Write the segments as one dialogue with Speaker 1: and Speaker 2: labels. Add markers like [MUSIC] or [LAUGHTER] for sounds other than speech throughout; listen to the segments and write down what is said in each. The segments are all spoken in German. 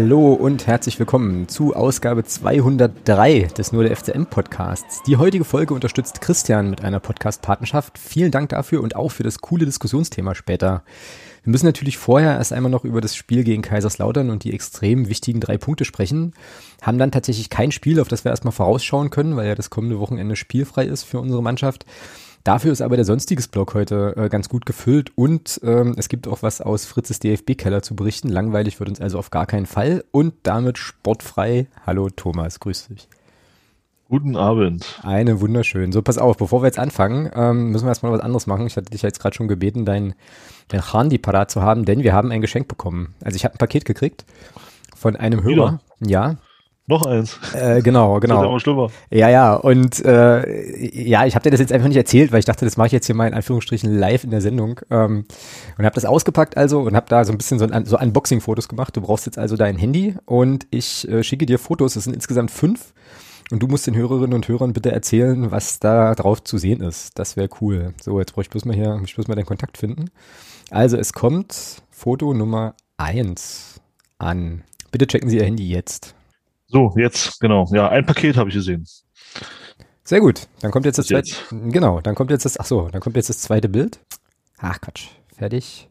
Speaker 1: Hallo und herzlich willkommen zu Ausgabe 203 des Nur der FCM Podcasts. Die heutige Folge unterstützt Christian mit einer Podcast-Partnerschaft. Vielen Dank dafür und auch für das coole Diskussionsthema später. Wir müssen natürlich vorher erst einmal noch über das Spiel gegen Kaiserslautern und die extrem wichtigen drei Punkte sprechen. Haben dann tatsächlich kein Spiel, auf das wir erstmal vorausschauen können, weil ja das kommende Wochenende spielfrei ist für unsere Mannschaft. Dafür ist aber der sonstiges Blog heute äh, ganz gut gefüllt und ähm, es gibt auch was aus Fritzes DFB-Keller zu berichten. Langweilig wird uns also auf gar keinen Fall und damit sportfrei. Hallo Thomas, grüß dich.
Speaker 2: Guten Abend.
Speaker 1: Eine wunderschön. So, pass auf, bevor wir jetzt anfangen, ähm, müssen wir erstmal was anderes machen. Ich hatte dich jetzt gerade schon gebeten, dein, dein Handy parat zu haben, denn wir haben ein Geschenk bekommen. Also ich habe ein Paket gekriegt von einem Hörer. Ja.
Speaker 2: Noch eins.
Speaker 1: Äh, genau, [LAUGHS] genau.
Speaker 2: Das ist aber schlimmer.
Speaker 1: Ja, ja. Und äh, ja, ich habe dir das jetzt einfach nicht erzählt, weil ich dachte, das mache ich jetzt hier mal in Anführungsstrichen live in der Sendung. Ähm, und habe das ausgepackt also und habe da so ein bisschen so, ein, so Unboxing-Fotos gemacht. Du brauchst jetzt also dein Handy und ich äh, schicke dir Fotos. Es sind insgesamt fünf. Und du musst den Hörerinnen und Hörern bitte erzählen, was da drauf zu sehen ist. Das wäre cool. So, jetzt brauche ich bloß mal hier, ich bloß mal deinen Kontakt finden. Also es kommt Foto Nummer eins an. Bitte checken Sie Ihr Handy jetzt.
Speaker 2: So, jetzt, genau. Ja, ein Paket habe ich gesehen.
Speaker 1: Sehr gut. Dann kommt jetzt das zweite. Genau, dann kommt jetzt das. Ach so, dann kommt jetzt das zweite Bild. Ach Quatsch. Fertig.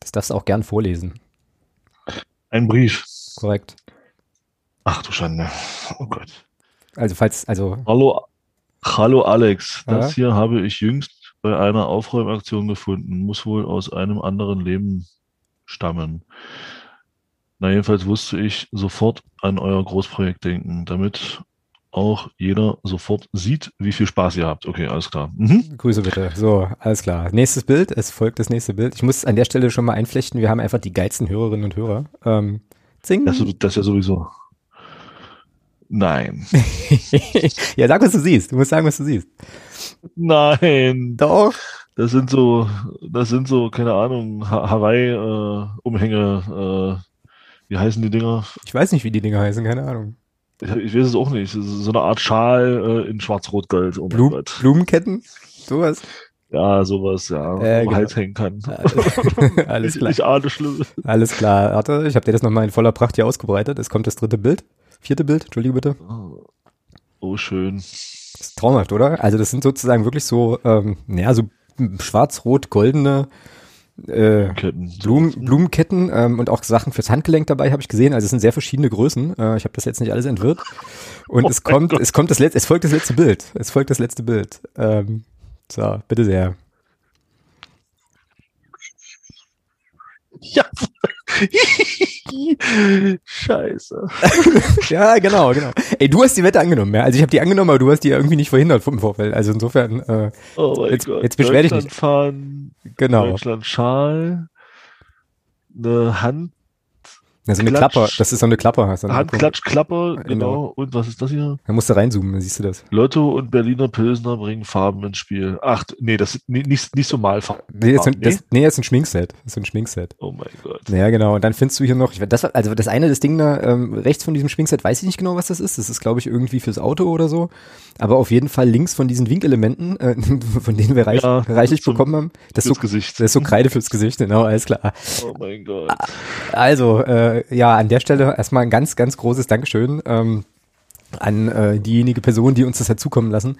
Speaker 1: Das darfst du auch gern vorlesen.
Speaker 2: Ein Brief.
Speaker 1: Korrekt.
Speaker 2: Ach du Schande. Oh Gott.
Speaker 1: Also falls, also
Speaker 2: Hallo, hallo Alex. Das
Speaker 1: Ja?
Speaker 2: hier habe ich jüngst bei einer Aufräumaktion gefunden. Muss wohl aus einem anderen Leben stammen. Na, jedenfalls wusste ich sofort an euer Großprojekt denken, damit auch jeder sofort sieht, wie viel Spaß ihr habt. Okay, alles klar. Mhm.
Speaker 1: Grüße bitte. So, alles klar. Nächstes Bild. Es folgt das nächste Bild. Ich muss an der Stelle schon mal einflechten. Wir haben einfach die geilsten Hörerinnen und Hörer. Ähm, zing.
Speaker 2: Das, das ist ja sowieso. Nein. [LAUGHS]
Speaker 1: ja, sag, was du siehst. Du musst sagen, was du siehst.
Speaker 2: Nein.
Speaker 1: Doch.
Speaker 2: Das sind so, das sind so, keine Ahnung, Ha- Hawaii-Umhänge, äh, wie heißen die Dinger?
Speaker 1: Ich weiß nicht, wie die Dinger heißen. Keine Ahnung.
Speaker 2: Ich, ich weiß es auch nicht. So eine Art Schal äh, in Schwarz-Rot-Gold. Oh
Speaker 1: Blum
Speaker 2: Gott.
Speaker 1: Blumenketten. Sowas.
Speaker 2: Ja, sowas, ja,
Speaker 1: Äh, genau.
Speaker 2: Hals hängen kann.
Speaker 1: Alles
Speaker 2: ich, [LAUGHS]
Speaker 1: klar.
Speaker 2: ich ahne Schlimme.
Speaker 1: Alles klar. Warte, ich habe dir das nochmal in voller Pracht hier ausgebreitet. Es kommt das dritte Bild. Vierte Bild, entschuldige bitte.
Speaker 2: Oh, schön.
Speaker 1: Das ist traumhaft, oder? Also das sind sozusagen wirklich so, ähm, naja, so schwarz-rot-goldene äh,
Speaker 2: Ketten.
Speaker 1: Blumen, Blumenketten ähm, und auch Sachen fürs Handgelenk dabei habe ich gesehen. Also es sind sehr verschiedene Größen. Äh, ich habe das jetzt nicht alles entwirrt. Und
Speaker 2: Oh
Speaker 1: es kommt,
Speaker 2: Gott.
Speaker 1: es kommt das letzte, es folgt das letzte Bild. Es folgt das letzte Bild. Ähm, so, bitte sehr.
Speaker 2: Ja. Scheiße. [LAUGHS]
Speaker 1: Ja, genau, genau. Ey, du hast die Wette angenommen, ja. Also ich habe die angenommen, aber du hast die irgendwie nicht verhindert vom Vorfeld. Also insofern, äh,
Speaker 2: Oh
Speaker 1: Jetzt-
Speaker 2: Gott.
Speaker 1: jetzt beschwer dich nicht.
Speaker 2: Fahren,
Speaker 1: genau.
Speaker 2: Deutschland Schal, eine Hand,
Speaker 1: Ja, so eine
Speaker 2: Klatsch.
Speaker 1: Klapper, das ist so eine Klapper. So eine
Speaker 2: Handklatschklapper,
Speaker 1: Genau.
Speaker 2: genau. Und was ist das hier?
Speaker 1: Da musst du reinzoomen, dann siehst du das.
Speaker 2: Lotto und Berliner Pilsner bringen Farben ins Spiel. Ach, nee, das ist ni- nicht, nicht so Malfarben.
Speaker 1: Nee, das, ist- das, nee, das ist ein Schminkset. Das ist ein Schminkset.
Speaker 2: Oh mein Gott.
Speaker 1: Ja, genau. Und dann findest du hier noch, ich, das, also das eine, das Ding da, ähm, rechts von diesem Schminkset, weiß ich nicht genau, was das ist. Das ist, glaube ich, irgendwie fürs Auto oder so. Aber auf jeden Fall links von diesen Winkelementen, äh, [LAUGHS] von denen wir reich,
Speaker 2: Ja,
Speaker 1: reichlich bekommen haben. Das ist, so,
Speaker 2: Gesicht.
Speaker 1: das ist so Kreide fürs Gesicht, genau, alles klar.
Speaker 2: Oh mein Gott.
Speaker 1: Also, äh, ja, an der Stelle erstmal ein ganz, ganz großes Dankeschön ähm, an äh, diejenige Person, die uns das hat zukommen lassen.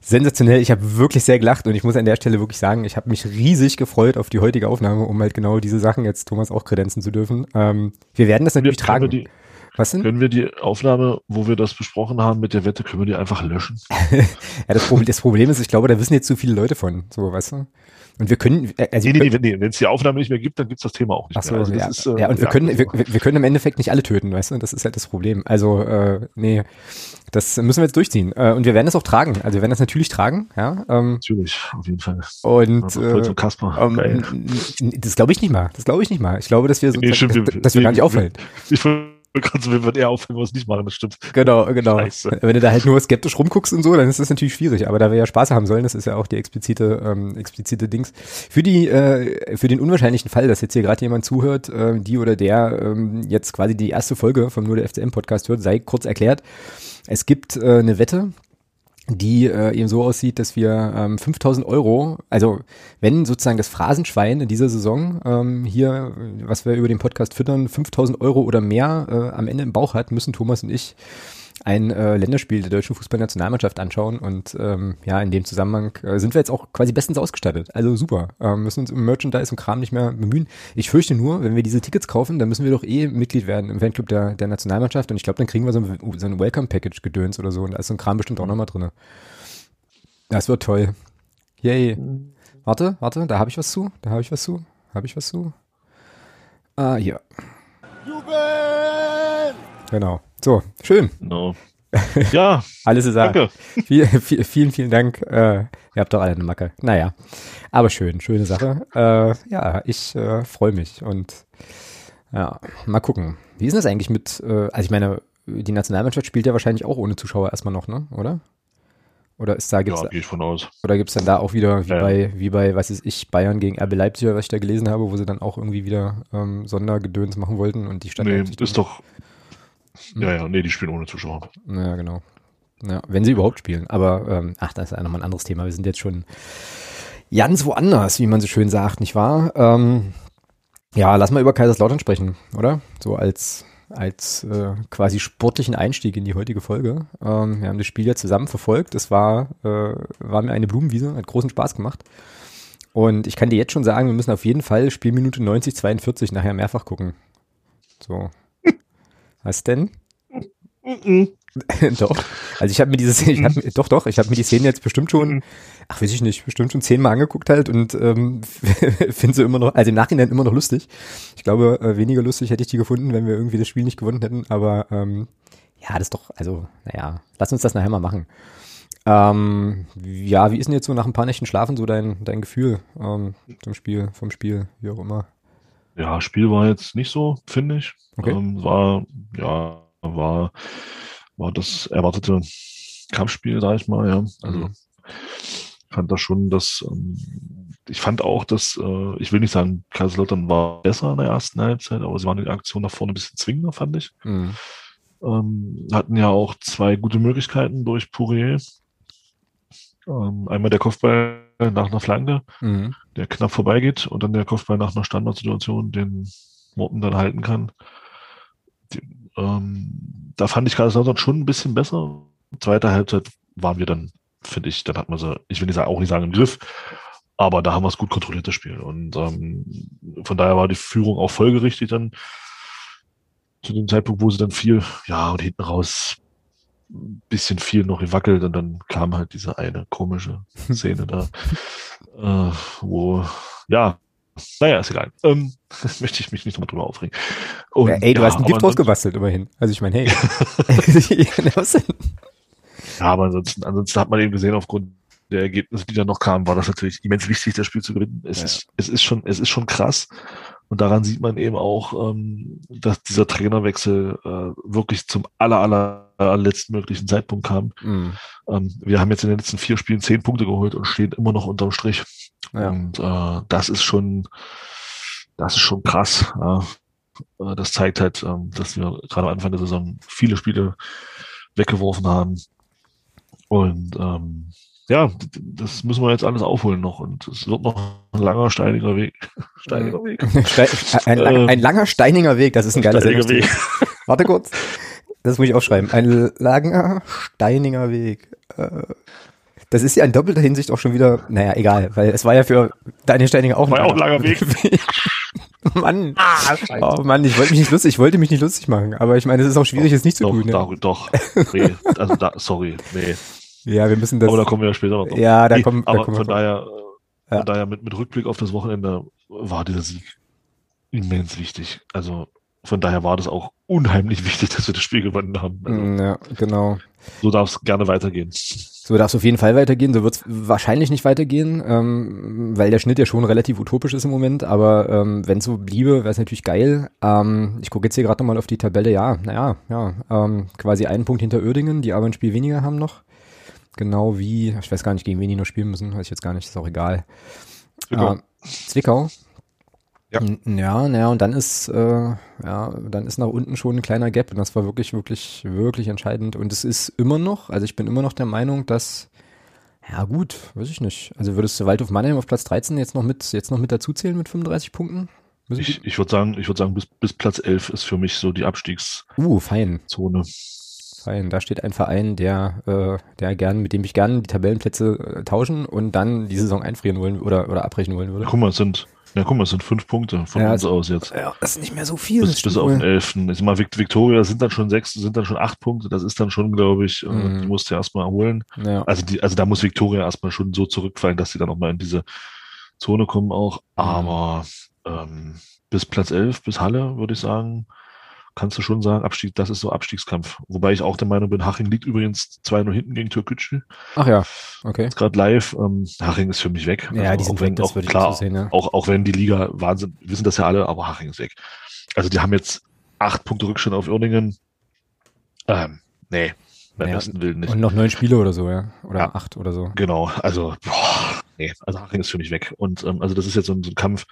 Speaker 1: Sensationell, ich habe wirklich sehr gelacht und ich muss an der Stelle wirklich sagen, ich habe mich riesig gefreut auf die heutige Aufnahme, um halt genau diese Sachen jetzt Thomas auch kredenzen zu dürfen. Ähm, wir werden das natürlich
Speaker 2: wir
Speaker 1: tragen.
Speaker 2: die,
Speaker 1: Was denn?
Speaker 2: können wir die Aufnahme, wo wir das besprochen haben mit der Wette, können wir die einfach löschen? [LAUGHS]
Speaker 1: Ja, das, Problem, das Problem ist, ich glaube, da wissen jetzt zu viele Leute von, so, weißt du? Und wir können, äh, also
Speaker 2: Nee,
Speaker 1: wir
Speaker 2: nee,
Speaker 1: können-
Speaker 2: nee, wenn es die Aufnahme nicht mehr gibt, dann gibt's das Thema auch nicht
Speaker 1: Ach so,
Speaker 2: mehr. Also
Speaker 1: ja,
Speaker 2: ist, äh,
Speaker 1: ja, und wir
Speaker 2: ja,
Speaker 1: können, wir,
Speaker 2: also-
Speaker 1: wir können im Endeffekt nicht alle töten, weißt du? Das ist halt das Problem. Also, äh, nee, das müssen wir jetzt durchziehen. Äh, und wir werden das auch tragen. Also, wir werden das natürlich tragen, ja. Ähm,
Speaker 2: Natürlich, auf jeden Fall.
Speaker 1: und
Speaker 2: Also voll
Speaker 1: äh,
Speaker 2: zum Kasper.
Speaker 1: ähm, das glaube ich nicht mal. Das glaube ich nicht mal. Ich glaube, dass wir,
Speaker 2: Nee,
Speaker 1: sozusagen-
Speaker 2: stimmt, wir-
Speaker 1: dass, dass wir
Speaker 2: nee,
Speaker 1: gar nicht
Speaker 2: wir-
Speaker 1: auffallen.
Speaker 2: Ich wollte wir würden eher aufhören, wir es nicht machen, das stimmt.
Speaker 1: Genau, genau.
Speaker 2: Scheiße.
Speaker 1: Wenn du da halt nur skeptisch rumguckst und so, dann ist das natürlich schwierig. Aber da wir ja Spaß haben sollen, das ist ja auch die explizite, ähm, explizite Dings. Für die, äh, für den unwahrscheinlichen Fall, dass jetzt hier gerade jemand zuhört, äh, die oder der ähm, jetzt quasi die erste Folge vom Nur der FCM Podcast hört, sei kurz erklärt. Es gibt äh, eine Wette, die äh, eben so aussieht, dass wir ähm, 5000 Euro, also wenn sozusagen das Phrasenschwein in dieser Saison ähm, hier, was wir über den Podcast füttern, 5000 Euro oder mehr äh, am Ende im Bauch hat, müssen Thomas und ich ein äh, Länderspiel der deutschen Fußballnationalmannschaft anschauen und ähm, ja, in dem Zusammenhang äh, sind wir jetzt auch quasi bestens ausgestattet. Also super. Ähm, müssen uns um Merchandise und Kram nicht mehr bemühen. Ich fürchte nur, wenn wir diese Tickets kaufen, dann müssen wir doch eh Mitglied werden im Fanclub der, der Nationalmannschaft und ich glaube, dann kriegen wir so ein, so ein Welcome-Package-Gedöns oder so und da ist so ein Kram bestimmt auch nochmal drin. Das wird toll. Yay. Warte, warte, da habe ich was zu. Da habe ich was zu. Habe ich was zu? Ah, hier. Jubel! Genau. So, schön.
Speaker 2: No. Ja. [LAUGHS]
Speaker 1: Alles ist Danke. Viel, viel, vielen, vielen Dank. Äh, ihr habt doch alle eine Macke. Naja, aber schön, schöne Sache. Äh, ja, ich äh, freue mich und ja, mal gucken. Wie ist das eigentlich mit, äh, also ich meine, die Nationalmannschaft spielt ja wahrscheinlich auch ohne Zuschauer erstmal noch, ne? Oder? Oder ist da gibt's
Speaker 2: ja, gehe ich von aus.
Speaker 1: Oder gibt's dann da auch wieder wie ja. bei wie bei was ist ich Bayern gegen RB Leipzig, was ich da gelesen habe, wo sie dann auch irgendwie wieder ähm, Sondergedöns machen wollten und die Stadt
Speaker 2: Nee, ist doch. Ja, ja, nee, die spielen ohne Zuschauer.
Speaker 1: Ja, genau. Ja, wenn sie überhaupt spielen. Aber ähm, ach, das ist ja nochmal ein anderes Thema. Wir sind jetzt schon ganz woanders, wie man so schön sagt, nicht wahr? Ähm, ja, lass mal über Kaiserslautern sprechen, oder? So als als äh, quasi sportlichen Einstieg in die heutige Folge. Ähm, wir haben das Spiel ja zusammen verfolgt. Es war, äh, war mir eine Blumenwiese, hat großen Spaß gemacht. Und ich kann dir jetzt schon sagen, wir müssen auf jeden Fall Spielminute 90, 42 nachher mehrfach gucken. So, was denn? [LAUGHS] doch. Also ich habe mir diese ich hab, doch, doch, ich habe mir die Szene jetzt bestimmt schon, ach weiß ich nicht, bestimmt schon zehnmal angeguckt halt und ähm, [LAUGHS] finde sie immer noch, also im Nachhinein immer noch lustig. Ich glaube, äh, weniger lustig hätte ich die gefunden, wenn wir irgendwie das Spiel nicht gewonnen hätten, aber ähm, ja, das ist doch, also, naja, lass uns das nachher mal machen. Ähm, ja, wie ist denn jetzt so nach ein paar Nächten Schlafen so dein, dein Gefühl ähm, zum Spiel, vom Spiel, wie auch immer?
Speaker 2: Ja, Spiel war jetzt nicht so, finde ich. Okay. Ähm, war, ja, war, war das erwartete Kampfspiel, sag ich mal, ja. Also mhm. fand das schon, dass ähm, ich fand auch, dass, äh, ich will nicht sagen, Kaiserslautern war besser in der ersten Halbzeit, aber sie waren in der Aktion nach vorne ein bisschen zwingender, fand ich. Mhm. Ähm, hatten ja auch zwei gute Möglichkeiten durch Pourier. Ähm, einmal der Kopfball nach einer Flanke, mhm. der knapp vorbeigeht und dann der Kopfball nach einer Standardsituation, den Morten dann halten kann. Die, ähm, da fand ich Kaiserslautern schon ein bisschen besser. Zweite Halbzeit waren wir dann, finde ich, dann hat man sie, ich will nicht auch nicht sagen im Griff, aber da haben wir es gut kontrolliert, das Spiel. Und ähm, von daher war die Führung auch folgerichtig dann zu dem Zeitpunkt, wo sie dann viel, ja, und hinten raus bisschen viel noch gewackelt und dann kam halt diese eine komische Szene da, [LAUGHS] äh, wo, ja, naja, ist egal. Ähm, [LAUGHS] möchte ich mich nicht nochmal drüber aufregen.
Speaker 1: Und, ja, ey, du ja, hast einen Gift rausgebastelt immerhin. Also ich meine, hey. [LAUGHS]
Speaker 2: ja, aber ansonsten, ansonsten hat man eben gesehen, aufgrund der Ergebnisse, die dann noch kamen, war das natürlich immens wichtig, das Spiel zu gewinnen. Es, ja. ist, es ist schon, es ist schon krass. Und daran sieht man eben auch, ähm, dass dieser Trainerwechsel äh, wirklich zum aller, aller, aller letzten möglichen Zeitpunkt kam. Mhm. Ähm, wir haben jetzt in den letzten vier Spielen zehn Punkte geholt und stehen immer noch unterm Strich. Ja. Und äh, das ist schon, das ist schon krass. Ja. Äh, das zeigt halt, ähm, dass wir gerade am Anfang der Saison viele Spiele weggeworfen haben. Und ähm, ja, das müssen wir jetzt alles aufholen noch und es wird noch ein langer, steiniger Weg. [LAUGHS]
Speaker 1: steiniger Weg. [LAUGHS] ein, ein, ein, langer, steiniger Weg, das ist ein geiler Weg. Warte kurz. [LAUGHS] Das muss ich aufschreiben. Ein langer, steiniger Weg. Äh, das ist ja in doppelter Hinsicht auch schon wieder, naja, egal, weil es war ja für deine Steiniger auch,
Speaker 2: war ein, auch ein langer Weg. [LAUGHS]
Speaker 1: Mann. Ah, oh Mann, ich wollte mich nicht lustig, ich wollte mich nicht lustig machen, aber ich meine, es ist auch schwierig, es nicht zu
Speaker 2: doch,
Speaker 1: tun. Ne?
Speaker 2: Doch, doch. Nee, also da, sorry, nee.
Speaker 1: Ja, wir müssen das.
Speaker 2: Aber da kommen wir ja später noch.
Speaker 1: Ja, da kommen,
Speaker 2: da aber
Speaker 1: kommen
Speaker 2: von daher, ja. von daher mit, mit Rückblick auf das Wochenende war dieser Sieg immens wichtig. Also von daher war das auch unheimlich wichtig, dass wir das Spiel gewonnen haben. Also,
Speaker 1: mm, ja, genau.
Speaker 2: So darf es gerne weitergehen.
Speaker 1: So darf es auf jeden Fall weitergehen. So wird es wahrscheinlich nicht weitergehen, ähm, weil der Schnitt ja schon relativ utopisch ist im Moment. Aber ähm, wenn es so bliebe, wäre es natürlich geil. Ähm, ich gucke jetzt hier gerade nochmal auf die Tabelle. Ja, naja, ja, ähm, quasi einen Punkt hinter Oerdingen, die aber ein Spiel weniger haben noch. Genau wie, ich weiß gar nicht, gegen wen die noch spielen müssen, weiß ich jetzt gar nicht, ist auch egal. Zwickau. Äh, Zwickau. Ja, ja, naja, und dann ist, äh, ja, dann ist nach unten schon ein kleiner Gap und das war wirklich, wirklich, wirklich entscheidend. Und es ist immer noch, also ich bin immer noch der Meinung, dass, ja gut, weiß ich nicht. Also würdest du Waldhof Mannheim auf Platz 13 jetzt noch mit, jetzt noch mit dazuzählen mit 35 Punkten?
Speaker 2: Ich, ich würde sagen, ich würde sagen, bis, bis Platz 11 ist für mich so die Abstiegszone.
Speaker 1: Uh, fein. Fein. Da steht ein Verein, der, äh, der gern, mit dem ich gern die Tabellenplätze äh, tauschen und dann die Saison einfrieren wollen oder, oder abbrechen wollen würde.
Speaker 2: Guck mal, es sind, ja, guck mal, es sind fünf Punkte von
Speaker 1: Ja,
Speaker 2: uns aus jetzt.
Speaker 1: Ja, das ist nicht mehr so viel.
Speaker 2: Bis, bis auf den elften. Ich sag mal, Vic- Victoria sind dann schon sechs, sind dann schon acht Punkte. Das ist dann schon, glaube ich, äh,
Speaker 1: Mhm.
Speaker 2: die musst du erstmal holen.
Speaker 1: Ja.
Speaker 2: Also die, also da muss Victoria erstmal schon so zurückfallen, dass sie dann auch mal in diese Zone kommen auch. Aber ähm, bis Platz 11, bis Halle, würde ich sagen, kannst du schon sagen, Abstieg, das ist so Abstiegskampf. Wobei ich auch der Meinung bin, Haching liegt übrigens 2-0 hinten gegen Türkgücü.
Speaker 1: Ach ja, okay.
Speaker 2: Ist gerade live. Ähm, Haching ist für mich weg.
Speaker 1: Ja, die sind
Speaker 2: auch wenn,
Speaker 1: weg, das
Speaker 2: auch,
Speaker 1: würde ich
Speaker 2: klar,
Speaker 1: auch so sehen, ja.
Speaker 2: auch, auch wenn die Liga Wahnsinn, wissen das ja alle, aber Haching ist weg. Also die haben jetzt acht Punkte Rückstand auf Uerdingen. Ähm, nee, beim
Speaker 1: Ja,
Speaker 2: besten Willen nicht.
Speaker 1: Und noch neun Spiele oder so, ja. Oder
Speaker 2: Ja.
Speaker 1: acht oder so.
Speaker 2: Genau, also, boah, nee, also Haching ist für mich weg. Und ähm, also das ist jetzt so ein, so ein Kampf.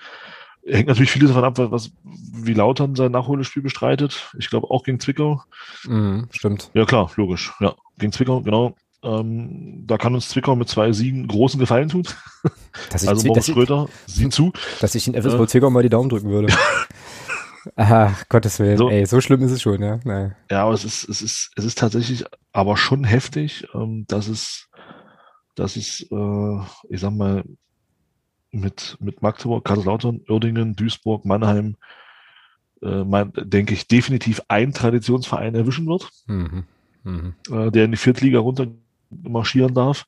Speaker 2: Hängt natürlich vieles davon ab, was, wie Lautern sein Nachholspiel bestreitet. Ich glaube auch gegen Zwickau.
Speaker 1: Mhm, stimmt.
Speaker 2: Ja, klar, logisch. Ja, gegen Zwickau, genau. Ähm, da kann uns Zwickau mit zwei Siegen großen Gefallen tun. [LAUGHS] Also
Speaker 1: dass
Speaker 2: Moritz Schröter, sieh zu.
Speaker 1: dass ich in FSV
Speaker 2: Äh.
Speaker 1: Zwickau mal die Daumen drücken würde. [LAUGHS] Ach, Gottes Willen.
Speaker 2: So.
Speaker 1: Ey, so schlimm ist es schon, ja. Naja.
Speaker 2: Ja, aber es ist, es ist, es ist tatsächlich aber schon heftig, ähm, dass es, dass es, äh, ich sag mal, mit, mit Magdeburg, Kaiserslautern, Uerdingen, Duisburg, Mannheim, äh, mein, denke ich, definitiv ein Traditionsverein erwischen wird,
Speaker 1: Mhm. Mhm.
Speaker 2: äh, der in die Viertliga runter marschieren darf.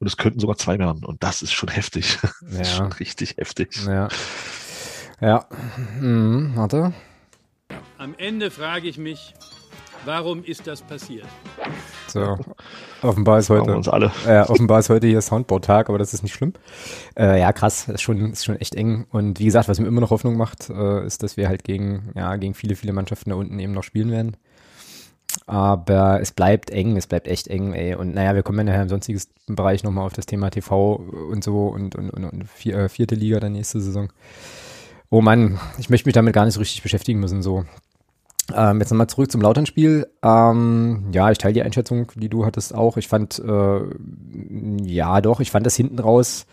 Speaker 2: Und es könnten sogar zwei werden. Und das ist schon heftig. [LAUGHS] Das ist
Speaker 1: Ja.
Speaker 2: schon richtig heftig.
Speaker 1: Ja. Ja. Mhm, warte.
Speaker 3: Am Ende frage ich mich, warum ist das passiert?
Speaker 1: So. Offenbar ist heute.
Speaker 2: uns alle.
Speaker 1: Äh, offenbar ist heute hier Soundboard-Tag, aber das ist nicht schlimm. Äh, ja, krass, ist schon, ist schon echt eng. Und wie gesagt, was mir immer noch Hoffnung macht, äh, ist, dass wir halt gegen, ja, gegen viele, viele Mannschaften da unten eben noch spielen werden. Aber es bleibt eng, es bleibt echt eng, ey. Und naja, wir kommen ja nachher im sonstiges Bereich nochmal auf das Thema TV und so und, und, und, und vier, äh, vierte Liga dann nächste Saison. Oh Mann, ich möchte mich damit gar nicht so richtig beschäftigen müssen, so. Ähm, jetzt nochmal zurück zum Lautern-Spiel. Ähm, ja, ich teile die Einschätzung, die du hattest auch. Ich fand, äh, ja doch, ich fand das hinten raus,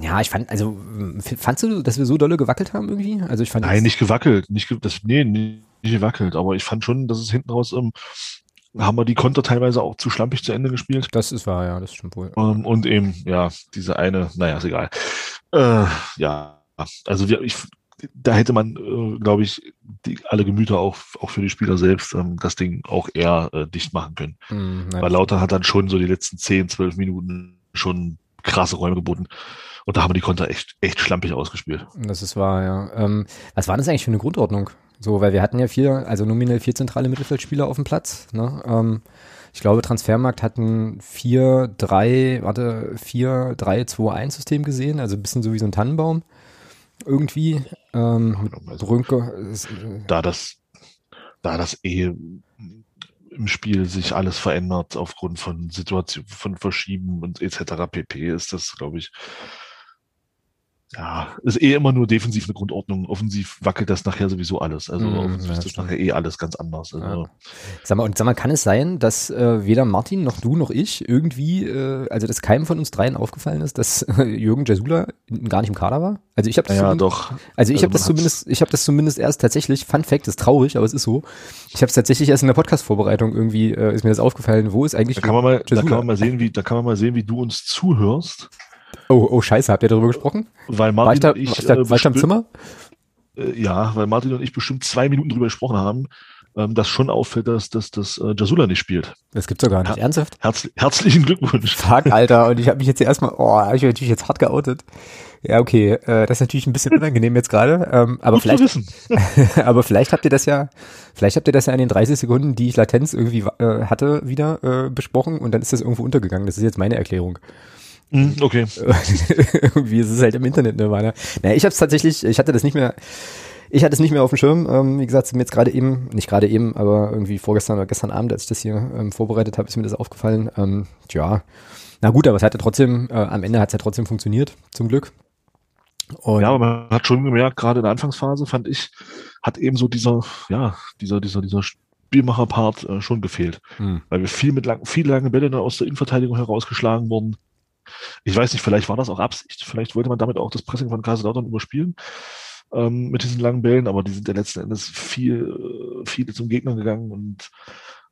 Speaker 1: ja, ich fand, also, fandst du, dass wir so dolle gewackelt haben irgendwie? Also ich fand
Speaker 2: Nein, nicht gewackelt. Nicht, ge das, nee, nicht gewackelt. Aber ich fand schon, dass es hinten raus, ähm, haben wir die Konter teilweise auch zu schlampig zu Ende gespielt.
Speaker 1: Das ist wahr, ja, das stimmt wohl.
Speaker 2: Ähm, und eben, ja, diese eine, naja, ist egal. Äh, ja, also wir, ich, da hätte man, äh, glaube ich, die, alle Gemüter auch, auch für die Spieler selbst ähm, das Ding auch eher äh, dicht machen können.
Speaker 1: Nein,
Speaker 2: Weil Lauter hat dann schon so die letzten 10, 12 Minuten schon krasse Räume geboten. Und da haben wir die Konter echt, echt schlampig ausgespielt.
Speaker 1: Das ist wahr, ja. Ähm, was war das eigentlich für eine Grundordnung? So, weil wir hatten ja vier, also nominell vier zentrale Mittelfeldspieler auf dem Platz. Ne? Ähm, ich glaube, Transfermarkt hatten vier, drei, warte, vier, drei, zwei, eins System gesehen, also ein bisschen so wie so ein Tannenbaum. Irgendwie. Ähm, Brünke. äh,
Speaker 2: da das, da das eh im Spiel sich alles verändert aufgrund von Situation, von Verschieben und etc. pp. ist das, glaube ich, ja, ist eh immer nur defensiv eine Grundordnung. Offensiv wackelt das nachher sowieso alles. Also
Speaker 1: Mhm,
Speaker 2: offensiv
Speaker 1: ja,
Speaker 2: ist das nachher eh alles ganz anders. Also,
Speaker 1: Sag mal, und sag mal, kann es sein, dass äh, weder Martin noch du noch ich irgendwie, äh, also dass keinem von uns dreien aufgefallen ist, dass äh, Jürgen Jasula gar nicht im Kader war? Also ich habe das,
Speaker 2: ja, doch.
Speaker 1: also ich
Speaker 2: Also
Speaker 1: habe das zumindest, ich habe das zumindest erst tatsächlich, Fun Fact, ist traurig, aber es ist so. Ich habe es tatsächlich erst in der Podcast-Vorbereitung irgendwie, äh, ist mir das aufgefallen, wo ist eigentlich
Speaker 2: Da kann man mal, da
Speaker 1: Jasula?
Speaker 2: kann man mal sehen, wie, da kann man mal sehen, wie du uns zuhörst.
Speaker 1: Oh, oh Scheiße, habt ihr darüber gesprochen?
Speaker 2: Weil
Speaker 1: War ich
Speaker 2: Martin
Speaker 1: da,
Speaker 2: und ich,
Speaker 1: war ich da, war ich da im Zimmer?
Speaker 2: Äh, ja, weil Martin und ich bestimmt zwei Minuten drüber gesprochen haben, ähm, dass schon auffällt, dass, dass, dass äh, Jasula nicht spielt.
Speaker 1: Das gibt's doch gar nicht.
Speaker 2: Ja.
Speaker 1: Ernsthaft?
Speaker 2: Herz, herzlichen Glückwunsch.
Speaker 1: Fuck, [LAUGHS] Alter. Und ich habe mich jetzt erstmal, oh, habe ich mich natürlich jetzt hart geoutet. Ja, okay, äh, das ist natürlich ein bisschen unangenehm jetzt gerade. Ähm, aber
Speaker 2: Gut
Speaker 1: vielleicht, [LAUGHS] aber vielleicht habt ihr das ja, vielleicht habt ihr das ja in den 30 Sekunden, die ich Latenz irgendwie äh, hatte, wieder äh, besprochen und dann ist das irgendwo untergegangen. Das ist jetzt meine Erklärung.
Speaker 2: Hm, okay. [LAUGHS]
Speaker 1: irgendwie ist es halt im Internet, ne, Warner. Naja, ich habe es tatsächlich, ich hatte das nicht mehr, ich hatte es nicht mehr auf dem Schirm. Ähm, wie gesagt, ist mir jetzt gerade eben, nicht gerade eben, aber irgendwie vorgestern oder gestern Abend, als ich das hier ähm, vorbereitet habe, ist mir das aufgefallen. Ähm, tja, na gut, aber es hat ja trotzdem, äh, am Ende hat es ja trotzdem funktioniert, zum Glück.
Speaker 2: Und ja, aber man hat schon gemerkt, gerade in der Anfangsphase fand ich, hat eben so dieser, ja, dieser, dieser, dieser Spielmacher-Part äh, schon gefehlt. Hm. Weil wir viel mit lang, viele lange Bälle dann aus der Innenverteidigung herausgeschlagen wurden. Ich weiß nicht, vielleicht war das auch Absicht, vielleicht wollte man damit auch das Pressing von Kaiserslautern überspielen ähm, mit diesen langen Bällen, aber die sind ja letzten Endes viel, äh, viele zum Gegner gegangen und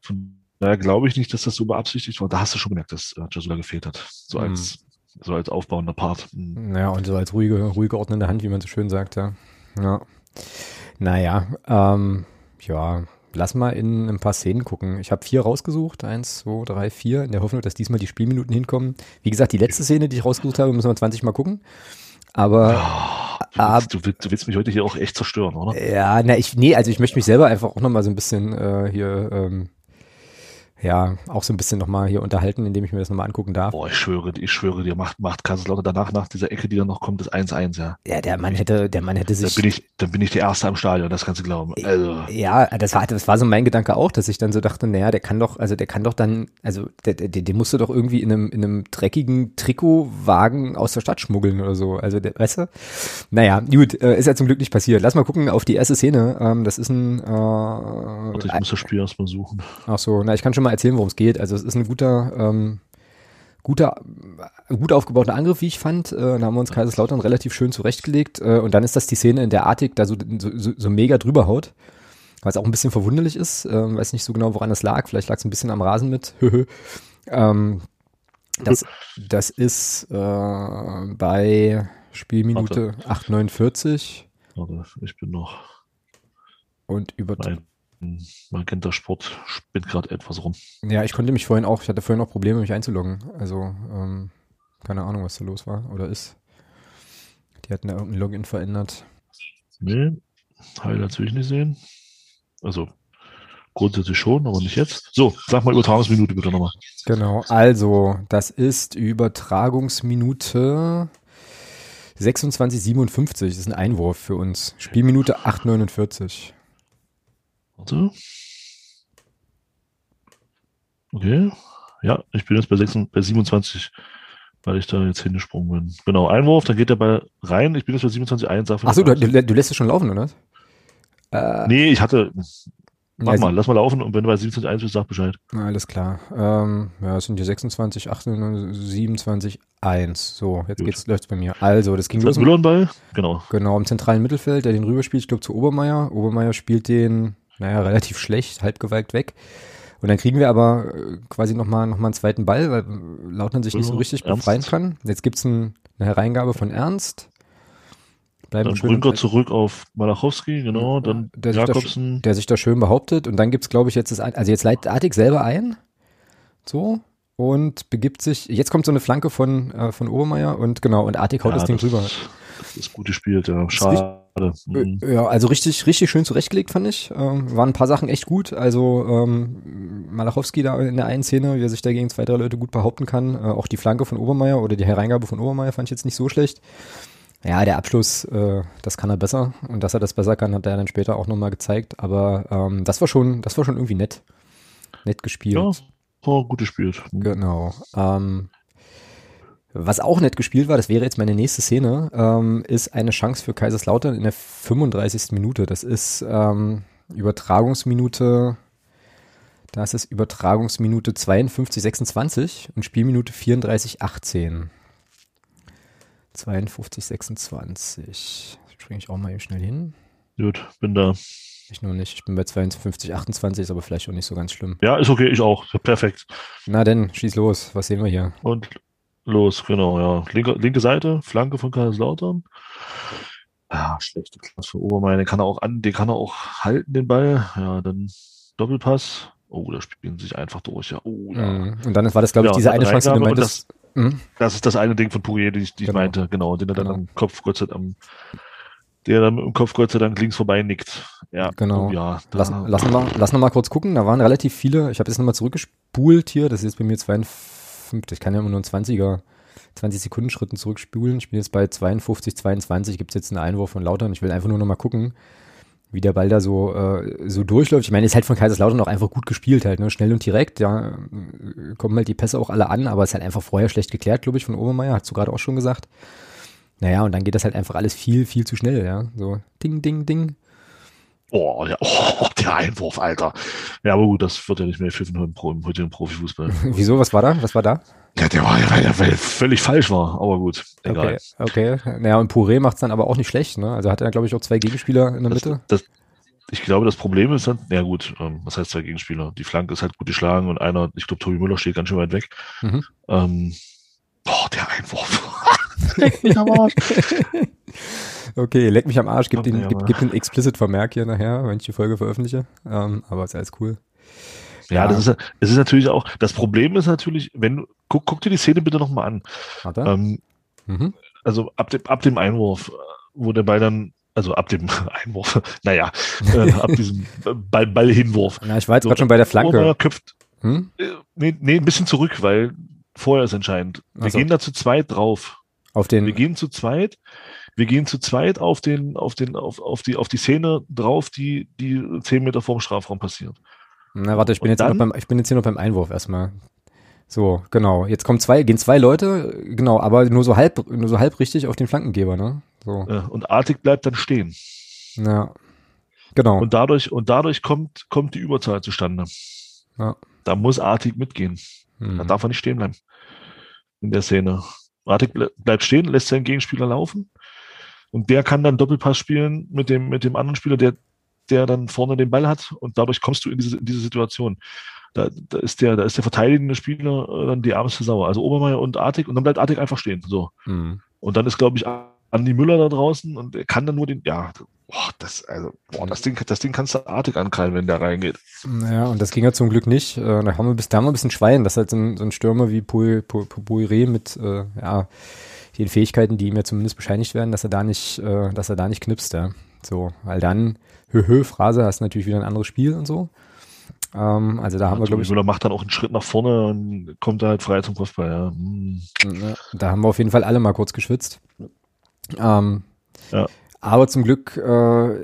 Speaker 2: von daher glaube ich nicht, dass das so beabsichtigt war. Da hast du schon gemerkt, dass äh, Jasula gefehlt hat. So hm. als, mhm. so als aufbauender Part.
Speaker 1: Mhm. Ja, und so als ruhige, ruhige ordnende Hand, wie man so schön sagt, ja. ja. Naja, ähm, ja, lass mal in ein paar Szenen gucken. Ich habe vier rausgesucht. Eins, zwei, drei, vier. In der Hoffnung, dass diesmal die Spielminuten hinkommen. Wie gesagt, die letzte Szene, die ich rausgesucht habe, müssen wir 20 Mal gucken. Aber
Speaker 2: oh, du, willst, du, willst, du, willst, mich heute hier auch echt zerstören, oder?
Speaker 1: Ja, na, ich, nee, also ich möchte mich selber einfach auch nochmal so ein bisschen äh, hier ähm, ja, auch so ein bisschen nochmal hier unterhalten, indem ich mir das nochmal angucken darf.
Speaker 2: Boah, ich schwöre, ich schwöre dir, macht, macht Kaiserslautern danach, nach dieser Ecke, die dann noch kommt, das 1-1, ja.
Speaker 1: Ja, der Mann hätte, der Mann hätte sich.
Speaker 2: Dann bin ich, dann bin ich der Erste am Stadion, das kannst du glauben. Also.
Speaker 1: Ja, das war, das war so mein Gedanke auch, dass ich dann so dachte, naja, der kann doch, also der kann doch dann, also der, der, der musste doch irgendwie in einem, in einem dreckigen Trikotwagen aus der Stadt schmuggeln oder so. Also der, weißt du? Naja, gut, äh, ist ja zum Glück nicht passiert. Lass mal gucken auf die erste Szene. Ähm, das ist ein, äh, Warte,
Speaker 2: ich muss das Spiel erstmal suchen.
Speaker 1: Ach so, na, ich kann schon mal erzählen, worum es geht. Also es ist ein guter, ähm, guter, gut aufgebauter Angriff, wie ich fand. Äh, da haben wir uns Kaiserslautern relativ schön zurechtgelegt. Äh, und dann ist das die Szene, in der Artig da so, so, so mega drüber haut. Was auch ein bisschen verwunderlich ist. Äh, weiß nicht so genau, woran das lag. Vielleicht lag es ein bisschen am Rasen mit. [LAUGHS] ähm, das, das ist äh, bei Spielminute 8,49.
Speaker 2: Warte, ich bin noch.
Speaker 1: Und über.
Speaker 2: Nein man kennt das Sport, spinnt gerade etwas rum.
Speaker 1: Ja, ich konnte mich vorhin auch, ich hatte vorhin auch Probleme, mich einzuloggen. Also, ähm, keine Ahnung, was da los war oder ist. Die hatten da irgendein Login verändert.
Speaker 2: Nee, Highlights will ich nicht sehen. Also, grundsätzlich schon, aber nicht jetzt. So, sag mal Übertragungsminute bitte nochmal.
Speaker 1: Genau, also, das ist Übertragungsminute 26,57. Das ist ein Einwurf für uns. Spielminute 8,49.
Speaker 2: Warte. Okay. Ja, ich bin jetzt bei, 26, bei 27, weil ich da jetzt hingesprungen bin. Genau, Einwurf, dann geht der Ball rein. Ich bin jetzt bei 27,1.
Speaker 1: Achso, du, du, lässt es schon laufen, oder?
Speaker 2: Äh, nee, ich hatte. Mach ja, mal, lass mal laufen und wenn du bei 27,1 bist, sag Bescheid.
Speaker 1: Alles klar. Ähm, ja, es sind die 26, 28, 27, 1. So, jetzt geht's, läuft's bei mir. Also, das ging
Speaker 2: das los. Müller Genau.
Speaker 1: Genau, im zentralen Mittelfeld, der den rüberspielt, ich glaube zu Obermeier. Obermeier spielt den naja, relativ schlecht, halbgewalkt weg. Und dann kriegen wir aber äh, quasi nochmal noch mal einen zweiten Ball, weil Lautern sich nicht so richtig befreien kann. Jetzt gibt's ein, eine Hereingabe von Ernst.
Speaker 2: Bleiben dann Brünker zurück auf Malachowski, genau, dann
Speaker 1: der Jakobsen. Sich da, der sich da schön behauptet. Und dann gibt's glaube ich, jetzt das, also jetzt leitet Artig selber ein. So. Und begibt sich, jetzt kommt so eine Flanke von, äh, von Obermeier und genau, und Artig haut ja, das Ding drüber.
Speaker 2: Das ist gut gespielt, ja. Schade.
Speaker 1: Mhm. Ja, also richtig, richtig schön zurechtgelegt, fand ich. Ähm, waren ein paar Sachen echt gut. Also ähm, Malachowski da in der einen Szene, wie er sich da gegen zwei, drei Leute gut behaupten kann. Äh, auch die Flanke von Obermeier oder die Hereingabe von Obermeier fand ich jetzt nicht so schlecht. Ja, der Abschluss, äh, das kann er besser. Und dass er das besser kann, hat er dann später auch nochmal gezeigt. Aber ähm, das war schon, das war schon irgendwie nett. Nett gespielt. Ja,
Speaker 2: war gut gespielt.
Speaker 1: Genau. Ähm, was auch nett gespielt war, das wäre jetzt meine nächste Szene, ähm, ist eine Chance für Kaiserslautern in der 35. Minute. Das ist ähm, Übertragungsminute, da ist Übertragungsminute 52, 26 und Spielminute 34, 18. 52, 26. Springe ich auch mal eben schnell hin.
Speaker 2: Gut, bin da.
Speaker 1: Ich nur nicht. Ich bin bei 52, 28, ist aber vielleicht auch nicht so ganz schlimm.
Speaker 2: Ja, ist okay, ich auch. Perfekt.
Speaker 1: Na denn, schieß los. Was sehen wir hier?
Speaker 2: Und los, genau, ja. Linke, linke Seite, Flanke von Kaiserslautern. Ja, schlechte Klasse für Obermeier. Den kann er auch an, den kann er auch halten, den Ball. Ja, dann Doppelpass. Oh, da spielen sie sich einfach durch, ja. Oh, ja.
Speaker 1: Mhm. Und dann war das, glaube ich, ja, diese eine Chance, die du meintest.
Speaker 2: Das, mhm. das ist das eine Ding von Poirier, die ich, die genau. ich meinte, genau, den er dann genau. am Kopf Gott sei Dank der dann im Kopf Gott sei Dank links vorbei nickt. Ja,
Speaker 1: genau.
Speaker 2: Oh, ja,
Speaker 1: lass, lass, noch mal, lass noch mal kurz gucken. Da waren relativ viele. Ich habe jetzt noch mal zurückgespult hier. Das ist jetzt bei mir 52. Ich kann ja immer nur ein 20er 20 Sekunden Schritten zurückspulen. Ich bin jetzt bei 52, 22, gibt es jetzt einen Einwurf von Lautern. Ich will einfach nur noch mal gucken, wie der Ball da so, äh, so durchläuft. Ich meine, ist halt von Kaiserslautern auch einfach gut gespielt halt, ne? Schnell und direkt, ja. Kommen halt die Pässe auch alle an, aber es ist halt einfach vorher schlecht geklärt, glaube ich, von Obermeier, hast du gerade auch schon gesagt. Naja, und dann geht das halt einfach alles viel, viel zu schnell, ja. So ding, ding, ding.
Speaker 2: Oh, der, [LAUGHS] oh, der Einwurf, Alter. Ja, aber gut, das wird ja nicht mehr pfiffen im, Pro, im heutigen Profifußball. [LAUGHS]
Speaker 1: Wieso? Was war da? Was war da?
Speaker 2: Ja, der war ja, weil er weil er völlig falsch war, aber gut, egal.
Speaker 1: Okay, okay. Naja, und Puré macht es dann aber auch nicht schlecht, ne? Also hat er, glaube ich, auch zwei Gegenspieler in der
Speaker 2: Das,
Speaker 1: Mitte.
Speaker 2: das, ich glaube, das Problem ist dann, ja gut, ähm, was heißt zwei Gegenspieler? Die Flanke ist halt gut geschlagen und einer, ich glaube, Tobi Müller steht ganz schön weit weg.
Speaker 1: Mhm.
Speaker 2: Ähm, boah, der Einwurf. Leck mich am Arsch. [LAUGHS]
Speaker 1: Okay, leck mich am Arsch, gib den,
Speaker 2: ja,
Speaker 1: gib, gib den Explicit-Vermerk hier nachher, wenn ich die Folge veröffentliche. Ähm, aber ist alles cool.
Speaker 2: Ja,
Speaker 1: Ja.
Speaker 2: das ist, es ist natürlich auch, das Problem ist natürlich, wenn du, guck, guck dir die Szene bitte nochmal an.
Speaker 1: Warte.
Speaker 2: Ähm,
Speaker 1: Mhm.
Speaker 2: also ab dem, ab dem Einwurf, äh, wo der Ball dann, also ab dem [LAUGHS] Einwurf, naja, äh, ab diesem [LAUGHS] Ball, Ballhinwurf.
Speaker 1: Na, ich war jetzt
Speaker 2: So,
Speaker 1: gerade schon bei der Flanke.
Speaker 2: Köpft,
Speaker 1: Hm?
Speaker 2: äh, nee, nee, ein bisschen zurück, weil vorher ist entscheidend. Wir
Speaker 1: so.
Speaker 2: gehen da zu zweit drauf.
Speaker 1: Auf
Speaker 2: Wir
Speaker 1: den,
Speaker 2: gehen zu zweit, wir gehen zu zweit auf den, auf den, auf, auf die, auf die Szene drauf, die, die zehn Meter vorm Strafraum passiert.
Speaker 1: na warte, ich bin,
Speaker 2: Und
Speaker 1: jetzt hier noch
Speaker 2: dann-
Speaker 1: beim, ich bin jetzt hier noch beim Einwurf erstmal. So, genau. Jetzt kommen zwei, gehen zwei Leute, genau, aber nur so halb, nur so halb richtig auf den Flankengeber, ne? So,
Speaker 2: Und Artig bleibt dann stehen.
Speaker 1: ja. Genau.
Speaker 2: Und dadurch, und dadurch kommt, kommt die Überzahl zustande.
Speaker 1: Ja.
Speaker 2: Da muss Artig mitgehen. Da
Speaker 1: Hm.
Speaker 2: darf er nicht stehen bleiben. In der Szene. Artig ble bleibt stehen, lässt seinen Gegenspieler laufen. Und der kann dann Doppelpass spielen mit dem, mit dem anderen Spieler, der, der dann vorne den Ball hat. Und dadurch kommst du in diese, in diese Situation. Da, da ist der, da ist der verteidigende Spieler äh, dann die ärmste Sauer. Also Obermeier und Artig. Und dann bleibt Artig einfach stehen. So.
Speaker 1: Hm.
Speaker 2: Und dann ist, glaube ich, Andi Müller da draußen und er kann dann nur den, ja, boah, das, also, boah, das Ding, das Ding kannst du artig ankrallen, wenn der reingeht.
Speaker 1: Ja, und das ging ja zum Glück nicht. Äh, Da haben wir bis da haben wir ein bisschen Schwein, dass halt so ein, so ein Stürmer wie Puire mit äh, ja, den Fähigkeiten, die ihm ja zumindest bescheinigt werden, dass er da nicht, äh, dass er da nicht knipst, ja. So, weil dann, hö, hö, Phrase, hast du natürlich wieder ein anderes Spiel und so. Ähm, also da haben wir, glaube ich,
Speaker 2: Müller macht dann auch einen Schritt nach vorne und kommt da halt frei zum Kopfball, ja. Hm.
Speaker 1: Ja, da haben wir auf jeden Fall alle mal kurz geschwitzt. Ähm,
Speaker 2: Ja.
Speaker 1: Aber zum Glück äh,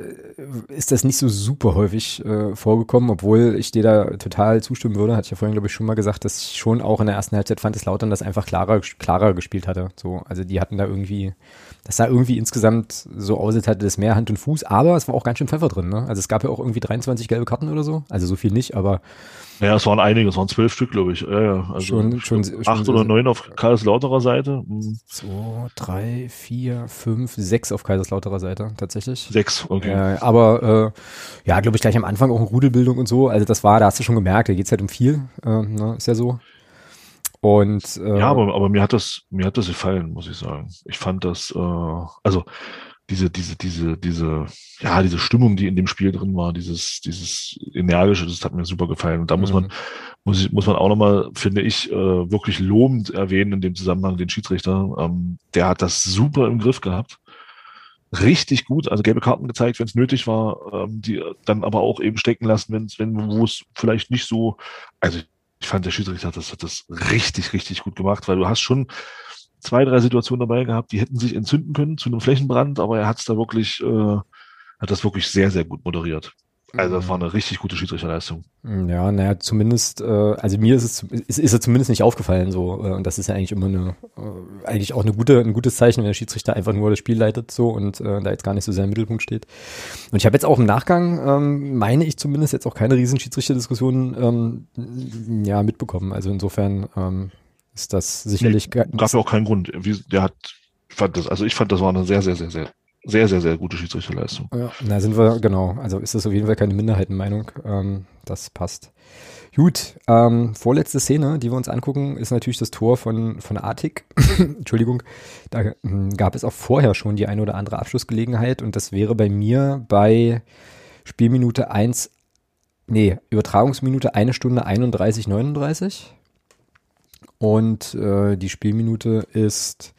Speaker 1: ist das nicht so super häufig äh, vorgekommen, obwohl ich dir da total zustimmen würde. Hatte ich ja vorhin, glaube ich, schon mal gesagt, dass ich schon auch in der ersten Halbzeit fand, dass Lautern das einfach klarer, klarer gespielt hatte. So, also die hatten da irgendwie, das sah irgendwie insgesamt so aus, als hatte das mehr Hand und Fuß, aber es war auch ganz schön Pfeffer drin. Ne? Also es gab ja auch irgendwie 23 gelbe Karten oder so. Also so viel nicht, aber
Speaker 2: Ja, es waren einige, es waren zwölf Stück, glaube ich. Ja, ja. Also
Speaker 1: Schon- schon- schon
Speaker 2: acht
Speaker 1: so-
Speaker 2: oder neun auf Karlslauterer Seite. Hm.
Speaker 1: zwei, drei, vier, fünf, sechs auf Kaiserslauterer Seite tatsächlich.
Speaker 2: Sechs, okay.
Speaker 1: Äh, aber äh, ja, glaube ich, gleich am Anfang auch in Rudelbildung und so. Also das war, da hast du schon gemerkt, da geht's halt um viel, äh, ne, ist ja so. Und äh,
Speaker 2: Ja, aber, aber mir hat das, mir hat das gefallen, muss ich sagen. Ich fand das, äh, also diese, diese, diese, diese, ja, diese Stimmung, die in dem Spiel drin war, dieses, dieses energische, das hat mir super gefallen. Und da muss man,
Speaker 1: Mhm.
Speaker 2: muss ich, muss man auch nochmal, finde ich, äh, wirklich lobend erwähnen in dem Zusammenhang den Schiedsrichter. Ähm, der hat das super im Griff gehabt. Richtig gut, also gelbe Karten gezeigt, wenn es nötig war, ähm, die dann aber auch eben stecken lassen, wenn es, wenn, wo es vielleicht nicht so, also ich fand, der Schiedsrichter hat das, hat das richtig, richtig gut gemacht, weil du hast schon zwei, drei Situationen dabei gehabt, die hätten sich entzünden können zu einem Flächenbrand, aber er hat es da wirklich, äh, hat das wirklich sehr, sehr gut moderiert. Also das war eine richtig gute Schiedsrichterleistung.
Speaker 1: Ja, naja, zumindest, äh, also mir ist es ist, ist er zumindest nicht aufgefallen so. Äh, und das ist ja eigentlich immer eine, äh, eigentlich auch eine gute, ein gutes Zeichen, wenn der Schiedsrichter einfach nur das Spiel leitet so und äh, da jetzt gar nicht so sehr im Mittelpunkt steht. Und ich habe jetzt auch im Nachgang, ähm, meine ich zumindest, jetzt auch keine riesen Schiedsrichterdiskussionen ähm, ja, mitbekommen. Also insofern ähm, ist das sicherlich ge-
Speaker 2: Gab ja auch keinen Grund. Wie, der hat, fand das, also ich fand, das war eine sehr, sehr, sehr, sehr, sehr, sehr, sehr gute Schiedsrichterleistung.
Speaker 1: Ja, da sind wir, genau. Also ist das auf jeden Fall keine Minderheitenmeinung. Ähm, das passt. Gut, ähm, vorletzte Szene, die wir uns angucken, ist natürlich das Tor von, von Artig. [COUGHS] Entschuldigung, da hm, gab es auch vorher schon die eine oder andere Abschlussgelegenheit und das wäre bei mir bei Spielminute 1, nee, Übertragungsminute eine Stunde 31, 39. Und äh, die Spielminute ist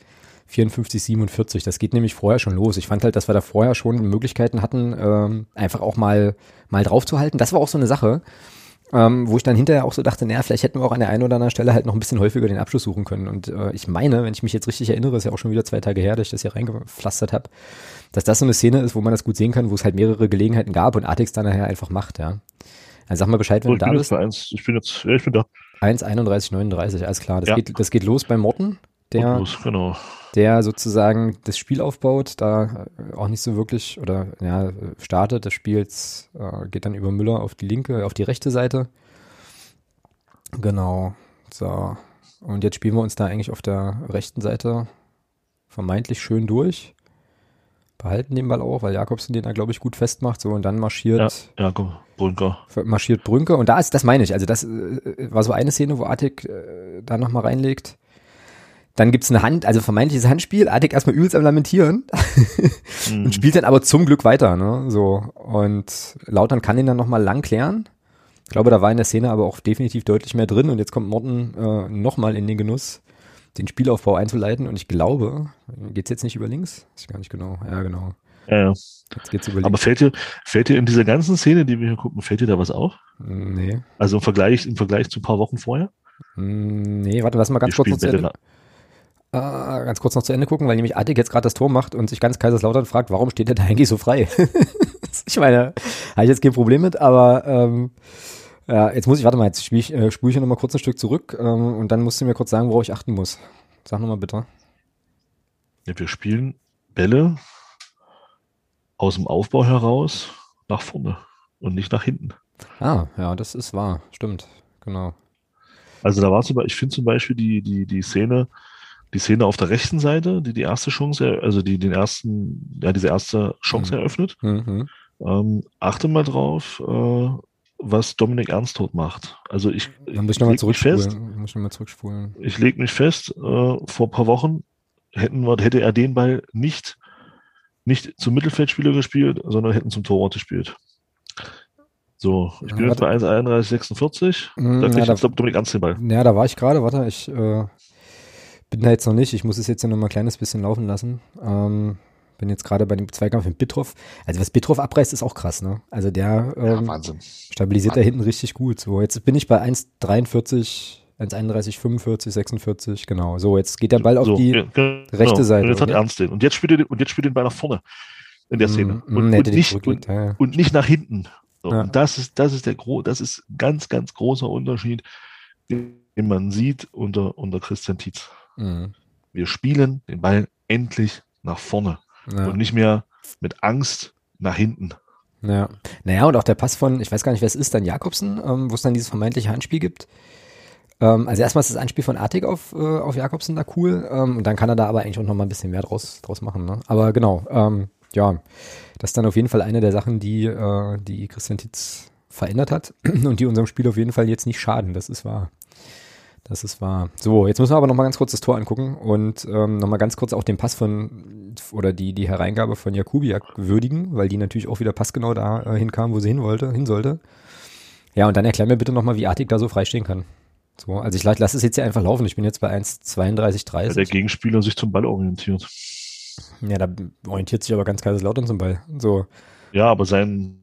Speaker 1: 54, 47. Das geht nämlich vorher schon los. Ich fand halt, dass wir da vorher schon Möglichkeiten hatten, ähm, einfach auch mal, mal draufzuhalten. Das war auch so eine Sache, ähm, wo ich dann hinterher auch so dachte, naja, vielleicht hätten wir auch an der einen oder anderen Stelle halt noch ein bisschen häufiger den Abschluss suchen können. Und äh, ich meine, wenn ich mich jetzt richtig erinnere, ist ja auch schon wieder zwei Tage her, dass ich das hier reingepflastert habe, dass das so eine Szene ist, wo man das gut sehen kann, wo es halt mehrere Gelegenheiten gab und Artix dann nachher einfach macht, ja. Also sag mal Bescheid, wenn
Speaker 2: So,
Speaker 1: du da bist.
Speaker 2: eins, ich bin jetzt, ja, ich bin da.
Speaker 1: 1, 31, 39, alles klar. Das,
Speaker 2: Ja.
Speaker 1: geht, das geht los bei Morten, der,
Speaker 2: Los, genau.
Speaker 1: der sozusagen das Spiel aufbaut, da äh, auch nicht so wirklich oder ja, startet des Spiels, äh, geht dann über Müller auf die linke, auf die rechte Seite. Genau. So. Und jetzt spielen wir uns da eigentlich auf der rechten Seite vermeintlich schön durch. Behalten den Ball auch, weil Jakobsen den da, glaube ich, gut festmacht. So, und dann marschiert,
Speaker 2: Ja, Jakob Brunker.
Speaker 1: marschiert Brünke. Und da ist, das meine ich. Also, das äh, war so eine Szene, wo Artig äh, da nochmal reinlegt. Dann gibt's eine Hand, also vermeintliches Handspiel. Artig erstmal übelst am Lamentieren [LAUGHS]
Speaker 2: Mhm.
Speaker 1: und spielt dann aber zum Glück weiter. Ne? So. Und Lautern kann ihn dann nochmal lang klären. Ich glaube, da war in der Szene aber auch definitiv deutlich mehr drin. Und jetzt kommt Morten äh, nochmal in den Genuss, den Spielaufbau einzuleiten. Und ich glaube, geht's jetzt nicht über links? Ich gar nicht genau. Ja, genau.
Speaker 2: Ja, ja.
Speaker 1: Jetzt geht's über
Speaker 2: Aber fällt dir, fällt dir in dieser ganzen Szene, die wir hier gucken, fällt dir da was auf?
Speaker 1: Nee.
Speaker 2: Also im Vergleich, im Vergleich zu ein paar Wochen vorher?
Speaker 1: Hm, Nee, warte, lass mal ganz
Speaker 2: Die
Speaker 1: kurz
Speaker 2: spielen
Speaker 1: Ende, äh, ganz kurz noch zu Ende gucken, weil nämlich Attic jetzt gerade das Tor macht und sich ganz Kaiserslautern fragt, warum steht der da eigentlich so frei? [LAUGHS] ich meine, habe ich jetzt kein Problem mit, aber ähm, ja, jetzt muss ich, warte mal, jetzt spiele ich, äh, spule ich hier nochmal kurz ein Stück zurück ähm, und dann musst du mir kurz sagen, worauf ich achten muss. Sag nochmal bitte.
Speaker 2: Ja, wir spielen Bälle aus dem Aufbau heraus nach vorne und nicht nach hinten.
Speaker 1: Ah, ja, das ist wahr, stimmt, genau.
Speaker 2: Also da war zum Beispiel, ich finde zum Beispiel die, die, die Szene, die Szene auf der rechten Seite, die die erste Chance, also die den ersten, ja, diese erste Chance
Speaker 1: Mhm.
Speaker 2: eröffnet.
Speaker 1: Mhm.
Speaker 2: Ähm, achte mal drauf, äh, was Dominik Ernst dort macht. Also ich,
Speaker 1: Dann muss ich nochmal
Speaker 2: leg mich fest,
Speaker 1: zurückspulen. Ich nochmal zurückspulen.
Speaker 2: ich lege mich fest, äh, vor ein paar Wochen hätten wir, hätte er den Ball nicht, nicht zum Mittelfeldspieler gespielt, sondern hätten zum Torwart gespielt. So, ich
Speaker 1: Ja,
Speaker 2: bin jetzt bei 1,31,46.
Speaker 1: Mhm,
Speaker 2: Da
Speaker 1: ja,
Speaker 2: kriegt
Speaker 1: da-
Speaker 2: jetzt Dominik Ernst den Ball.
Speaker 1: Ja, da war ich gerade, warte, ich äh, bin da jetzt noch nicht. Ich muss es jetzt ja noch mal ein kleines bisschen laufen lassen. Ähm, bin jetzt gerade bei dem Zweikampf mit Bitroff. Also was Bitroff abreißt, ist auch krass, ne? Also der ähm,
Speaker 2: Wahnsinn.
Speaker 1: stabilisiert da hinten richtig gut. So, jetzt bin ich bei 1,43, 1,31, 45, 46, genau. So, jetzt geht der Ball auf
Speaker 2: So,
Speaker 1: die
Speaker 2: ja, genau.
Speaker 1: rechte Seite,
Speaker 2: Und jetzt hat
Speaker 1: oder?
Speaker 2: Ernst den. Und jetzt spielt er den, und jetzt spielt er den Ball nach vorne in der Szene.
Speaker 1: Mm, mm,
Speaker 2: Und, und, nicht, und,
Speaker 1: ja, ja.
Speaker 2: und nicht nach hinten. So,
Speaker 1: Ja.
Speaker 2: Und das ist, das ist der gro das ist ein ganz, ganz großer Unterschied, den man sieht unter, unter Christian Tietz.
Speaker 1: Mhm.
Speaker 2: Wir spielen den Ball endlich nach vorne
Speaker 1: Ja.
Speaker 2: und nicht mehr mit Angst nach hinten.
Speaker 1: Ja. Naja, und auch der Pass von, ich weiß gar nicht, wer es ist, dann Jakobsen, ähm, wo es dann dieses vermeintliche Handspiel gibt. Ähm, also erstmal ist das Anspiel von Artig auf, äh, auf Jakobsen da cool. Ähm, und dann kann er da aber eigentlich auch noch mal ein bisschen mehr draus, draus machen. Ne? Aber genau, ähm, ja, das ist dann auf jeden Fall eine der Sachen, die, äh, die Christian Tietz verändert hat [CLEARS THROAT] und die unserem Spiel auf jeden Fall jetzt nicht schaden. Das ist wahr. Das ist wahr. So, jetzt müssen wir aber noch mal ganz kurz das Tor angucken und ähm, noch mal ganz kurz auch den Pass von oder die die Hereingabe von Jakubiak würdigen, weil die natürlich auch wieder passgenau da äh, hinkam, wo sie hin wollte, hin sollte. Ja, und dann erklär mir bitte noch mal, wie Artig da so freistehen kann. So, also ich lasse es jetzt hier einfach laufen. Ich bin jetzt bei
Speaker 2: Weil
Speaker 1: 1,32,30.
Speaker 2: der Gegenspieler sich zum Ball orientiert.
Speaker 1: Ja, da orientiert sich aber ganz Kaiserslautern zum Ball. So,
Speaker 2: Ja, aber sein,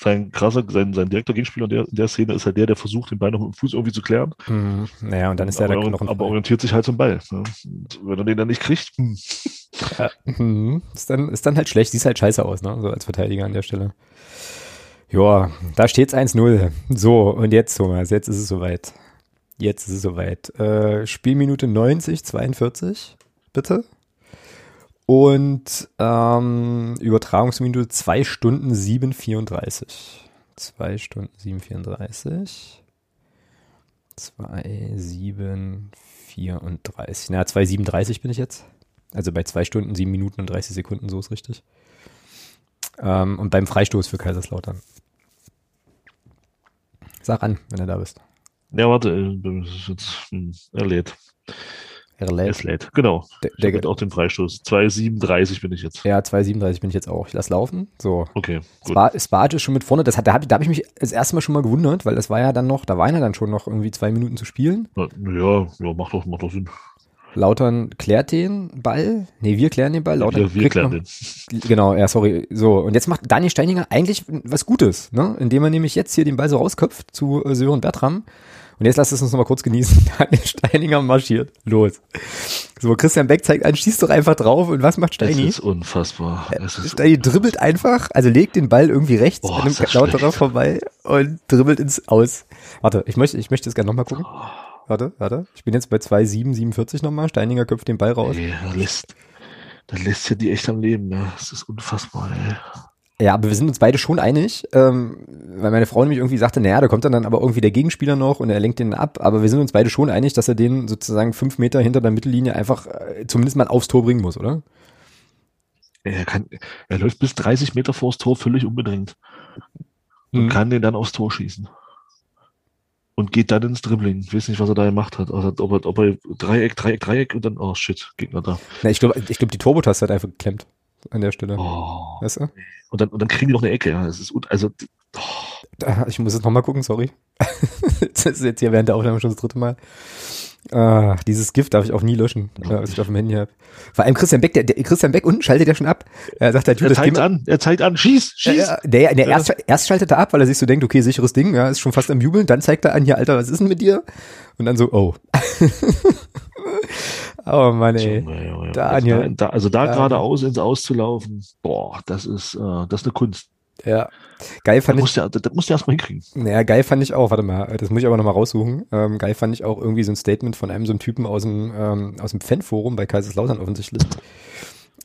Speaker 2: sein krasser, sein, sein direkter Gegenspieler in der, in der Szene ist halt der, der versucht, den Ball noch mit dem Fuß irgendwie zu klären.
Speaker 1: hm, naja, und dann ist ja
Speaker 2: aber,
Speaker 1: der
Speaker 2: aber,
Speaker 1: Knochen
Speaker 2: aber orientiert sich halt zum Ball. Ne? Und wenn er den dann nicht kriegt, hm,
Speaker 1: Mhm. Ist dann, ist dann halt schlecht, sieht halt scheiße aus, ne? So als Verteidiger an der Stelle. Ja, da steht's 1-0. So, und jetzt, Thomas, jetzt ist es soweit. Jetzt ist es soweit. Äh, Spielminute 90, 42, bitte. Und ähm, Übertragungsminute 2 Stunden 7,34. 2 Stunden 7,34. 2, 7, 34. Na, 2,37 bin ich jetzt. Also bei 2 Stunden, 7 Minuten und 30 Sekunden, so ist richtig. Ähm, und beim Freistoß für Kaiserslautern. Sag an, wenn du da bist.
Speaker 2: ja, warte, äh, das ist jetzt, hm, er lädt.
Speaker 1: Er
Speaker 2: Er
Speaker 1: lädt.
Speaker 2: ist lädt. Genau.
Speaker 1: Der, der,
Speaker 2: auch den Freistoß. 2,37 bin ich jetzt.
Speaker 1: ja, 2,37 bin ich jetzt auch. Ich lass laufen. So.
Speaker 2: Okay, gut.
Speaker 1: Spa, Sparge ist schon mit vorne. Das hat, da habe da hab ich mich das erste Mal schon mal gewundert, weil das war ja dann noch, da waren ja dann schon noch irgendwie zwei Minuten zu spielen.
Speaker 2: Na, Ja, ja, macht doch, macht doch Sinn.
Speaker 1: Lautern klärt den Ball. Nee, wir klären den Ball. Lautern
Speaker 2: Wir, wir klären
Speaker 1: noch,
Speaker 2: den.
Speaker 1: Genau, ja, sorry. So, und jetzt macht Daniel Steininger eigentlich was Gutes, ne? Indem er nämlich jetzt hier den Ball so rausköpft zu äh, Sören Bertram. Und jetzt lasst es uns nochmal kurz genießen. [LAUGHS] Daniel Steininger marschiert. Los. So, Christian Beck zeigt an, schießt doch einfach drauf. Und was macht Steini?
Speaker 2: ist unfassbar. Es ist
Speaker 1: Steini dribbelt einfach, also legt den Ball irgendwie rechts
Speaker 2: Boah,
Speaker 1: an einem
Speaker 2: das
Speaker 1: Lauterer vorbei und dribbelt ins Aus. Warte, ich möchte, ich möchte es gerne nochmal gucken. warte, warte. Ich bin jetzt bei 2,747 nochmal. Steininger köpft den Ball raus.
Speaker 2: Ey, da lässt, da lässt ja die echt am Leben, ne? Das ist unfassbar, ey.
Speaker 1: Ja, aber wir sind uns beide schon einig, ähm, weil meine Frau nämlich irgendwie sagte, naja, da kommt dann, dann aber irgendwie der Gegenspieler noch und er lenkt den ab, aber wir sind uns beide schon einig, dass er den sozusagen fünf Meter hinter der Mittellinie einfach äh, zumindest mal aufs Tor bringen muss, oder?
Speaker 2: Er, kann, er läuft bis 30 Meter vors Tor völlig unbedingt und
Speaker 1: Mhm.
Speaker 2: kann den dann aufs Tor schießen. Und geht dann ins Dribbling. Ich weiß nicht, was er da gemacht hat. Also, ob, er, ob er Dreieck, Dreieck, Dreieck und dann, oh shit, Gegner da.
Speaker 1: Na, ich glaube, ich glaub, die Turbotaste hat einfach geklemmt an der Stelle.
Speaker 2: Oh.
Speaker 1: Weißt du?
Speaker 2: Und, dann, und dann kriegen die noch eine Ecke. Ja. Es ist, also, oh.
Speaker 1: Ich muss jetzt nochmal gucken, sorry. [LAUGHS] das ist jetzt hier während der Aufnahme schon das dritte Mal. Ah, dieses Gift darf ich auch nie löschen, was ich auf dem Handy habe. Vor allem Christian Beck, der, der Christian Beck unten schaltet ja schon ab. Er sagt halt, du,
Speaker 2: er
Speaker 1: das
Speaker 2: zeigt
Speaker 1: Thema,
Speaker 2: an, er zeigt an, schieß, schieß.
Speaker 1: Ja, der, der
Speaker 2: Ja.
Speaker 1: erst, erst schaltet er ab, weil er sich so denkt, okay, sicheres Ding, ja, ist schon fast am Jubeln, dann zeigt er an, hier, Alter, was ist denn mit dir? Und dann so, oh. [LAUGHS] [LAUGHS] oh Mann, ey.
Speaker 2: Junge, Junge.
Speaker 1: Daniel.
Speaker 2: Also da, also da geradeaus ins Auszulaufen, boah, das ist, äh, das ist eine Kunst.
Speaker 1: Ja. Geil
Speaker 2: Das
Speaker 1: fand ich,
Speaker 2: musst du, das, das musst du erstmal hinkriegen.
Speaker 1: naja, geil fand ich auch, warte mal, das muss ich aber nochmal raussuchen. Ähm, geil fand ich auch irgendwie so ein Statement von einem so einem Typen aus dem, ähm, aus dem Fanforum bei Kaiserslautern offensichtlich.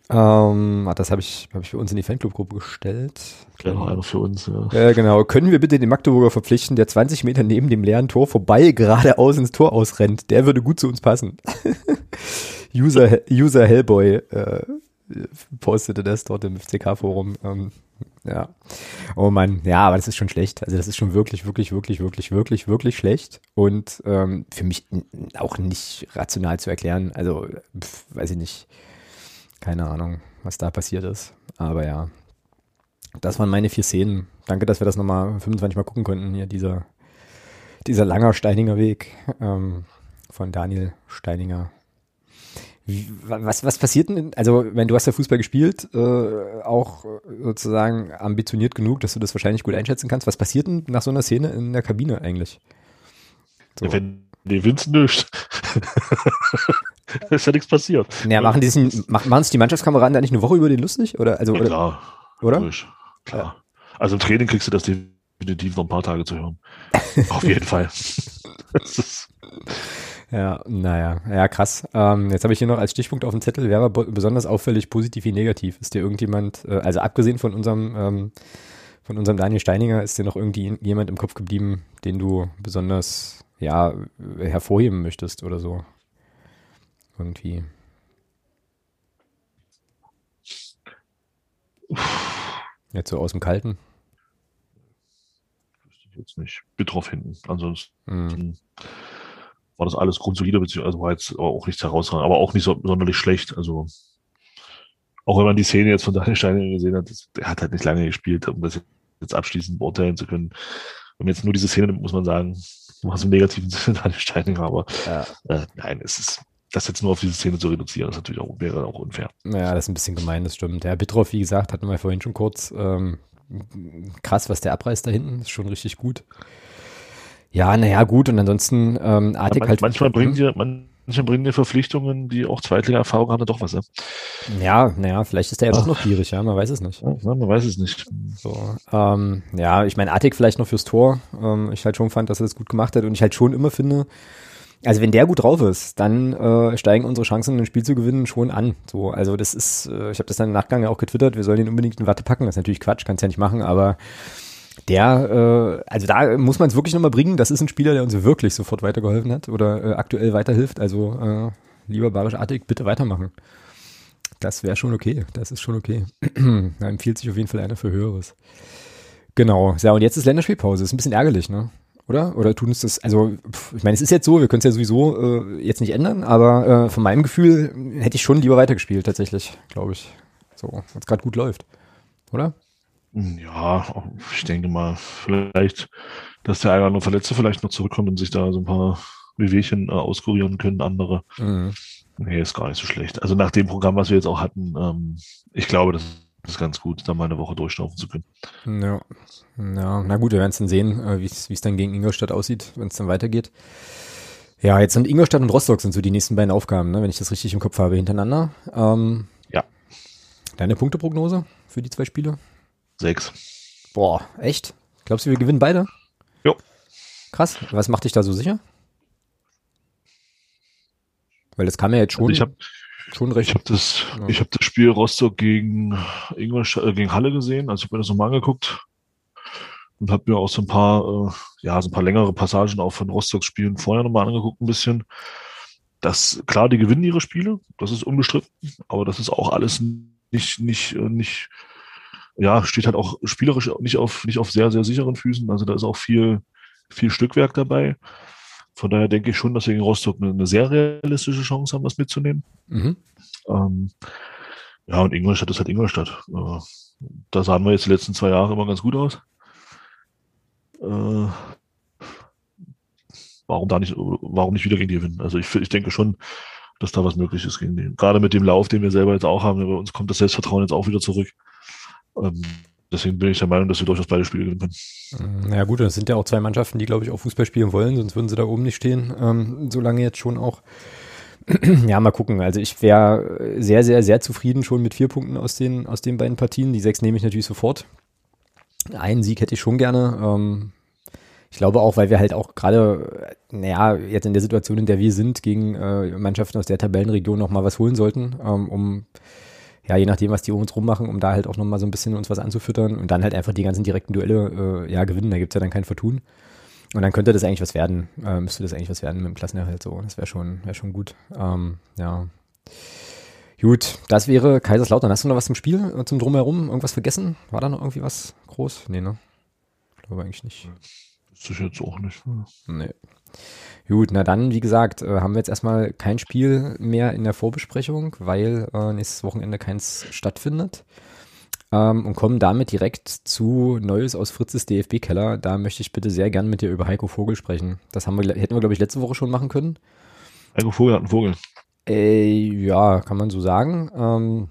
Speaker 1: Ähm, ah, das habe ich, habe ich für uns in die Fanclub-Gruppe gestellt.
Speaker 2: Noch einer für uns. Ja.
Speaker 1: Ja, genau. Können wir bitte den Magdeburger verpflichten, der 20 Meter neben dem leeren Tor vorbei geradeaus ins Tor ausrennt? Der würde gut zu uns passen. [LAUGHS] User, User Hellboy äh, postete das dort im FCK-Forum. Ähm, ja. Oh Mann, ja, aber das ist schon schlecht. Also das ist schon wirklich, wirklich, wirklich, wirklich, wirklich, wirklich schlecht. Und ähm, für mich auch nicht rational zu erklären. Also, pf, weiß ich nicht. Keine Ahnung, was da passiert ist. Aber ja, das waren meine vier Szenen. Danke, dass wir das nochmal 25 Mal gucken konnten. Hier dieser, dieser langer Steininger Weg ähm, von Daniel Steininger. Was, was passiert denn, also wenn du hast ja Fußball gespielt, äh, auch sozusagen ambitioniert genug, dass du das wahrscheinlich gut einschätzen kannst. Was passiert denn nach so einer Szene in der Kabine eigentlich? So.
Speaker 2: Wenn die Winzen nicht. [LAUGHS] [LAUGHS] ist ja nichts passiert.
Speaker 1: Ja, machen die sich, mach- machen die Mannschaftskameraden da nicht eine Woche über den lustig? Oder, also,
Speaker 2: Ja,
Speaker 1: oder,
Speaker 2: klar.
Speaker 1: oder?
Speaker 2: Logisch. Klar. Also im Training kriegst du das definitiv noch ein paar Tage zu hören. [LAUGHS] Auf jeden Fall.
Speaker 1: Ja, naja, ja, krass. Ähm, jetzt habe ich hier noch als Stichpunkt auf dem Zettel, wer war besonders auffällig positiv wie negativ? Ist dir irgendjemand, äh, also abgesehen von unserem, ähm, von unserem Daniel Steininger, ist dir noch irgendwie jemand im Kopf geblieben, den du besonders, ja, hervorheben möchtest oder so? Irgendwie. Jetzt so aus dem Kalten.
Speaker 2: wüsste ich jetzt nicht. Betroff hinten. Ansonsten
Speaker 1: Hm.
Speaker 2: war das alles grundsolide, beziehungsweise war jetzt auch nichts herausragend, aber auch nicht so sonderlich schlecht. Also auch wenn man die Szene jetzt von Daniel Steiner gesehen hat, das, der hat halt nicht lange gespielt, um das jetzt abschließend beurteilen zu können. Wenn man jetzt nur diese Szene nimmt, muss man sagen, war es im negativen [LAUGHS] Sinne Daniel Steiner, aber
Speaker 1: Ja.
Speaker 2: äh, nein, es ist das jetzt nur auf diese Szene zu reduzieren, ist natürlich auch, wäre auch unfair.
Speaker 1: Naja, das ist ein bisschen gemein, das stimmt. Der Bitroff, wie gesagt, hatten wir vorhin schon kurz. Ähm, krass, was der abreißt da hinten, ist schon richtig gut. Ja, naja, gut. Und ansonsten ähm, Artig
Speaker 2: Man,
Speaker 1: halt.
Speaker 2: manchmal bringen dir, manchmal bringen dir Verpflichtungen, die auch Zweitliga-Erfahrung haben, dann doch was. Ja?
Speaker 1: Ja, naja, vielleicht ist der ja doch noch gierig, ja, man weiß es nicht.
Speaker 2: Ja, man weiß es nicht.
Speaker 1: So, ähm, ja, ich meine, Artig vielleicht noch fürs Tor. Ähm, ich halt schon fand, dass er das gut gemacht hat und ich halt schon immer finde, also wenn der gut drauf ist, dann äh, steigen unsere Chancen, ein Spiel zu gewinnen, schon an. So, also das ist, äh, ich habe das dann im Nachgang ja auch getwittert, wir sollen ihn unbedingt in Watte packen. Das ist natürlich Quatsch, kannst ja nicht machen, aber der, äh, also da muss man es wirklich nochmal bringen. Das ist ein Spieler, der uns wirklich sofort weitergeholfen hat oder äh, aktuell weiterhilft. Also äh, lieber Barisch Artig, bitte weitermachen. Das wäre schon okay. Das ist schon okay. [CLEARS THROAT] da empfiehlt sich auf jeden Fall einer für Höheres. Genau. Ja, und jetzt ist Länderspielpause. Ist ein bisschen ärgerlich, ne? Oder? Oder tun uns das, also, pff, ich meine, es ist jetzt so, wir können es ja sowieso äh, jetzt nicht ändern, aber äh, von meinem Gefühl hätte ich schon lieber weitergespielt, tatsächlich, glaube ich. So, weil es gerade gut läuft. Oder?
Speaker 2: Ja, ich denke mal, vielleicht, dass der eine oder andere Verletzte vielleicht noch zurückkommt und sich da so ein paar Wehwehchen äh, auskurieren können, andere.
Speaker 1: Mhm.
Speaker 2: Nee, ist gar nicht so schlecht. Also nach dem Programm, was wir jetzt auch hatten, ähm, ich glaube, das ist ganz gut, da mal eine Woche durchschnaufen zu können.
Speaker 1: Ja. ja, na gut, wir werden es dann sehen, äh, wie es dann gegen Ingolstadt aussieht, wenn es dann weitergeht. Ja, jetzt sind Ingolstadt und Rostock sind so die nächsten beiden Aufgaben, ne, wenn ich das richtig im Kopf habe, hintereinander. Ähm,
Speaker 2: Ja.
Speaker 1: Deine Punkteprognose für die zwei Spiele?
Speaker 2: Sechs.
Speaker 1: Boah, echt? Glaubst du, wir gewinnen beide?
Speaker 2: Jo.
Speaker 1: Krass. Was macht dich da so sicher? Weil das kam ja jetzt schon,
Speaker 2: Also ich habe
Speaker 1: schon recht.
Speaker 2: ich hab das,
Speaker 1: Ja.
Speaker 2: ich hab das Spiel Rostock gegen Ingolstadt, äh, gegen Halle gesehen. Also ich habe mir das nochmal angeguckt und habe mir auch so ein paar, äh, ja, so ein paar längere Passagen auch von Rostocks Spielen vorher nochmal angeguckt, ein bisschen. Das, klar, die gewinnen ihre Spiele, das ist unbestritten, aber das ist auch alles nicht, nicht, äh, nicht, ja, steht halt auch spielerisch nicht auf, nicht auf sehr, sehr sicheren Füßen. Also da ist auch viel, viel Stückwerk dabei. Von daher denke ich schon, dass wir gegen Rostock eine, eine sehr realistische Chance haben, das mitzunehmen.
Speaker 1: Mhm.
Speaker 2: Ähm, ja, und Ingolstadt ist halt Ingolstadt. Äh, da sahen wir jetzt die letzten zwei Jahre immer ganz gut aus. Äh, warum da nicht, warum nicht wieder gegen die gewinnen? Also ich, ich denke schon, dass da was möglich ist gegen die. Gerade mit dem Lauf, den wir selber jetzt auch haben, bei uns kommt das Selbstvertrauen jetzt auch wieder zurück. Ähm, deswegen bin ich der Meinung, dass wir durchaus beide Spiele gewinnen können.
Speaker 1: Na ja, gut, das sind ja auch zwei Mannschaften, die, glaube ich, auch Fußball spielen wollen, sonst würden sie da oben nicht stehen. Ähm, so lange jetzt schon auch. [CLEARS THROAT] ja, mal gucken. Also ich wäre sehr, sehr, sehr zufrieden schon mit vier Punkten aus den, aus den beiden Partien. Die sechs nehme ich natürlich sofort. Einen Sieg hätte ich schon gerne. Ähm, ich glaube auch, weil wir halt auch gerade, naja, jetzt in der Situation, in der wir sind, gegen äh, Mannschaften aus der Tabellenregion noch mal was holen sollten, ähm, um ja, je nachdem, was die um uns rummachen, um da halt auch nochmal so ein bisschen uns was anzufüttern und dann halt einfach die ganzen direkten Duelle äh, ja gewinnen. Da gibt's ja dann kein Vertun. Und dann könnte das eigentlich was werden, äh, müsste das eigentlich was werden mit dem Klassenerhalt so. Das wäre schon, wäre schon gut. Ähm, ja. Gut, das wäre Kaiserslautern. Hast du noch was zum Spiel, äh, zum Drumherum? Irgendwas vergessen? War da noch irgendwie was groß? Nee, ne? Ich glaube eigentlich nicht.
Speaker 2: Das ist jetzt auch nicht. ne?
Speaker 1: Nee. Gut, na dann, wie gesagt, äh, haben wir jetzt erstmal kein Spiel mehr in der Vorbesprechung, weil äh, nächstes Wochenende keins stattfindet. Ähm, und kommen damit direkt zu Neues aus Fritzes DFB-Keller. Da möchte ich bitte sehr gern mit dir über Heiko Vogel sprechen. Das haben wir, hätten wir, glaube ich, letzte Woche schon machen können.
Speaker 2: Heiko Vogel hat einen Vogel.
Speaker 1: Äh, ja, kann man so sagen. Ähm,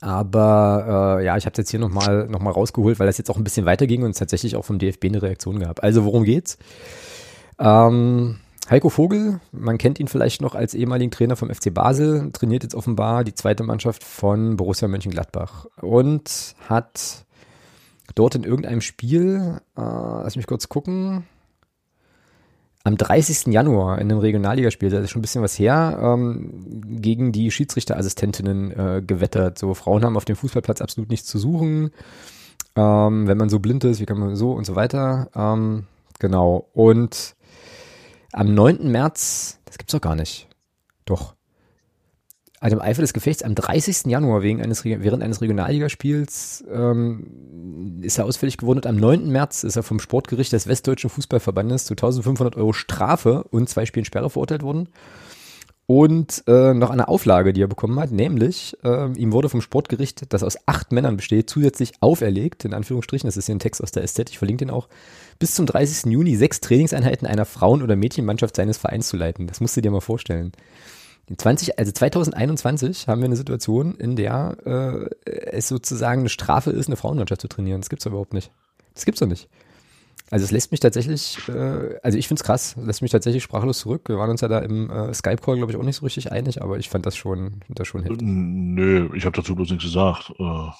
Speaker 1: aber äh, ja, ich habe jetzt hier nochmal noch mal rausgeholt, weil das jetzt auch ein bisschen weiterging und es tatsächlich auch vom DFB eine Reaktion gab. Also worum geht's? Ähm, Heiko Vogel, man kennt ihn vielleicht noch als ehemaligen Trainer vom FC Basel, trainiert jetzt offenbar die zweite Mannschaft von Borussia Mönchengladbach und hat dort in irgendeinem Spiel, äh, lass mich kurz gucken, am 30. Januar in einem Regionalligaspiel, das ist schon ein bisschen was her, ähm, gegen die Schiedsrichterassistentinnen äh, gewettert. So, Frauen haben auf dem Fußballplatz absolut nichts zu suchen. Ähm, wenn man so blind ist, wie kann man so und so weiter. Ähm, genau. Und am 9. März, das gibt's doch gar nicht. Doch. Also im Eifer des Gefechts am 30. Januar wegen eines, Re- während eines Regionalligaspiels ähm, ist er ausfällig geworden und am 9. März ist er vom Sportgericht des Westdeutschen Fußballverbandes zu 1500 Euro Strafe und zwei Spielen Sperre verurteilt worden. Und äh, noch eine Auflage, die er bekommen hat, nämlich äh, ihm wurde vom Sportgericht, das aus acht Männern besteht, zusätzlich auferlegt, in Anführungsstrichen, das ist hier ein Text aus der SZ, ich verlinke den auch, bis zum 30. Juni sechs Trainingseinheiten einer Frauen- oder Mädchenmannschaft seines Vereins zu leiten. Das musst du dir mal vorstellen. In 20, also 2021 haben wir eine Situation, in der äh, es sozusagen eine Strafe ist, eine Frauenmannschaft zu trainieren. Das gibt's doch überhaupt nicht. Das gibt's doch nicht. Also es lässt mich tatsächlich, äh, also ich find's krass, lässt mich tatsächlich sprachlos zurück. Wir waren uns ja da im äh, Skype-Call, glaube ich, auch nicht so richtig einig, aber ich fand das schon, das schon heftig.
Speaker 2: Nö, ich habe dazu bloß nichts gesagt. Äh,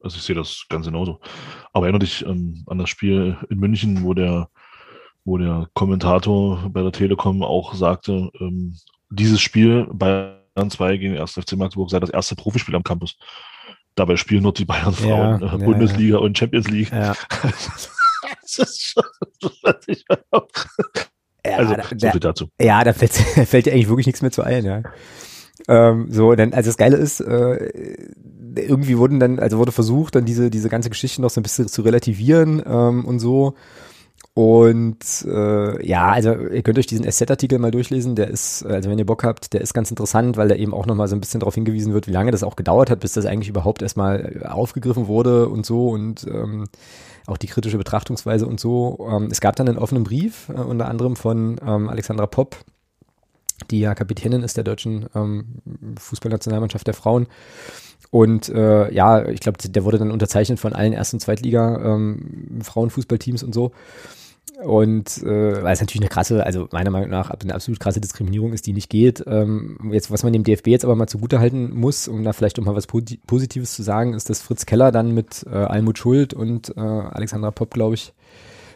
Speaker 2: Also ich sehe das ganz genauso. Aber erinnere dich ähm, an das Spiel in München, wo der, wo der Kommentator bei der Telekom auch sagte, ähm, dieses Spiel Bayern 2 gegen den 1. FC Magdeburg sei das erste Profispiel am Campus. Dabei spielen nur die Bayern Frauen
Speaker 1: Ja,
Speaker 2: äh,
Speaker 1: ja,
Speaker 2: Bundesliga und Champions League.
Speaker 1: Ja, [LAUGHS]
Speaker 2: das ist schon, [LAUGHS] das ist
Speaker 1: ja,
Speaker 2: also,
Speaker 1: da,
Speaker 2: so dazu.
Speaker 1: ja da, fällt, [LAUGHS] fällt dir eigentlich wirklich nichts mehr zu ein, ja. Ähm, so, dann, also das Geile ist, äh, irgendwie wurden dann, also wurde versucht, dann diese, diese ganze Geschichte noch so ein bisschen zu relativieren ähm, und so. Und äh, ja, also ihr könnt euch diesen SZ-Artikel mal durchlesen, der ist, also wenn ihr Bock habt, der ist ganz interessant, weil da eben auch nochmal so ein bisschen darauf hingewiesen wird, wie lange das auch gedauert hat, bis das eigentlich überhaupt erstmal aufgegriffen wurde und so und ähm, auch die kritische Betrachtungsweise und so. Ähm, es gab dann einen offenen Brief, äh, unter anderem von ähm, Alexandra Popp, die ja Kapitänin ist der deutschen ähm, Fußballnationalmannschaft der Frauen. Und äh, ja, ich glaube, der wurde dann unterzeichnet von allen Erst- und Zweitliga ähm, und so. Und äh, weil es natürlich eine krasse, also meiner Meinung nach eine absolut krasse Diskriminierung ist, die nicht geht. Ähm, jetzt, was man dem DFB jetzt aber mal zugutehalten muss, um da vielleicht auch mal was Posi- Positives zu sagen, ist, dass Fritz Keller dann mit äh, Almut Schuld und äh, Alexandra Popp, glaube ich,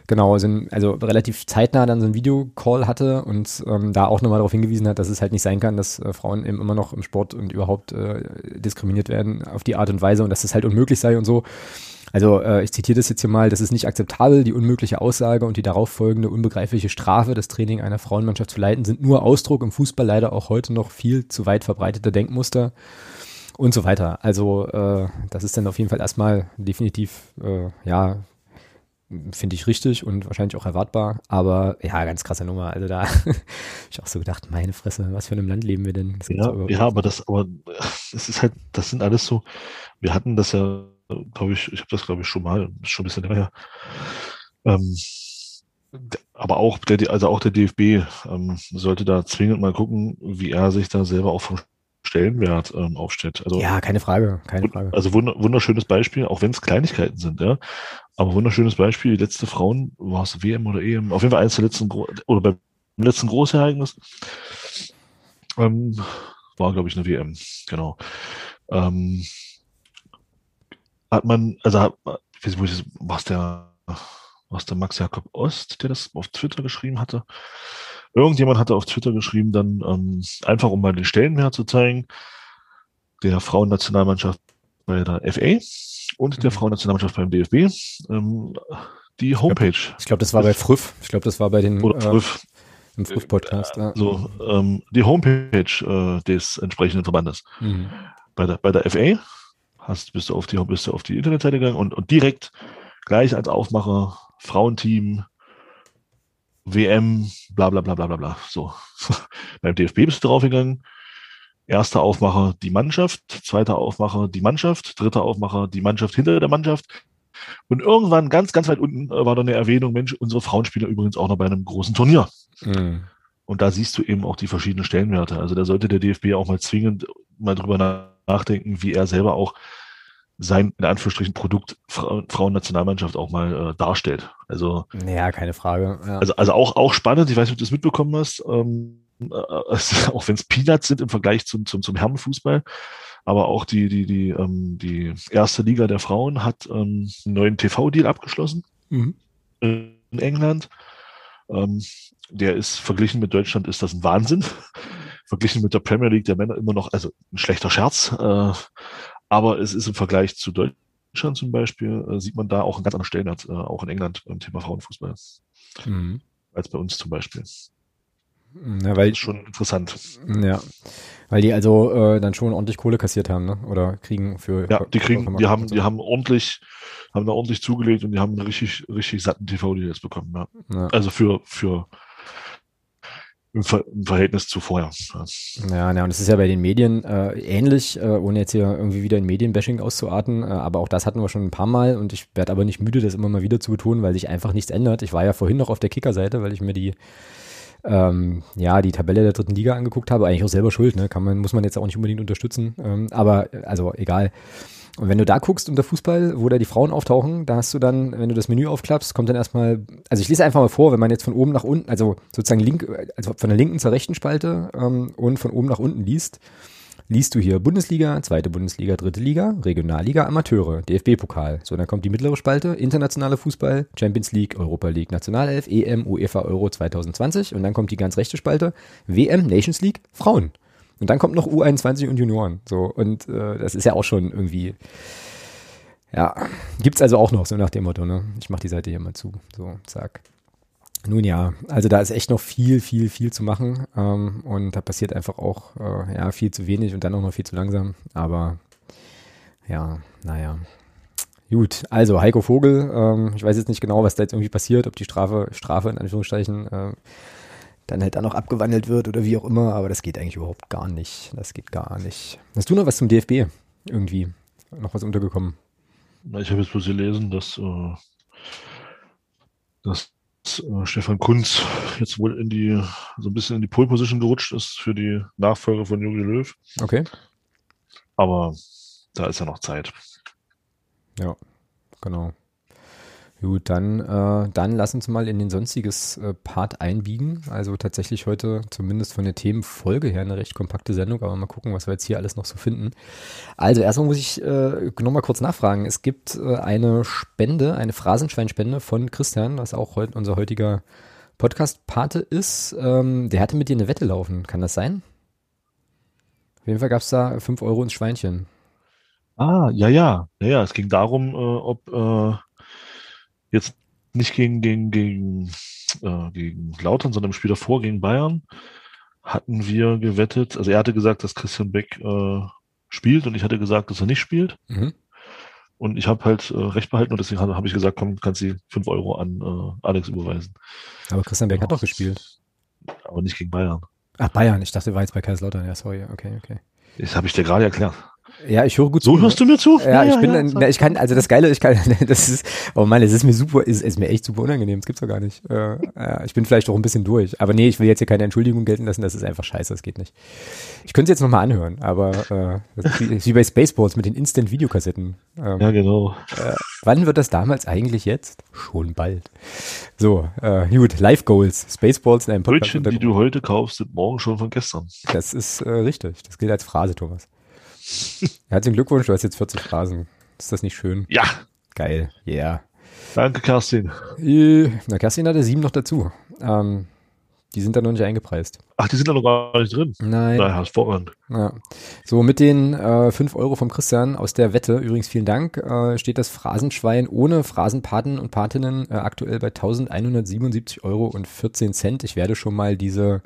Speaker 1: genau, also, also relativ zeitnah dann so ein Videocall hatte und ähm, da auch nochmal darauf hingewiesen hat, dass es halt nicht sein kann, dass äh, Frauen eben immer noch im Sport und überhaupt äh, diskriminiert werden auf die Art und Weise und dass das halt unmöglich sei und so. Also äh, ich zitiere das jetzt hier mal, das ist nicht akzeptabel, die unmögliche Aussage und die darauf folgende unbegreifliche Strafe, das Training einer Frauenmannschaft zu leiten, sind nur Ausdruck im Fußball leider auch heute noch viel zu weit verbreiteter Denkmuster und so weiter. Also äh, das ist dann auf jeden Fall erstmal definitiv, äh, ja, finde ich richtig und wahrscheinlich auch erwartbar. Aber ja, ganz krasse Nummer. Also da [LAUGHS] habe ich auch so gedacht, meine Fresse, was für einem Land leben wir denn?
Speaker 2: Ja, ja, aber das, aber es ist halt, das sind alles so, wir hatten das ja glaube ich, ich habe das glaube ich schon mal, schon ein bisschen länger. Ähm, aber auch der, also auch der DFB ähm, sollte da zwingend mal gucken, wie er sich da selber auch vom Stellenwert ähm, aufstellt.
Speaker 1: Also, ja, keine Frage, keine Frage.
Speaker 2: Also wunderschönes Beispiel, auch wenn es Kleinigkeiten sind, ja. Aber wunderschönes Beispiel, die letzte Frauen, war es WM oder EM, auf jeden Fall eines der letzten, oder beim letzten Großereignis, ähm, war, glaube ich, eine WM, genau. Ähm, hat man, also nicht, was der, was der Max Jakob Ost, der das auf Twitter geschrieben hatte. Irgendjemand hatte auf Twitter geschrieben, dann ähm, einfach um mal den Stellenwert zu zeigen, der Frauennationalmannschaft bei der FA und mhm. der Frauennationalmannschaft beim DFB. Ähm, die Homepage.
Speaker 1: Ich glaube, das war bei Früff. Ich glaube, das war bei den
Speaker 2: Oder Früff.
Speaker 1: Äh, im Früff-Podcast. Ja.
Speaker 2: So, ähm, die Homepage äh, des entsprechenden Verbandes. Mhm. Bei der, bei der FA hast, bist du auf die, bist du auf die Internetseite gegangen und, und direkt gleich als Aufmacher Frauenteam, WM, bla bla bla bla bla bla. So. [LAUGHS] Beim DFB bist du draufgegangen. Erster Aufmacher die Mannschaft, zweiter Aufmacher die Mannschaft, dritter Aufmacher die Mannschaft hinter der Mannschaft. Und irgendwann ganz, ganz weit unten äh, war dann eine Erwähnung, Mensch, unsere Frauenspieler übrigens auch noch bei einem großen Turnier. Mhm. Und da siehst du eben auch die verschiedenen Stellenwerte. Also da sollte der DFB auch mal zwingend mal drüber nachdenken, wie er selber auch sein, in Anführungsstrichen, Produkt Fra Frauennationalmannschaft auch mal äh, darstellt. Also.
Speaker 1: Ja, keine Frage. Ja.
Speaker 2: Also, also auch, auch spannend, ich weiß nicht, ob du das mitbekommen hast, ähm, äh, [LAUGHS] auch wenn es Peanuts sind im Vergleich zum, zum, zum Herrenfußball, aber auch die, die, die, ähm, die erste Liga der Frauen hat ähm, einen neuen TV-Deal abgeschlossen mhm. in England. Ähm, der ist verglichen mit Deutschland ist das ein Wahnsinn. Verglichen mit der Premier League der Männer immer noch, also ein schlechter Scherz. Äh, aber es ist im Vergleich zu Deutschland zum Beispiel, äh, sieht man da auch einen ganz anderen Stellenwert, äh, auch in England beim Thema Frauenfußball. Mhm. Als bei uns zum Beispiel.
Speaker 1: Ja, weil,
Speaker 2: das ist schon interessant.
Speaker 1: Ja, weil die also äh, dann schon ordentlich Kohle kassiert haben, ne? Oder kriegen für.
Speaker 2: Ja, die kriegen, die haben, die haben ordentlich, haben da ordentlich zugelegt und die haben einen richtig, richtig satten TV-Deal jetzt bekommen. Ja. ja. Also für, für im, Ver im, Verhältnis zu vorher.
Speaker 1: Ja, ja, und es ist ja bei den Medien äh, ähnlich, äh, ohne jetzt hier irgendwie wieder in Medienbashing auszuarten, äh, aber auch das hatten wir schon ein paar Mal und ich werde aber nicht müde, das immer mal wieder zu betonen, weil sich einfach nichts ändert. Ich war ja vorhin noch auf der Kickerseite, weil ich mir die ähm, ja, die Tabelle der dritten Liga angeguckt habe, eigentlich auch selber schuld, ne? Kann man, muss man jetzt auch nicht unbedingt unterstützen. Ähm, aber also egal. Und wenn du da guckst unter Fußball, wo da die Frauen auftauchen, da hast du dann, wenn du das Menü aufklappst, kommt dann erstmal, also ich lese einfach mal vor, wenn man jetzt von oben nach unten, also sozusagen link, also von der linken zur rechten Spalte ähm, und von oben nach unten liest, liest du hier Bundesliga, zweite Bundesliga, dritte Liga, Regionalliga, Amateure, DFB-Pokal. So, dann kommt die mittlere Spalte, internationale Fußball, Champions League, Europa League, Nationalelf, EM, UEFA Euro 2020 und dann kommt die ganz rechte Spalte, WM, Nations League, Frauen. Und dann kommt noch U21 und Junioren. So, und äh, das ist ja auch schon irgendwie. Ja, gibt's also auch noch, so nach dem Motto, ne? Ich mach die Seite hier mal zu. So, zack. Nun ja, also da ist echt noch viel, viel, viel zu machen. Ähm, und da passiert einfach auch äh, ja, viel zu wenig und dann auch noch viel zu langsam. Aber ja, naja. Gut, also Heiko Vogel, ähm, ich weiß jetzt nicht genau, was da jetzt irgendwie passiert, ob die Strafe, Strafe in Anführungsstrichen, äh, dann halt dann noch abgewandelt wird oder wie auch immer, aber das geht eigentlich überhaupt gar nicht. Das geht gar nicht. Hast du noch was zum DFB irgendwie? Noch was untergekommen?
Speaker 2: Ich habe jetzt bloß gelesen, dass, äh, dass äh, Stefan Kunz jetzt wohl in die, so ein bisschen in die Pole Position gerutscht ist für die Nachfolge von Jogi Löw.
Speaker 1: Okay.
Speaker 2: Aber da ist ja noch Zeit.
Speaker 1: Ja, genau. Gut, dann, äh, dann lass uns mal in den sonstiges äh, Part einbiegen. Also tatsächlich heute zumindest von der Themenfolge her eine recht kompakte Sendung, aber mal gucken, was wir jetzt hier alles noch so finden. Also erstmal muss ich äh, nochmal kurz nachfragen. Es gibt äh, eine Spende, eine Phrasenschweinspende von Christian, was auch heute unser heutiger Podcast-Pate ist. Ähm, der hatte mit dir eine Wette laufen, kann das sein? Auf jeden Fall gab es da 5 Euro ins Schweinchen.
Speaker 2: Ah, ja, ja. Ja, ja, es ging darum, äh, ob äh, jetzt nicht gegen, gegen, gegen, äh, gegen Lautern, sondern im Spiel davor gegen Bayern hatten wir gewettet. Also er hatte gesagt, dass Christian Beck äh, spielt und ich hatte gesagt, dass er nicht spielt.
Speaker 1: Mhm.
Speaker 2: Und ich habe halt äh, recht behalten und deswegen habe hab ich gesagt, komm, kannst du 5 Euro an äh, Alex überweisen.
Speaker 1: Aber Christian Beck hat doch gespielt.
Speaker 2: Aber nicht gegen Bayern.
Speaker 1: Ach, Bayern. Ich dachte, war jetzt bei Kaiserslautern. Ja, sorry. Okay, okay.
Speaker 2: Das habe ich dir gerade erklärt.
Speaker 1: Ja, ich höre gut
Speaker 2: So
Speaker 1: zu.
Speaker 2: hörst du mir zu?
Speaker 1: Ja, ich bin, dann, na, ich kann, also das Geile, ich kann, [LAUGHS] das ist, oh Mann, es ist mir super, ist, ist mir echt super unangenehm, das gibt's doch gar nicht. Äh, ja, ich bin vielleicht auch ein bisschen durch, aber nee, ich will jetzt hier keine Entschuldigung gelten lassen, das ist einfach scheiße, das geht nicht. Ich könnte es jetzt nochmal anhören, aber äh, das ist wie, bei Spaceballs mit den Instant-Videokassetten. Ähm,
Speaker 2: Ja, genau.
Speaker 1: äh, wann wird das damals eigentlich jetzt? Schon bald. So, äh, gut, Live Goals, Spaceballs in einem Podcast.
Speaker 2: Brötchen, die du heute kaufst, sind morgen schon von gestern.
Speaker 1: Das ist äh, richtig, das gilt als Phrase, Thomas. [LAUGHS] Herzlichen Glückwunsch, du hast jetzt 40 Phrasen. Ist das nicht schön?
Speaker 2: Ja,
Speaker 1: Geil, yeah.
Speaker 2: danke, Kerstin.
Speaker 1: Äh, Na, Kerstin hatte sieben noch dazu. Ähm, die sind da noch nicht eingepreist.
Speaker 2: Ach, die sind da noch gar nicht drin.
Speaker 1: Nein.
Speaker 2: Naja, hervorragend.
Speaker 1: Ja. So, mit den äh, 5 Euro vom Christian aus der Wette, übrigens vielen Dank, äh, steht das Phrasenschwein ohne Phrasenpaten und Patinnen äh, aktuell bei 1177 Euro und 14 Cent. Ich werde schon mal diese,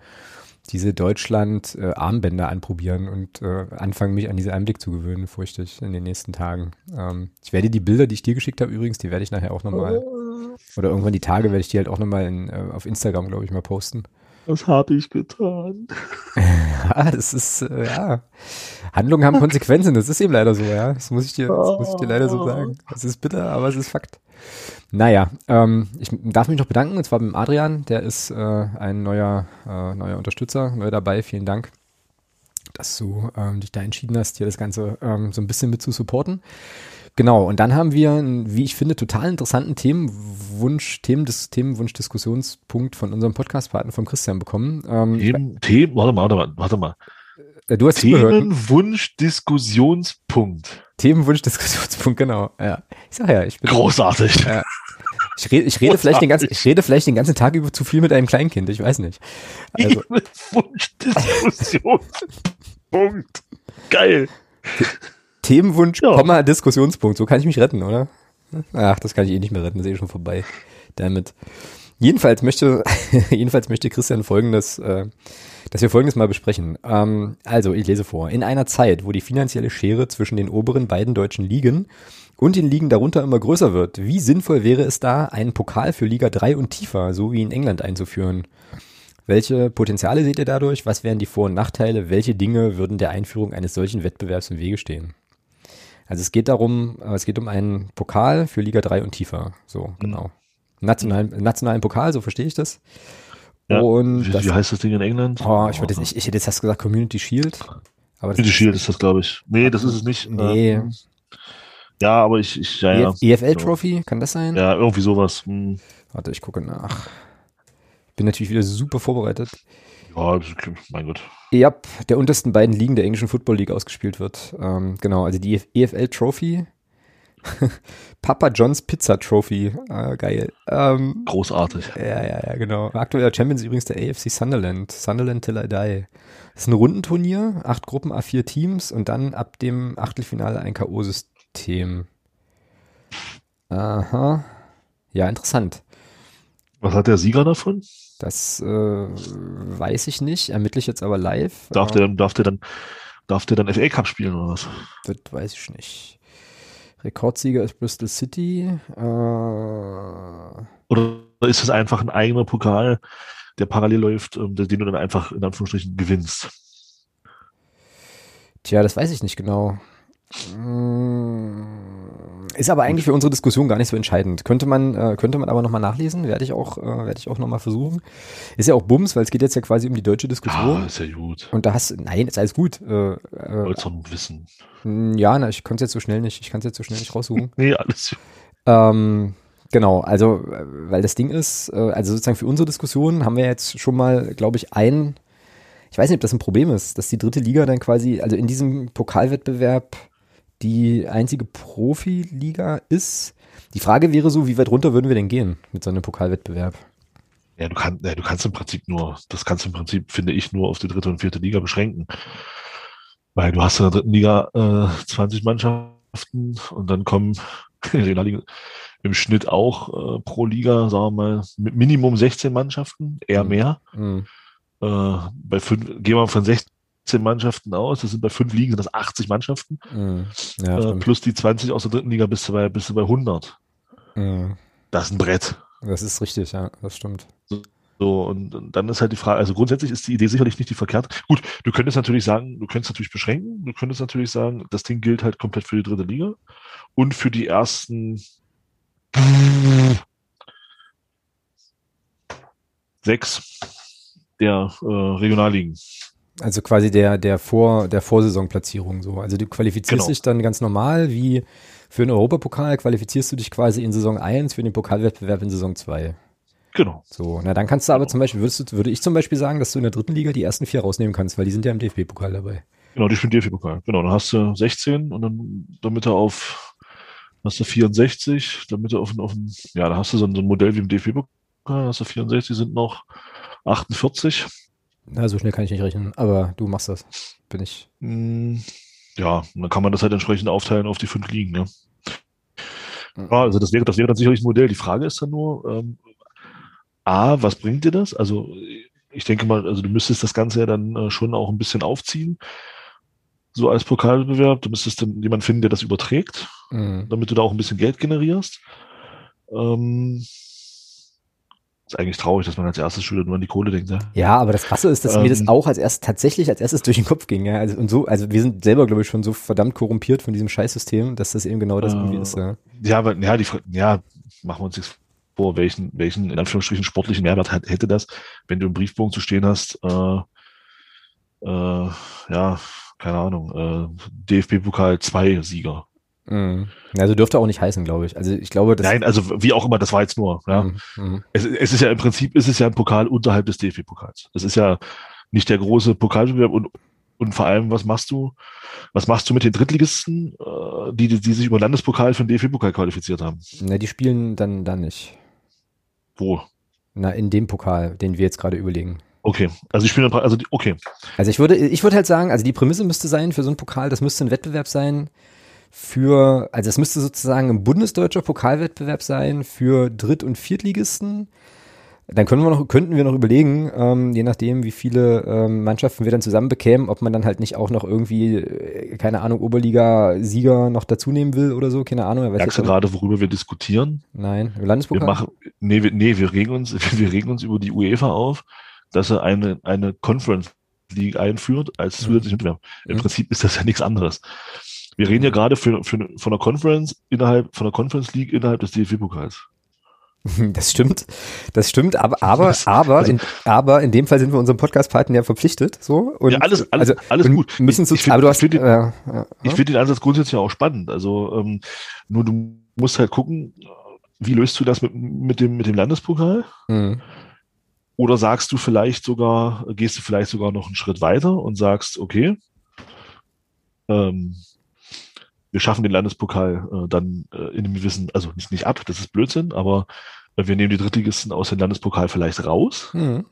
Speaker 1: diese Deutschland-Armbänder anprobieren und äh, anfangen, mich an diesen Einblick zu gewöhnen, fürchte ich, in den nächsten Tagen. Ähm, ich werde die Bilder, die ich dir geschickt habe, übrigens, die werde ich nachher auch nochmal, oder irgendwann die Tage werde ich die halt auch nochmal in, äh, auf Instagram, glaube ich, mal posten.
Speaker 2: Was habe ich getan? [LAUGHS]
Speaker 1: Ja, das ist, äh, ja. Handlungen haben Konsequenzen, das ist eben leider so, ja. Das muss ich dir, das muss ich dir leider so sagen. Das ist bitter, aber es ist Fakt. Naja, ähm, ich darf mich noch bedanken, und zwar beim Adrian, der ist äh, ein neuer, äh, neuer Unterstützer, neu dabei. Vielen Dank, dass du ähm, dich da entschieden hast, hier das Ganze ähm, so ein bisschen mit zu supporten. Genau, und dann haben wir, einen, wie ich finde, total interessanten Themenwunsch, Themendis, Themenwunsch-Diskussionspunkt von unserem Podcastpartner, vom Christian bekommen. Ähm,
Speaker 2: Themen, Themen, warte mal, warte mal, warte mal.
Speaker 1: äh, du hast zugehört.
Speaker 2: Themenwunsch, Diskussionspunkt.
Speaker 1: Themenwunsch-Diskussionspunkt, genau. Ja. Ich sag ja, ich bin.
Speaker 2: Großartig.
Speaker 1: Ja. Ich rede, ich rede vielleicht den ganzen, ich rede vielleicht den ganzen Tag über zu viel mit einem Kleinkind, ich weiß nicht. Also,
Speaker 2: Themenwunsch, Diskussionspunkt. Geil.
Speaker 1: Themenwunsch,
Speaker 2: Ja.
Speaker 1: Komma, Diskussionspunkt, so kann ich mich retten, oder? Ach, das kann ich eh nicht mehr retten, das ist eh schon vorbei. Damit. Jedenfalls möchte, [LAUGHS] jedenfalls möchte Christian folgendes, äh, dass wir folgendes mal besprechen. Ähm, also, ich lese vor. In einer Zeit, wo die finanzielle Schere zwischen den oberen beiden deutschen Ligen und den Ligen darunter immer größer wird, wie sinnvoll wäre es da, einen Pokal für Liga 3 und tiefer, so wie in England einzuführen? Welche Potenziale seht ihr dadurch? Was wären die Vor- und Nachteile? Welche Dinge würden der Einführung eines solchen Wettbewerbs im Wege stehen? Also es geht darum, äh, es geht um einen Pokal für Liga 3 und tiefer. So, genau. Nationalen, nationalen Pokal, so verstehe ich das.
Speaker 2: Ja,
Speaker 1: Und
Speaker 2: wie,
Speaker 1: das,
Speaker 2: wie heißt das Ding in England?
Speaker 1: oh, ich, jetzt, ich, ich hätte jetzt fast gesagt Community Shield. Aber
Speaker 2: Die Shield ist das, glaube ich. Nee, das ist es nicht.
Speaker 1: Nee.
Speaker 2: Ähm, ja, aber ich, ich ja, ja.
Speaker 1: EFL Trophy, kann das sein?
Speaker 2: Ja, irgendwie sowas. Hm.
Speaker 1: Warte, ich gucke nach. Ich bin natürlich wieder super vorbereitet.
Speaker 2: Ja, mein Gott.
Speaker 1: Ja, der untersten beiden Ligen der englischen Football League ausgespielt wird. Ähm, genau, also die EFL Trophy. [LAUGHS] Papa John's Pizza Trophy. Ah, geil. Ähm,
Speaker 2: Großartig.
Speaker 1: ja, ja, ja, genau. Aktueller Champion ist übrigens der AFC Sunderland. Sunderland till I die. Das ist ein Rundenturnier, acht Gruppen, A4 Teams und dann ab dem Achtelfinale ein K.O.-System. Aha. Ja, interessant.
Speaker 2: Was hat der Sieger davon?
Speaker 1: Das äh, weiß ich nicht, ermittle ich jetzt aber live.
Speaker 2: Darf der dann, darf der dann, darf der dann FA Cup spielen oder was?
Speaker 1: Das weiß ich nicht. Rekordsieger ist Bristol City. Äh,
Speaker 2: Oder ist das einfach ein eigener Pokal, der parallel läuft, ähm, den du dann einfach in Anführungsstrichen gewinnst?
Speaker 1: tja, das weiß ich nicht genau. Mm, Ist aber eigentlich für unsere Diskussion gar nicht so entscheidend. Könnte man, äh, könnte man aber nochmal nachlesen, werde ich auch, äh, werde ich auch nochmal versuchen. Ist ja auch Bums, weil es geht jetzt ja quasi um die deutsche Diskussion.
Speaker 2: ist ja gut.
Speaker 1: Und da hast nein, ist alles gut. Äh, äh,
Speaker 2: Wollt's wissen.
Speaker 1: ja, na, ich konnte es jetzt so schnell nicht, ich kann es jetzt so schnell nicht raussuchen. [LAUGHS]
Speaker 2: Nee, alles gut.
Speaker 1: Ähm, Genau, also äh, weil das Ding ist, äh, also sozusagen für unsere Diskussion haben wir jetzt schon mal, glaube ich, ein, ich weiß nicht, ob das ein Problem ist, dass die dritte Liga dann quasi, also in diesem Pokalwettbewerb die einzige Profiliga ist. Die Frage wäre so, wie weit runter würden wir denn gehen mit so einem Pokalwettbewerb?
Speaker 2: Ja, du, kannst, ja, du kannst im Prinzip nur, das kannst du im Prinzip, finde ich, nur auf die dritte und vierte Liga beschränken. Weil du hast in der dritten Liga äh, 20 Mannschaften und dann kommen [LAUGHS] in der Liga im Schnitt auch äh, pro Liga, sagen wir mal, mit Minimum 16 Mannschaften, eher
Speaker 1: Mhm.
Speaker 2: mehr.
Speaker 1: Mhm.
Speaker 2: Äh, bei fünf, gehen wir von 16 Mannschaften aus, das sind bei fünf Ligen sind das 80 Mannschaften,
Speaker 1: Mhm. Ja,
Speaker 2: äh, plus die 20 aus der dritten Liga bist du bei, bist du bei 100.
Speaker 1: Mhm.
Speaker 2: Das ist ein Brett.
Speaker 1: Das ist richtig, ja, das stimmt.
Speaker 2: So, und, und dann ist halt die Frage, also grundsätzlich ist die Idee sicherlich nicht die verkehrt. Gut, du könntest natürlich sagen, du könntest natürlich beschränken, du könntest natürlich sagen, das Ding gilt halt komplett für die dritte Liga und für die ersten sechs der äh, Regionalligen.
Speaker 1: Also quasi der, der Vor, der Vorsaisonplatzierung so. Also du qualifizierst
Speaker 2: Genau.
Speaker 1: dich dann ganz normal wie für den Europapokal qualifizierst du dich quasi in Saison 1 für den Pokalwettbewerb in Saison 2.
Speaker 2: Genau.
Speaker 1: So, na dann kannst du aber
Speaker 2: Genau.
Speaker 1: zum Beispiel, würdest du, würde ich zum Beispiel sagen, dass du in der dritten Liga die ersten vier rausnehmen kannst, weil die sind ja im DFB-Pokal dabei.
Speaker 2: Genau, die spielen DFB-Pokal. Genau, dann hast du 16 und dann damit er auf hast du 64, damit er auf, auf ja, da hast du so ein, so ein Modell wie im DFB-Pokal, hast du 64, sind noch 48.
Speaker 1: Na, so schnell kann ich nicht rechnen, aber du machst das. Bin ich.
Speaker 2: Mm, Ja, und dann kann man das halt entsprechend aufteilen auf die fünf Ligen. Ne?
Speaker 1: Mhm.
Speaker 2: Ja, also das wäre, das wäre dann sicherlich ein Modell. Die Frage ist dann nur, ähm, A, was bringt dir das? Also ich denke mal, also du müsstest das Ganze ja dann äh, schon auch ein bisschen aufziehen. So als Pokalbewerb. Du müsstest dann jemanden finden, der das überträgt,
Speaker 1: Mhm.
Speaker 2: damit du da auch ein bisschen Geld generierst. Ähm, ist eigentlich traurig, dass man als erstes Schüler nur an die Kohle denkt. Ne?
Speaker 1: Ja, aber das Krasse ist, dass mir das
Speaker 2: Ähm.
Speaker 1: auch als erst tatsächlich als erstes durch den Kopf ging. Ja? Also, und so, also wir sind selber, glaube ich, schon so verdammt korrumpiert von diesem Scheißsystem, dass das eben genau das
Speaker 2: Äh.
Speaker 1: irgendwie ist. Ja.
Speaker 2: Ja, aber ja, die, ja, machen wir uns nichts vor, welchen, welchen, in Anführungsstrichen, sportlichen Mehrwert hat, hätte das, wenn du im Briefbogen zu stehen hast, äh, äh, ja, keine Ahnung, äh, DFB-Pokal 2 Sieger.
Speaker 1: Mhm. Also dürfte auch nicht heißen, glaube ich. Also ich glaube, das.
Speaker 2: Nein, also wie auch immer, das war jetzt nur, ja.
Speaker 1: Mhm. Mhm.
Speaker 2: Es, es ist ja im Prinzip, ist es ja ein Pokal unterhalb des DFB-Pokals. Es ist ja nicht der große Pokalwettbewerb und, und vor allem, was machst du? Was machst du mit den Drittligisten, äh, die, die, die sich über Landespokal für den DFB-Pokal qualifiziert haben?
Speaker 1: Na, die spielen dann, dann nicht.
Speaker 2: Wo?
Speaker 1: Na, in dem Pokal, den wir jetzt gerade überlegen.
Speaker 2: Okay, also ich spiele also okay,
Speaker 1: Also ich würde, ich würde halt sagen, also die Prämisse müsste sein für so einen Pokal, das müsste ein Wettbewerb sein für, also es müsste sozusagen ein bundesdeutscher Pokalwettbewerb sein für Dritt- und Viertligisten. Dann können wir noch, könnten wir noch überlegen, ähm, je nachdem, wie viele ähm, Mannschaften wir dann zusammen bekämen, ob man dann halt nicht auch noch irgendwie, äh, keine Ahnung, Oberliga-Sieger noch dazu nehmen will oder so, keine Ahnung. er
Speaker 2: Merkst du gerade, worüber wir diskutieren?
Speaker 1: Nein,
Speaker 2: Wir
Speaker 1: Landespokal.
Speaker 2: machen, nee, wir, nee, wir regen uns, [LAUGHS] wir regen uns über die UEFA auf, dass er eine, eine Conference League einführt als
Speaker 1: Mhm.
Speaker 2: zusätzlichen Wettbewerb. Im
Speaker 1: Mhm.
Speaker 2: Prinzip ist das ja nichts anderes. Wir reden ja gerade für, für, von einer Conference innerhalb, von einer Conference League innerhalb des DFB-Pokals. [LAUGHS]
Speaker 1: Das stimmt, das stimmt, aber, aber, [LAUGHS] aber,
Speaker 2: also-
Speaker 1: in, aber in dem Fall sind wir unserem Podcast-Partner ja verpflichtet, so. Und,
Speaker 2: Ja, alles- alles-
Speaker 1: also,
Speaker 2: alles gut.
Speaker 1: Müssen
Speaker 2: Ich-
Speaker 1: so,
Speaker 2: ich find-
Speaker 1: aber du
Speaker 2: ich
Speaker 1: hast,
Speaker 2: find den-
Speaker 1: äh, ja,
Speaker 2: Ich
Speaker 1: ja.
Speaker 2: finde den Ansatz grundsätzlich auch spannend. Also ähm, nur du musst halt gucken, wie löst du das mit, mit, dem, mit dem Landespokal?
Speaker 1: Mhm.
Speaker 2: Oder sagst du vielleicht sogar, gehst du vielleicht sogar noch einen Schritt weiter und sagst, okay, ähm, wir schaffen den Landespokal äh, dann äh, in einem gewissen, also nicht, nicht ab, das ist Blödsinn, aber äh, wir nehmen die Drittligisten aus dem Landespokal vielleicht raus.
Speaker 1: Mhm.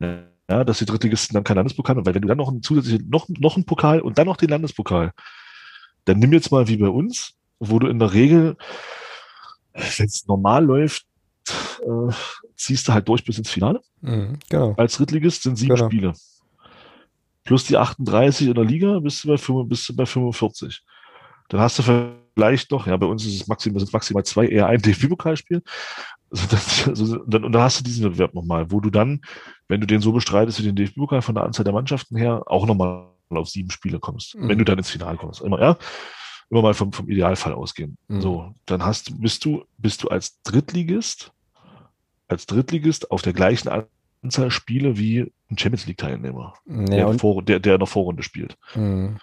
Speaker 2: Ja, dass die Drittligisten dann kein Landespokal haben, weil wenn du dann noch einen zusätzlichen, noch, noch einen Pokal und dann noch den Landespokal, dann nimm jetzt mal wie bei uns, wo du in der Regel, wenn es normal läuft, äh, ziehst du halt durch bis ins Finale.
Speaker 1: Mhm. Genau.
Speaker 2: Als Drittligist sind sieben
Speaker 1: Genau.
Speaker 2: Spiele. Plus die 38 in der Liga bist du bei, 5, bist du bei 45. Dann hast du vielleicht noch, ja, bei uns ist es maximal, sind maximal zwei, eher ein DFB-Pokalspiel. Also [LAUGHS] das, also dann, und dann hast du diesen Wettbewerb nochmal, wo du dann, wenn du den so bestreitest wie den DFB-Pokal von der Anzahl der Mannschaften her, auch nochmal auf sieben Spiele kommst.
Speaker 1: Mhm.
Speaker 2: Wenn du dann ins Finale kommst. Immer, ja. Immer mal vom, vom Idealfall ausgehen.
Speaker 1: Mhm.
Speaker 2: So, dann hast du, bist du, bist du als Drittligist, als Drittligist auf der gleichen Anzahl Spiele wie ein Champions League-Teilnehmer,
Speaker 1: Ja,
Speaker 2: der, der, der in der Vorrunde spielt.
Speaker 1: mhm.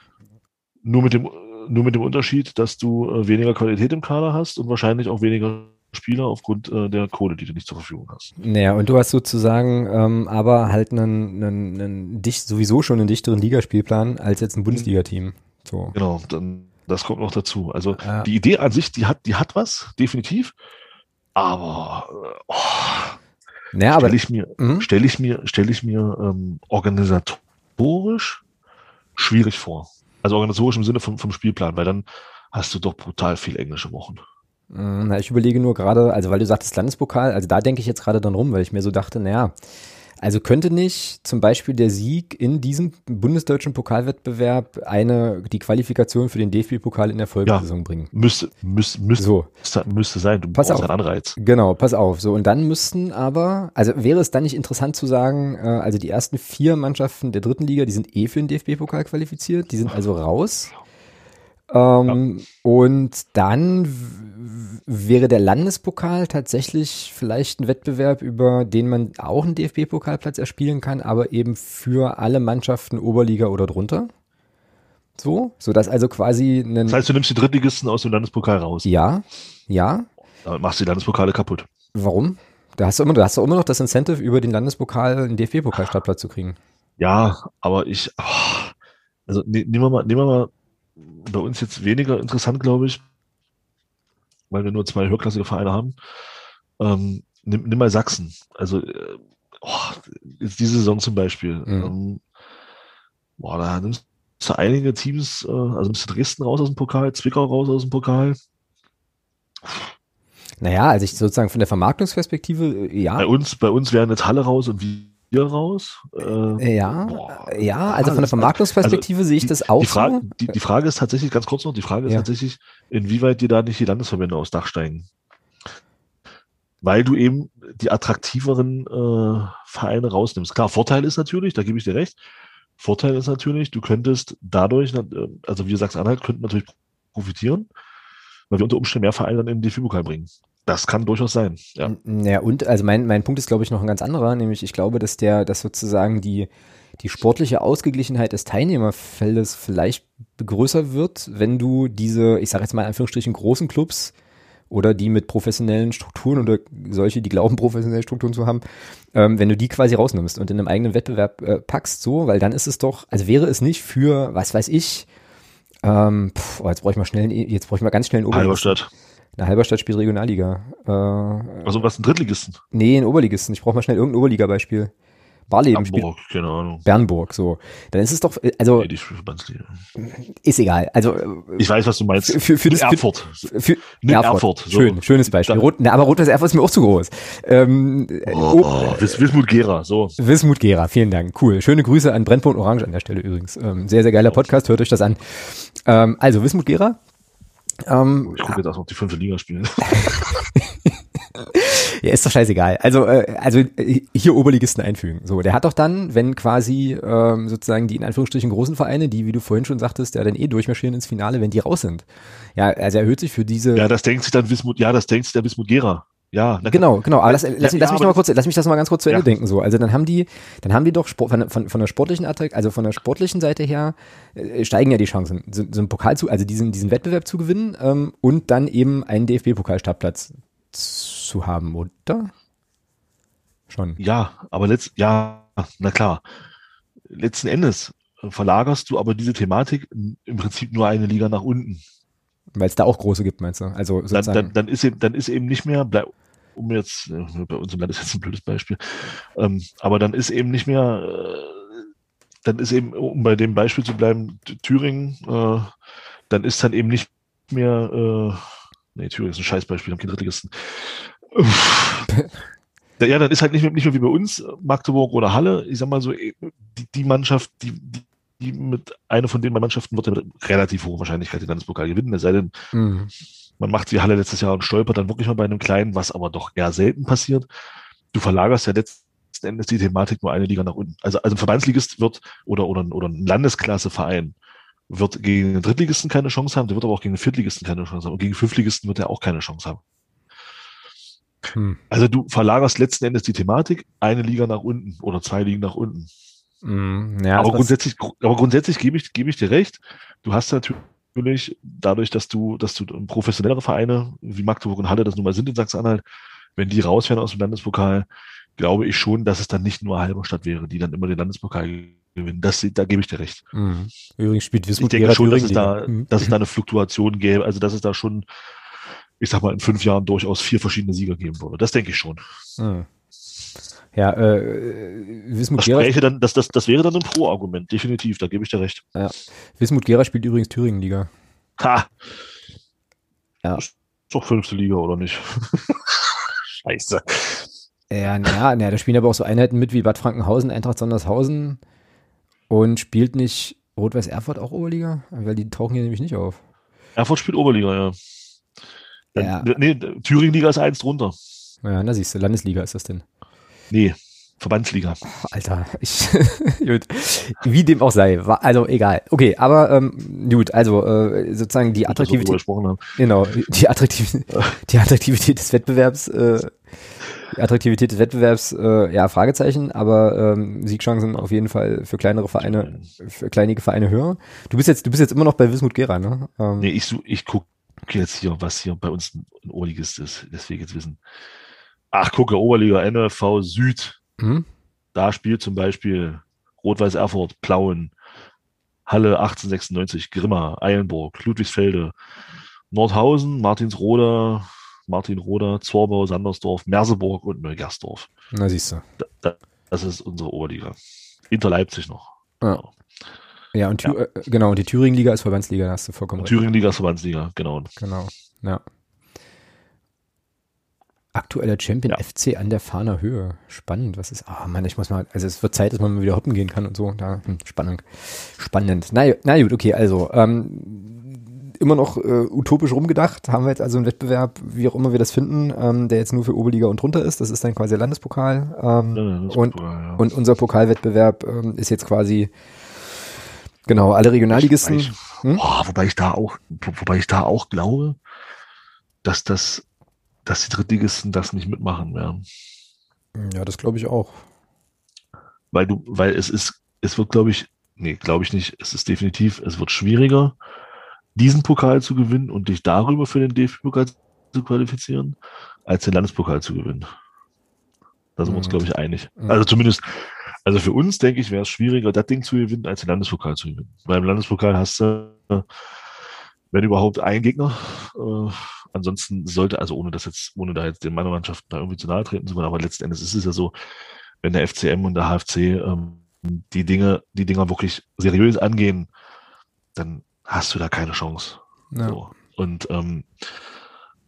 Speaker 2: Nur mit dem, nur mit dem Unterschied, dass du äh, weniger Qualität im Kader hast und wahrscheinlich auch weniger Spieler aufgrund äh, der Kohle, die du nicht zur Verfügung hast.
Speaker 1: Naja, und du hast sozusagen ähm, aber halt einen, einen, einen dicht, sowieso schon einen dichteren Ligaspielplan als jetzt ein Bundesliga-Team. So.
Speaker 2: Genau, dann das kommt noch dazu. Also
Speaker 1: Ja.
Speaker 2: die Idee an sich, die hat, die hat was, definitiv. Aber äh, oh,
Speaker 1: Naja,
Speaker 2: stelle ich mir,
Speaker 1: Mhm.
Speaker 2: stelle ich mir, stelle ich mir ähm, organisatorisch schwierig vor. Also organisatorisch im Sinne vom, vom Spielplan, weil dann hast du doch brutal viel englische Wochen.
Speaker 1: Mm, Na, ich überlege nur gerade, also weil du sagtest Landespokal, also da denke ich jetzt gerade dann rum, weil ich mir so dachte, naja, also könnte nicht zum Beispiel der Sieg in diesem bundesdeutschen Pokalwettbewerb eine, die Qualifikation für den DFB-Pokal in der Folgesaison bringen?
Speaker 2: Müsste, müsste, müsste,
Speaker 1: So,
Speaker 2: müsste, müsste sein. Du
Speaker 1: Pass
Speaker 2: brauchst
Speaker 1: auf.
Speaker 2: einen Anreiz.
Speaker 1: genau, pass auf. So, und dann müssten aber, also wäre es dann nicht interessant zu sagen, äh, also die ersten vier Mannschaften der dritten Liga, die sind eh für den DFB-Pokal qualifiziert, die sind also raus. Ähm, Und dann wäre der Landespokal tatsächlich vielleicht ein Wettbewerb, über den man auch einen DFB-Pokalplatz erspielen kann, aber eben für alle Mannschaften Oberliga oder drunter. So, sodass also quasi
Speaker 2: Das heißt, du nimmst die Drittligisten aus dem Landespokal raus.
Speaker 1: ja, ja,
Speaker 2: Damit machst du die Landespokale kaputt.
Speaker 1: warum? Da hast du immer, du hast doch immer noch das Incentive, über den Landespokal einen DFB-Pokalstartplatz zu kriegen.
Speaker 2: Ja, aber ich, ah, also ne, nehmen wir mal, nehmen wir mal bei uns jetzt weniger interessant, glaube ich, weil wir nur zwei höherklassige Vereine haben. Ähm, nimm, nimm mal Sachsen. Also äh, oh, jetzt diese Saison zum Beispiel.
Speaker 1: Mhm.
Speaker 2: Ähm, boah, da nimmst du einige Teams, äh, also nimmst du Dresden raus aus dem Pokal, Zwickau raus aus dem Pokal.
Speaker 1: Naja, also ich sozusagen von der Vermarktungsperspektive, äh, ja.
Speaker 2: Bei uns, bei uns wären jetzt Halle raus und wir raus. Äh,
Speaker 1: Ja,
Speaker 2: Boah.
Speaker 1: ja, also von der
Speaker 2: das-
Speaker 1: Vermarktungsperspektive sehe ich das auch
Speaker 2: die, Frage,
Speaker 1: so.
Speaker 2: die, die Frage ist tatsächlich, ganz kurz noch, die Frage ist
Speaker 1: Ja.
Speaker 2: tatsächlich, inwieweit dir da nicht die Landesverbände aufs Dach steigen. Weil du eben die attraktiveren äh, Vereine rausnimmst. Klar, Vorteil ist natürlich, da gebe ich dir recht, Vorteil ist natürlich, du könntest dadurch, äh, also wie Sachsen-Anhalt, könnten natürlich profitieren, weil wir unter Umständen mehr Vereine dann in den DFB-Pokal bringen. Das kann durchaus sein. Ja.
Speaker 1: Ja, und also mein, mein Punkt ist, glaube ich, noch ein ganz anderer, nämlich ich glaube, dass der, dass sozusagen die, die sportliche Ausgeglichenheit des Teilnehmerfeldes vielleicht größer wird, wenn du diese, ich sage jetzt mal in Anführungsstrichen, großen Clubs oder die mit professionellen Strukturen oder solche, die glauben, [LAUGHS] professionelle Strukturen zu haben, ähm, wenn du die quasi rausnimmst und in einem eigenen Wettbewerb äh, packst, so, weil dann ist es doch, also wäre es nicht für, was weiß ich, ähm, pff, oh, jetzt brauche ich mal schnell, einen- jetzt brauche ich mal ganz schnell einen Oberligisten. Eine Halberstadt spielt Regionalliga. Äh,
Speaker 2: Also was ein Drittligisten?
Speaker 1: Nee, ein Oberligisten. Ich brauche mal schnell irgendein Oberliga-Beispiel. Barleben spielt
Speaker 2: Hamburg, keine Ahnung.
Speaker 1: Bernburg, so. Dann ist es doch, äh, also
Speaker 2: Nee, die Verbandsliga.
Speaker 1: ist egal. Also äh,
Speaker 2: Ich weiß, was du meinst.
Speaker 1: für, für das für,
Speaker 2: Erfurt.
Speaker 1: für
Speaker 2: Nimm
Speaker 1: Erfurt.
Speaker 2: Erfurt, so.
Speaker 1: Schön, schönes Beispiel. Rot, na, aber Rot-Weiß Erfurt ist mir auch zu groß. Ähm, äh,
Speaker 2: Oh,
Speaker 1: oh,
Speaker 2: Wis Wismut Gera, so.
Speaker 1: Wismut Gera, vielen Dank. Cool. Schöne Grüße an Brennpunkt Orange an der Stelle übrigens. Ähm, sehr, sehr geiler Podcast, hört euch das an. Ähm, also Wismut Gera. Ähm,
Speaker 2: Ich gucke jetzt erst mal, ob die fünfte Liga spielen. [LAUGHS]
Speaker 1: Ja, ist doch scheißegal. Also, äh, also äh, hier Oberligisten einfügen. So, der hat doch dann, wenn quasi ähm, sozusagen die in Anführungsstrichen großen Vereine, die, wie du vorhin schon sagtest, ja dann eh durchmarschieren ins Finale, wenn die raus sind. Ja, also erhöht sich für diese.
Speaker 2: ja, das denkt sich dann Wismut, ja, das denkt sich der Wismut Gera. Ja, na,
Speaker 1: Genau, genau. Aber lass, lass,
Speaker 2: Ja,
Speaker 1: lass
Speaker 2: ja,
Speaker 1: mich
Speaker 2: aber
Speaker 1: noch mal kurz, lass mich das noch mal ganz kurz zu Ende
Speaker 2: Ja.
Speaker 1: denken. So, also dann haben die, dann haben die doch Sport, von, von, von der sportlichen Attrak, also von der sportlichen Seite her äh, steigen ja die Chancen, so, so einen Pokal zu, also diesen diesen Wettbewerb zu gewinnen ähm, und dann eben einen DFB-Pokalstartplatz zu haben, oder? Schon.
Speaker 2: ja, aber letzt, ja, na klar. Letzten Endes verlagerst du aber diese Thematik im Prinzip nur eine Liga nach unten.
Speaker 1: Weil es da auch große gibt, meinst du? Also
Speaker 2: Dann, dann, dann, ist eben, dann ist eben nicht mehr, um jetzt, äh, bei uns im Land ist jetzt ein blödes Beispiel, ähm, aber dann ist eben nicht mehr, äh, dann ist eben, um bei dem Beispiel zu bleiben, Thüringen, äh, dann ist dann eben nicht mehr, äh, nee, Thüringen ist ein Scheißbeispiel, haben keinen Drittligisten. [LAUGHS] Ja, dann ist halt nicht mehr, nicht mehr wie bei uns, Magdeburg oder Halle, ich sag mal so, die, die Mannschaft, die, die, die mit einer von den Mannschaften wird ja mit relativ hoher Wahrscheinlichkeit den Landespokal gewinnen, es sei denn,
Speaker 1: Mhm.
Speaker 2: man macht wie Halle letztes Jahr und stolpert dann wirklich mal bei einem kleinen, was aber doch eher selten passiert. Du verlagerst ja letzten Endes die Thematik nur eine Liga nach unten. Also, also ein Verbandsligist wird oder, oder, oder ein Landesklasseverein wird gegen den Drittligisten keine Chance haben, der wird aber auch gegen den Viertligisten keine Chance haben und gegen den Fünftligisten wird er auch keine Chance haben.
Speaker 1: Hm.
Speaker 2: Also du verlagerst letzten Endes die Thematik eine Liga nach unten oder zwei Ligen nach unten.
Speaker 1: Mhm. Ja,
Speaker 2: aber
Speaker 1: das-
Speaker 2: grundsätzlich, aber grundsätzlich gebe ich, gebe ich dir recht. Du hast natürlich dadurch, dass du, dass du professionellere Vereine wie Magdeburg und Halle das nun mal sind in Sachsen-Anhalt, wenn die raus wären aus dem Landespokal, glaube ich schon, dass es dann nicht nur Halberstadt wäre, die dann immer den Landespokal gewinnen. Das, da gebe ich dir recht.
Speaker 1: Mhm. Übrigens spielt
Speaker 2: Ich
Speaker 1: Wismut
Speaker 2: denke
Speaker 1: Gera
Speaker 2: schon, dass es, da,
Speaker 1: Liga.
Speaker 2: dass es da eine Fluktuation gäbe, also dass es da schon, ich sag mal, in fünf Jahren durchaus vier verschiedene Sieger geben würde. Das denke ich schon.
Speaker 1: Mhm. Ja, äh, Wismut
Speaker 2: Das
Speaker 1: Gera,
Speaker 2: dann, das, das, das wäre dann ein Pro-Argument, definitiv, da gebe ich dir recht.
Speaker 1: Wismut Gera spielt übrigens Thüringen Liga.
Speaker 2: Ha!
Speaker 1: Ja.
Speaker 2: Ist doch fünfte Liga, oder nicht? [LAUGHS] Scheiße.
Speaker 1: Ja, na, na, da spielen aber auch so Einheiten mit wie Bad Frankenhausen, Eintracht Sondershausen und spielt nicht Rot-Weiß Erfurt auch Oberliga? Weil die tauchen hier nämlich nicht auf.
Speaker 2: Erfurt spielt Oberliga, ja.
Speaker 1: Ja.
Speaker 2: Dann, Nee, Thüringen-Liga ist eins drunter.
Speaker 1: Ja, na siehst du, Landesliga ist das denn.
Speaker 2: Nee, Verbandsliga.
Speaker 1: Alter, ich, [LAUGHS] gut, wie dem auch sei, war, also egal. Okay, aber ähm, gut, also äh, sozusagen die Attraktivität,
Speaker 2: haben.
Speaker 1: genau, die Attraktivität, [LAUGHS] die Attraktivität des Wettbewerbs, äh, die Attraktivität des Wettbewerbs, äh, ja, Fragezeichen, aber ähm, Siegchancen auf jeden Fall für kleinere Vereine, für kleinige Vereine höher. Du bist jetzt, du bist jetzt immer noch bei Wismut Gera, ne? Ähm,
Speaker 2: Nee, ich, ich gucke jetzt hier, was hier bei uns ein Oberligist ist. Deswegen jetzt wissen. Ach, gucke, Oberliga NFV Süd.
Speaker 1: hm?
Speaker 2: Da spielt zum Beispiel Rot-Weiß Erfurt, Plauen, Halle 1896, Grimma, Eilenburg, Ludwigsfelde, Nordhausen, Martinsroda, Martinroda, Zorbau, Sandersdorf, Merseburg und Neugersdorf.
Speaker 1: Na siehst du.
Speaker 2: Das ist unsere Oberliga. Inter Leipzig noch.
Speaker 1: Ja. Ja, und Thü äh, genau, und die Thüringen-Liga ist Verbandsliga, da hast du vollkommen recht.
Speaker 2: Thüringen-Liga ist Verbandsliga, genau.
Speaker 1: Genau, ja. Aktueller Champion
Speaker 2: Ja.
Speaker 1: FC an der Fahner Höhe. Spannend, was ist. Ah, Mann, ich muss mal, also es wird Zeit, dass man mal wieder hoppen gehen kann und so. Da, hm, spannend. Spannend. Na, na gut, okay, also ähm, immer noch äh, utopisch rumgedacht. Haben wir jetzt also einen Wettbewerb, wie auch immer wir das finden, ähm, der jetzt nur für Oberliga und drunter ist. Das ist dann quasi der Landespokal. Ähm,
Speaker 2: Ja, ist
Speaker 1: und,
Speaker 2: ja.
Speaker 1: und unser Pokalwettbewerb ähm, ist jetzt quasi genau alle Regionalligisten.
Speaker 2: Wobei ich,
Speaker 1: Hm?
Speaker 2: boah, wobei ich da auch, wo- wobei ich da auch glaube, dass das, dass die Drittligisten das nicht mitmachen werden.
Speaker 1: Ja, das glaube ich auch.
Speaker 2: Weil du, weil es ist, es wird, glaube ich, nee, glaube ich nicht, es ist definitiv, es wird schwieriger, diesen Pokal zu gewinnen und dich darüber für den DFB-Pokal zu qualifizieren, als den Landespokal zu gewinnen. Da sind wir uns,
Speaker 1: Mhm.
Speaker 2: glaube ich, einig.
Speaker 1: Mhm.
Speaker 2: Also zumindest, also für uns, denke ich, wäre es schwieriger, das Ding zu gewinnen, als den Landespokal zu gewinnen. Weil im Landespokal hast du, äh, wenn überhaupt, einen Gegner. Äh, ansonsten sollte, also ohne das jetzt, ohne da jetzt den meiner Mannschaft da irgendwie zu nahe treten zu wollen, aber letzten Endes ist es ja so, wenn der FCM und der HFC ähm, die Dinge, die Dinger wirklich seriös angehen, dann hast du da keine Chance.
Speaker 1: Ja.
Speaker 2: So. Und, ähm,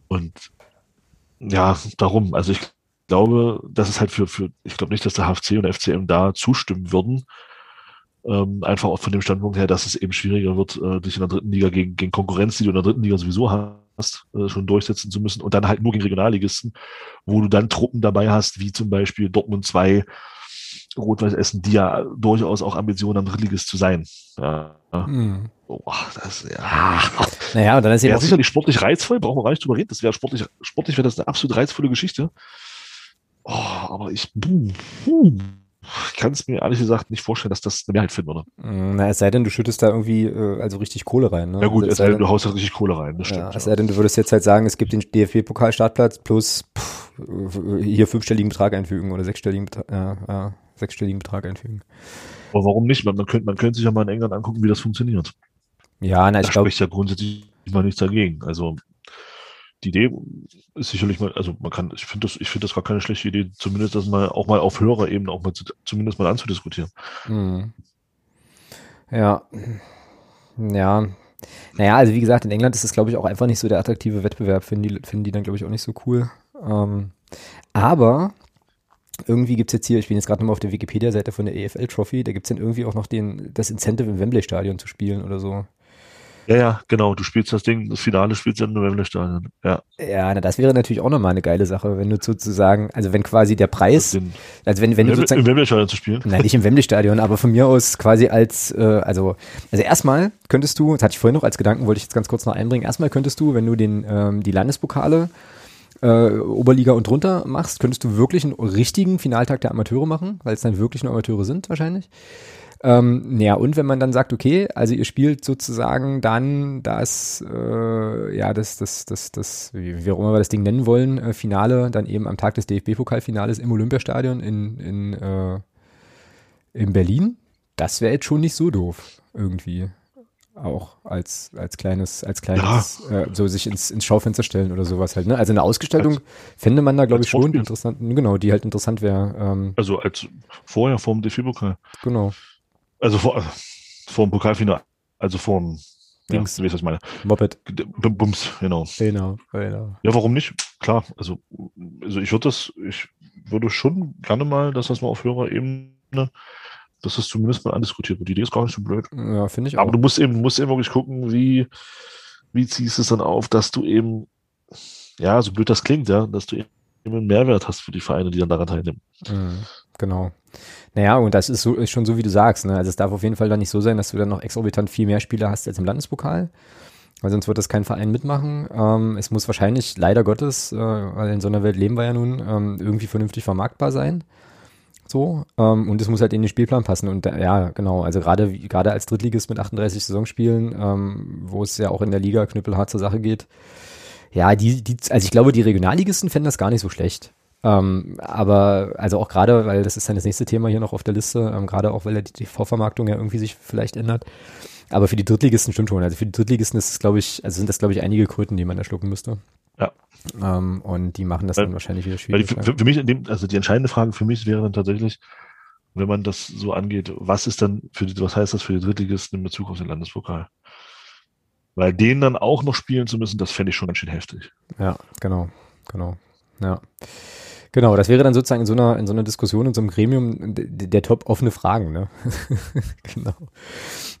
Speaker 2: und ja, darum, also ich glaube, das ist halt für, für ich glaube nicht, dass der HFC und der FCM da zustimmen würden. Ähm, einfach auch von dem Standpunkt her, dass es eben schwieriger wird, äh, dich in der dritten Liga gegen, gegen Konkurrenz, die du in der dritten Liga sowieso hast, äh, schon durchsetzen zu müssen und dann halt nur gegen Regionalligisten, wo du dann Truppen dabei hast, wie zum Beispiel Dortmund 2, Rot-Weiß Essen, die ja durchaus auch Ambitionen haben, Drittligist zu sein. Ja,
Speaker 1: Hm.
Speaker 2: Boah, das, ja. [LAUGHS]
Speaker 1: Naja, dann ist
Speaker 2: Ja, sicherlich sportlich reizvoll, brauchen wir gar nicht drüber reden. Das wäre sportlich, sportlich wäre das eine absolut reizvolle Geschichte. Oh, aber ich, puh, puh, ich kann es mir ehrlich gesagt nicht vorstellen, dass das eine Mehrheit finden würde.
Speaker 1: Hm, Na, es sei denn, du schüttest da irgendwie äh, also richtig Kohle rein. Ne?
Speaker 2: Ja gut,
Speaker 1: also,
Speaker 2: es
Speaker 1: es sei denn,
Speaker 2: du haust da richtig Kohle rein, das
Speaker 1: ja,
Speaker 2: stimmt.
Speaker 1: es
Speaker 2: Ja,
Speaker 1: sei denn, du würdest jetzt halt sagen, es gibt den DFB-Pokal-Startplatz plus pff, hier fünfstelligen Betrag einfügen oder sechsstelligen, Betrag, ja, ja, sechsstelligen Betrag einfügen.
Speaker 2: Aber warum nicht? Man, man, könnte, man könnte sich ja mal in England angucken, wie das funktioniert.
Speaker 1: Ja, na,
Speaker 2: Da
Speaker 1: ich glaube,
Speaker 2: spricht ja grundsätzlich mal nichts dagegen. Also die Idee ist sicherlich mal, also man kann, ich finde das, ich finde das gar keine schlechte Idee, zumindest das mal auch mal auf höherer Ebene auch mal zu, zumindest mal anzudiskutieren.
Speaker 1: hm. ja, ja. Naja, also wie gesagt, in England ist es, glaube ich, auch einfach nicht so der attraktive Wettbewerb, finden die, finden die dann, glaube ich, auch nicht so cool. Ähm, aber irgendwie gibt's jetzt hier, ich bin jetzt gerade nochmal auf der Wikipedia-Seite von der EFL Trophy, da gibt's dann irgendwie auch noch den, das Incentive im Wembley-Stadion zu spielen oder so.
Speaker 2: Ja, ja, genau. Du spielst das Ding, das Finale spielst du im Novemberstadion. Ja,
Speaker 1: Ja, na, das wäre natürlich auch nochmal eine geile Sache, wenn du sozusagen, also wenn quasi der Preis,
Speaker 2: den,
Speaker 1: also wenn, wenn du
Speaker 2: im
Speaker 1: sozusagen,
Speaker 2: Wembley-Stadion zu spielen.
Speaker 1: Nein, nicht im Wembley-Stadion, aber von mir aus quasi als, äh, also, also erstmal könntest du, das hatte ich vorhin noch als Gedanken, wollte ich jetzt ganz kurz noch einbringen, erstmal könntest du, wenn du den, ähm, die Landespokale äh, Oberliga und drunter machst, könntest du wirklich einen richtigen Finaltag der Amateure machen, weil es dann wirklich nur Amateure sind wahrscheinlich. Ähm, ja, und wenn man dann sagt, okay, also ihr spielt sozusagen dann das, äh, ja, das, das, das, das, wie, wie auch immer wir das Ding nennen wollen, äh, Finale, dann eben am Tag des DFB-Pokalfinales im Olympiastadion in, in, äh, in Berlin. Das wäre jetzt schon nicht so doof, irgendwie. Auch als, als kleines, als kleines, ja. äh, so sich ins, ins Schaufenster stellen oder sowas halt. Ne? Also eine Ausgestaltung als, fände man da, glaube ich, schon interessant. Genau, die halt interessant wäre. Ähm,
Speaker 2: also als vorher vor dem DFB-Pokal.
Speaker 1: Genau.
Speaker 2: Also vor, vor dem Pokalfinale, also vor dem
Speaker 1: Dings.
Speaker 2: Ja, wie ist das meine?
Speaker 1: Moped.
Speaker 2: Bums, genau.
Speaker 1: Genau, genau.
Speaker 2: Ja, warum nicht? Klar, also, also ich würde das, ich würde schon gerne mal, dass das mal auf höherer Ebene, dass das zumindest mal andiskutiert wird. Die Idee ist gar nicht so blöd.
Speaker 1: Ja, finde ich
Speaker 2: auch. Aber du musst eben, musst eben wirklich gucken, wie, wie ziehst du es dann auf, dass du eben, ja, so blöd das klingt, ja, dass du eben einen Mehrwert hast für die Vereine, die dann daran teilnehmen.
Speaker 1: Mhm, genau. Naja, und das ist, so, ist schon so, wie du sagst. Ne? Also es darf auf jeden Fall dann nicht so sein, dass du dann noch exorbitant viel mehr Spieler hast als im Landespokal. Weil sonst wird das kein Verein mitmachen. Ähm, es muss wahrscheinlich, leider Gottes, äh, weil in so einer Welt leben wir ja nun, ähm, irgendwie vernünftig vermarktbar sein. So, ähm, und es muss halt in den Spielplan passen. Und äh, ja, genau, also gerade gerade als Drittligist mit 38 Saisonspielen, ähm, wo es ja auch in der Liga knüppelhart zur Sache geht, ja, die, die, also ich glaube, die Regionalligisten fänden das gar nicht so schlecht. Ähm, aber also auch gerade, weil das ist dann das nächste Thema hier noch auf der Liste, ähm, gerade auch, weil die TV-Vermarktung ja irgendwie sich vielleicht ändert. Aber für die Drittligisten stimmt schon. Also für die Drittligisten ist es, glaube ich, also sind das, glaube ich, einige Kröten, die man da schlucken müsste.
Speaker 2: Ja.
Speaker 1: Ähm, und die machen das
Speaker 2: weil,
Speaker 1: dann wahrscheinlich wieder schwierig.
Speaker 2: Die, für, für, mich, dem, also die entscheidende Frage für mich wäre dann tatsächlich, wenn man das so angeht, was ist dann für die, was heißt das für die Drittligisten in Bezug auf den Landespokal? Weil den dann auch noch spielen zu müssen, das fände ich schon ganz schön heftig.
Speaker 1: Ja, genau, genau. Ja. Genau, das wäre dann sozusagen in so einer, in so einer Diskussion, in so einem Gremium der, der top offene Fragen, ne? [LAUGHS] genau.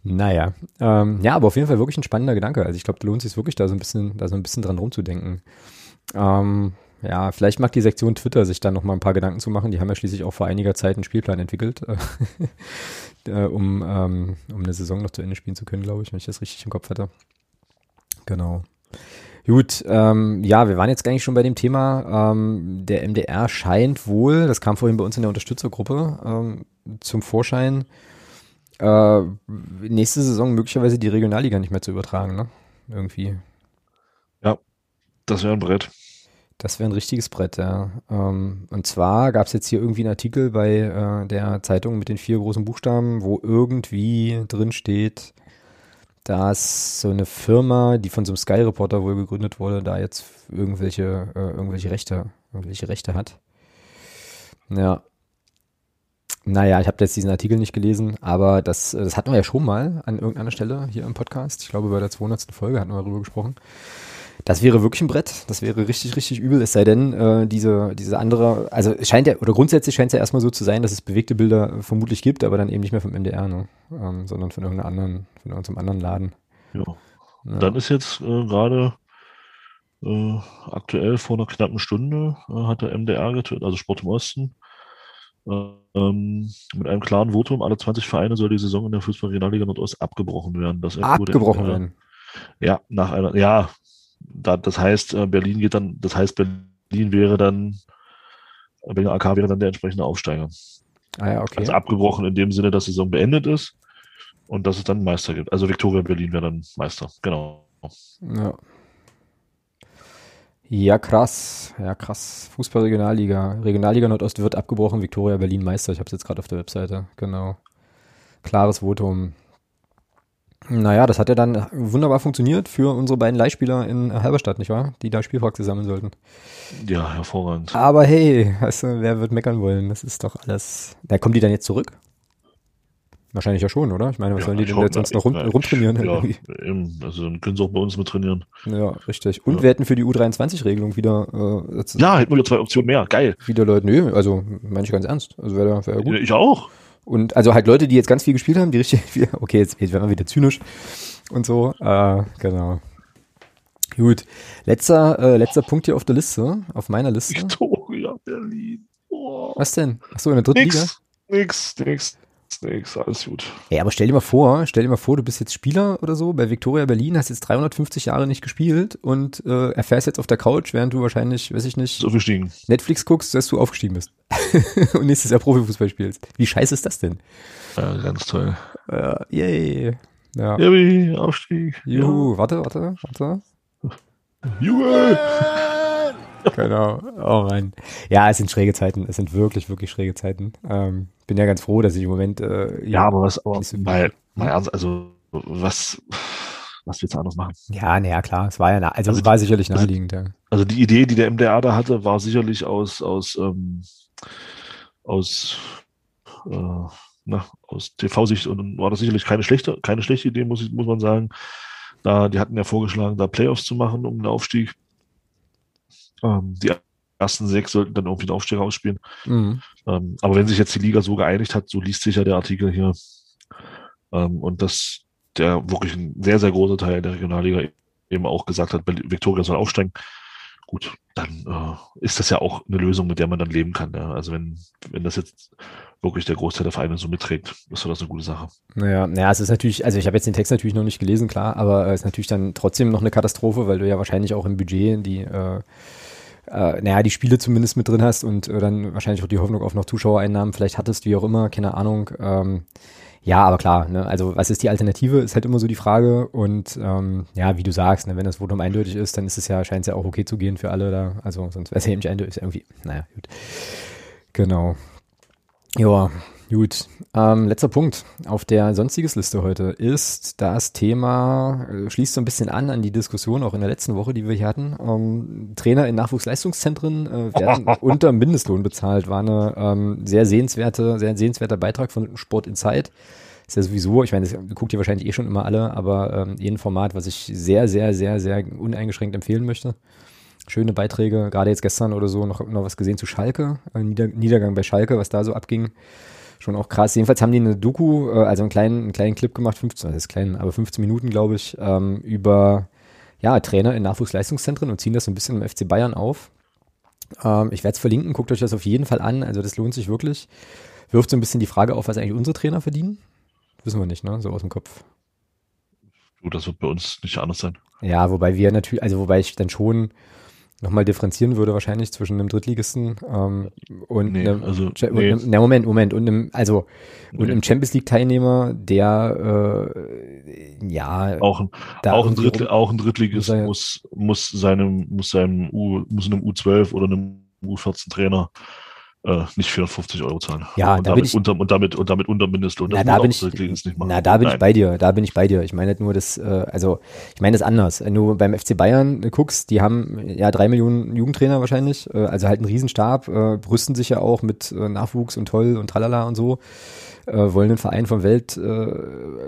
Speaker 1: Naja. Ähm, ja, aber auf jeden Fall wirklich ein spannender Gedanke. Also ich glaube, lohnt sich wirklich da so ein bisschen, da so ein bisschen dran rumzudenken. Ähm, ja, vielleicht mag die Sektion Twitter sich dann noch mal ein paar Gedanken zu machen. Die haben ja schließlich auch vor einiger Zeit einen Spielplan entwickelt, äh, [LAUGHS] um, ähm, um eine Saison noch zu Ende spielen zu können, glaube ich, wenn ich das richtig im Kopf hatte. Genau. Gut, ähm, ja, wir waren jetzt gar nicht schon bei dem Thema. Ähm, der MDR scheint wohl, das kam vorhin bei uns in der Unterstützergruppe ähm, zum Vorschein, äh, nächste Saison möglicherweise die Regionalliga nicht mehr zu übertragen, ne? Irgendwie.
Speaker 2: Ja, das wäre ein Brett.
Speaker 1: Das wäre ein richtiges Brett, ja. Ähm, und zwar gab es jetzt hier irgendwie einen Artikel bei äh, der Zeitung mit den vier großen Buchstaben, wo irgendwie drin steht, dass so eine Firma, die von so einem Sky Reporter wohl gegründet wurde, da jetzt irgendwelche, äh, irgendwelche Rechte, irgendwelche Rechte hat. Ja. Naja, ich habe jetzt diesen Artikel nicht gelesen, aber das, das hatten wir ja schon mal an irgendeiner Stelle hier im Podcast. Ich glaube, bei der 200. Folge hatten wir darüber gesprochen. Das wäre wirklich ein Brett. Das wäre richtig, richtig übel. Es sei denn, äh, diese, diese andere, also es scheint ja, oder grundsätzlich scheint es ja erstmal so zu sein, dass es bewegte Bilder vermutlich gibt, aber dann eben nicht mehr vom MDR, ne? ähm, sondern von irgendeinem anderen, von irgendeinem anderen Laden.
Speaker 2: Ja. ja. Dann ist jetzt äh, gerade äh, aktuell vor einer knappen Stunde äh, hat der MDR getötet, also Sport im Osten, ähm, mit einem klaren Votum, alle 20 Vereine soll die Saison in der Fußball-Regionalliga Nordost abgebrochen werden. Das
Speaker 1: abgebrochen werden?
Speaker 2: Ja, nach einer, ja, da, das heißt, äh, Berlin geht dann, das heißt, Berlin wäre dann, Berlin AK wäre dann der entsprechende Aufsteiger.
Speaker 1: Ah ja, okay.
Speaker 2: Also abgebrochen in dem Sinne, dass die Saison beendet ist und dass es dann Meister gibt. Also Viktoria Berlin wäre dann Meister, genau.
Speaker 1: Ja. Ja, krass. Ja, krass. Fußball-Regionalliga. Regionalliga Nordost wird abgebrochen, Viktoria Berlin Meister. Ich habe es jetzt gerade auf der Webseite. Genau. Klares Votum. Naja, das hat ja dann wunderbar funktioniert für unsere beiden Leihspieler in Halberstadt, nicht wahr? Die da Spielpraxis sammeln sollten.
Speaker 2: Ja, hervorragend.
Speaker 1: Aber hey, weißt du, wer wird meckern wollen? Das ist doch alles. Da kommen die dann jetzt zurück? Wahrscheinlich ja schon, oder? Ich meine, was ja, sollen die denn jetzt sonst noch rum, rumtrainieren?
Speaker 2: Ja, eben. Also dann können sie auch bei uns mit trainieren.
Speaker 1: Ja, richtig. Und ja. wir hätten für die U23-Regelung wieder.
Speaker 2: Äh, ja, hätten wir zwei Optionen mehr. Geil.
Speaker 1: Wieder Leute, nö, also meine ich ganz ernst. Also wäre wär gut.
Speaker 2: Ich auch.
Speaker 1: Und also halt Leute, die jetzt ganz viel gespielt haben, die richtig, [LAUGHS] okay, jetzt, jetzt werden wir wieder zynisch und so. Äh, genau. Gut. Letzter, äh, letzter Punkt hier auf der Liste, auf meiner Liste.
Speaker 2: Victoria Berlin. Oh.
Speaker 1: Was denn? Achso, in der dritten
Speaker 2: nix,
Speaker 1: Liga?
Speaker 2: Nix, nix. Snakes, alles gut.
Speaker 1: Ja, aber stell dir mal vor, stell dir mal vor, du bist jetzt Spieler oder so bei Victoria Berlin, hast jetzt 350 Jahre nicht gespielt und äh, erfährst jetzt auf der Couch, während du wahrscheinlich, weiß ich nicht. Netflix guckst, dass du aufgestiegen bist [LAUGHS] und nächstes Jahr Profifußball spielst. Wie scheiße ist das denn?
Speaker 2: Ja, ganz toll.
Speaker 1: Äh, yay. Ja.
Speaker 2: Yippie, Aufstieg.
Speaker 1: Juhu, warte, warte, warte.
Speaker 2: Ja. Junge!
Speaker 1: Genau. Oh Mann. Ja, es sind schräge Zeiten. Es sind wirklich, wirklich schräge Zeiten. Ähm, bin ja ganz froh, dass ich im Moment. Äh,
Speaker 2: Ja, aber was, aber mal, mal ernst, also was, was willst du anders machen?
Speaker 1: Ja, naja, klar. Es war ja, also,
Speaker 2: Also
Speaker 1: es war sicherlich
Speaker 2: also-
Speaker 1: naheliegend. Ja.
Speaker 2: Also die Idee, die der MDR da hatte, war sicherlich aus, aus, ähm, aus, äh, na, aus TV-Sicht und war das sicherlich keine schlechte, keine schlechte Idee, muss, ich, muss man sagen. Da, die hatten ja vorgeschlagen, da Playoffs zu machen um den Aufstieg. Ähm, die ersten sechs sollten dann irgendwie den Aufstieg ausspielen.
Speaker 1: Mhm.
Speaker 2: Ähm, aber wenn sich jetzt die Liga so geeinigt hat, so liest sich ja der Artikel hier, ähm, und dass der wirklich ein sehr, sehr großer Teil der Regionalliga eben auch gesagt hat, Victoria soll aufsteigen, gut, dann äh, ist das ja auch eine Lösung, mit der man dann leben kann. Ja? Also wenn, wenn das jetzt wirklich der Großteil der Vereine so mitträgt, ist doch das eine gute Sache.
Speaker 1: Naja, naja, es ist natürlich, also ich habe jetzt den Text natürlich noch nicht gelesen, klar, aber es ist natürlich dann trotzdem noch eine Katastrophe, weil du ja wahrscheinlich auch im Budget die, äh, äh, naja, die Spiele zumindest mit drin hast und äh, dann wahrscheinlich auch die Hoffnung auf noch Zuschauereinnahmen vielleicht hattest, wie auch immer, keine Ahnung. Ähm, ja, aber klar, ne, also was ist die Alternative, ist halt immer so die Frage und ähm, ja, wie du sagst, ne, wenn das Votum eindeutig ist, dann ist es ja, scheint es ja auch okay zu gehen für alle da, also sonst wäre es ja eben nicht eindeutig, irgendwie, naja, gut. Genau. Ja, gut. Ähm, letzter Punkt auf der sonstiges Liste heute ist das Thema, äh, schließt so ein bisschen an an die Diskussion auch in der letzten Woche, die wir hier hatten. Ähm, Trainer in Nachwuchsleistungszentren äh, werden [LAUGHS] unter Mindestlohn bezahlt. War eine ähm, sehr sehenswerte, sehr sehenswerter Beitrag von Sport Insight. Ist ja sowieso, ich meine, das guckt ihr wahrscheinlich eh schon immer alle, aber ähm, eh ein Format, was ich sehr, sehr, sehr, sehr uneingeschränkt empfehlen möchte schöne Beiträge, gerade jetzt gestern oder so noch, noch was gesehen zu Schalke, ein Nieder Niedergang bei Schalke, was da so abging. Schon auch krass. Jedenfalls haben die eine Doku, äh, also einen kleinen, einen kleinen Clip gemacht, 15, das ist klein, aber 15 Minuten, glaube ich, ähm, über ja, Trainer in Nachwuchsleistungszentren und ziehen das so ein bisschen im FC Bayern auf. Ähm, ich werde es verlinken, guckt euch das auf jeden Fall an, also das lohnt sich wirklich. Wirft so ein bisschen die Frage auf, was eigentlich unsere Trainer verdienen. Wissen wir nicht, ne? So aus dem Kopf.
Speaker 2: Gut, das wird bei uns nicht anders sein.
Speaker 1: Ja, wobei wir natürlich, also wobei ich dann schon nochmal differenzieren würde wahrscheinlich zwischen einem Drittligisten ähm, und
Speaker 2: Nee,
Speaker 1: einem,
Speaker 2: also,
Speaker 1: und
Speaker 2: nee.
Speaker 1: einem, na Moment, Moment, und einem, also und
Speaker 2: Nee.
Speaker 1: einem Champions League Teilnehmer, der äh, ja
Speaker 2: Auch auch ein, Drittl auch ein Drittligist
Speaker 1: muss er-
Speaker 2: muss, muss seinem, muss seinem U, muss einem U12 oder einem U14 Trainer äh, nicht 450 Euro zahlen.
Speaker 1: Ja,
Speaker 2: und
Speaker 1: da bin
Speaker 2: damit,
Speaker 1: ich-
Speaker 2: unter, und damit, und damit unter Mindestlohn.
Speaker 1: Na, da bin ich, na, da bin ich bei dir, da bin ich bei dir. Ich meine nicht nur das, äh, also ich meine das anders. Wenn du beim FC Bayern guckst, die haben ja drei Millionen Jugendtrainer wahrscheinlich, äh, also halt einen Riesenstab, äh, brüsten sich ja auch mit äh, Nachwuchs und toll und tralala und so, äh, wollen ein Verein von Welt äh,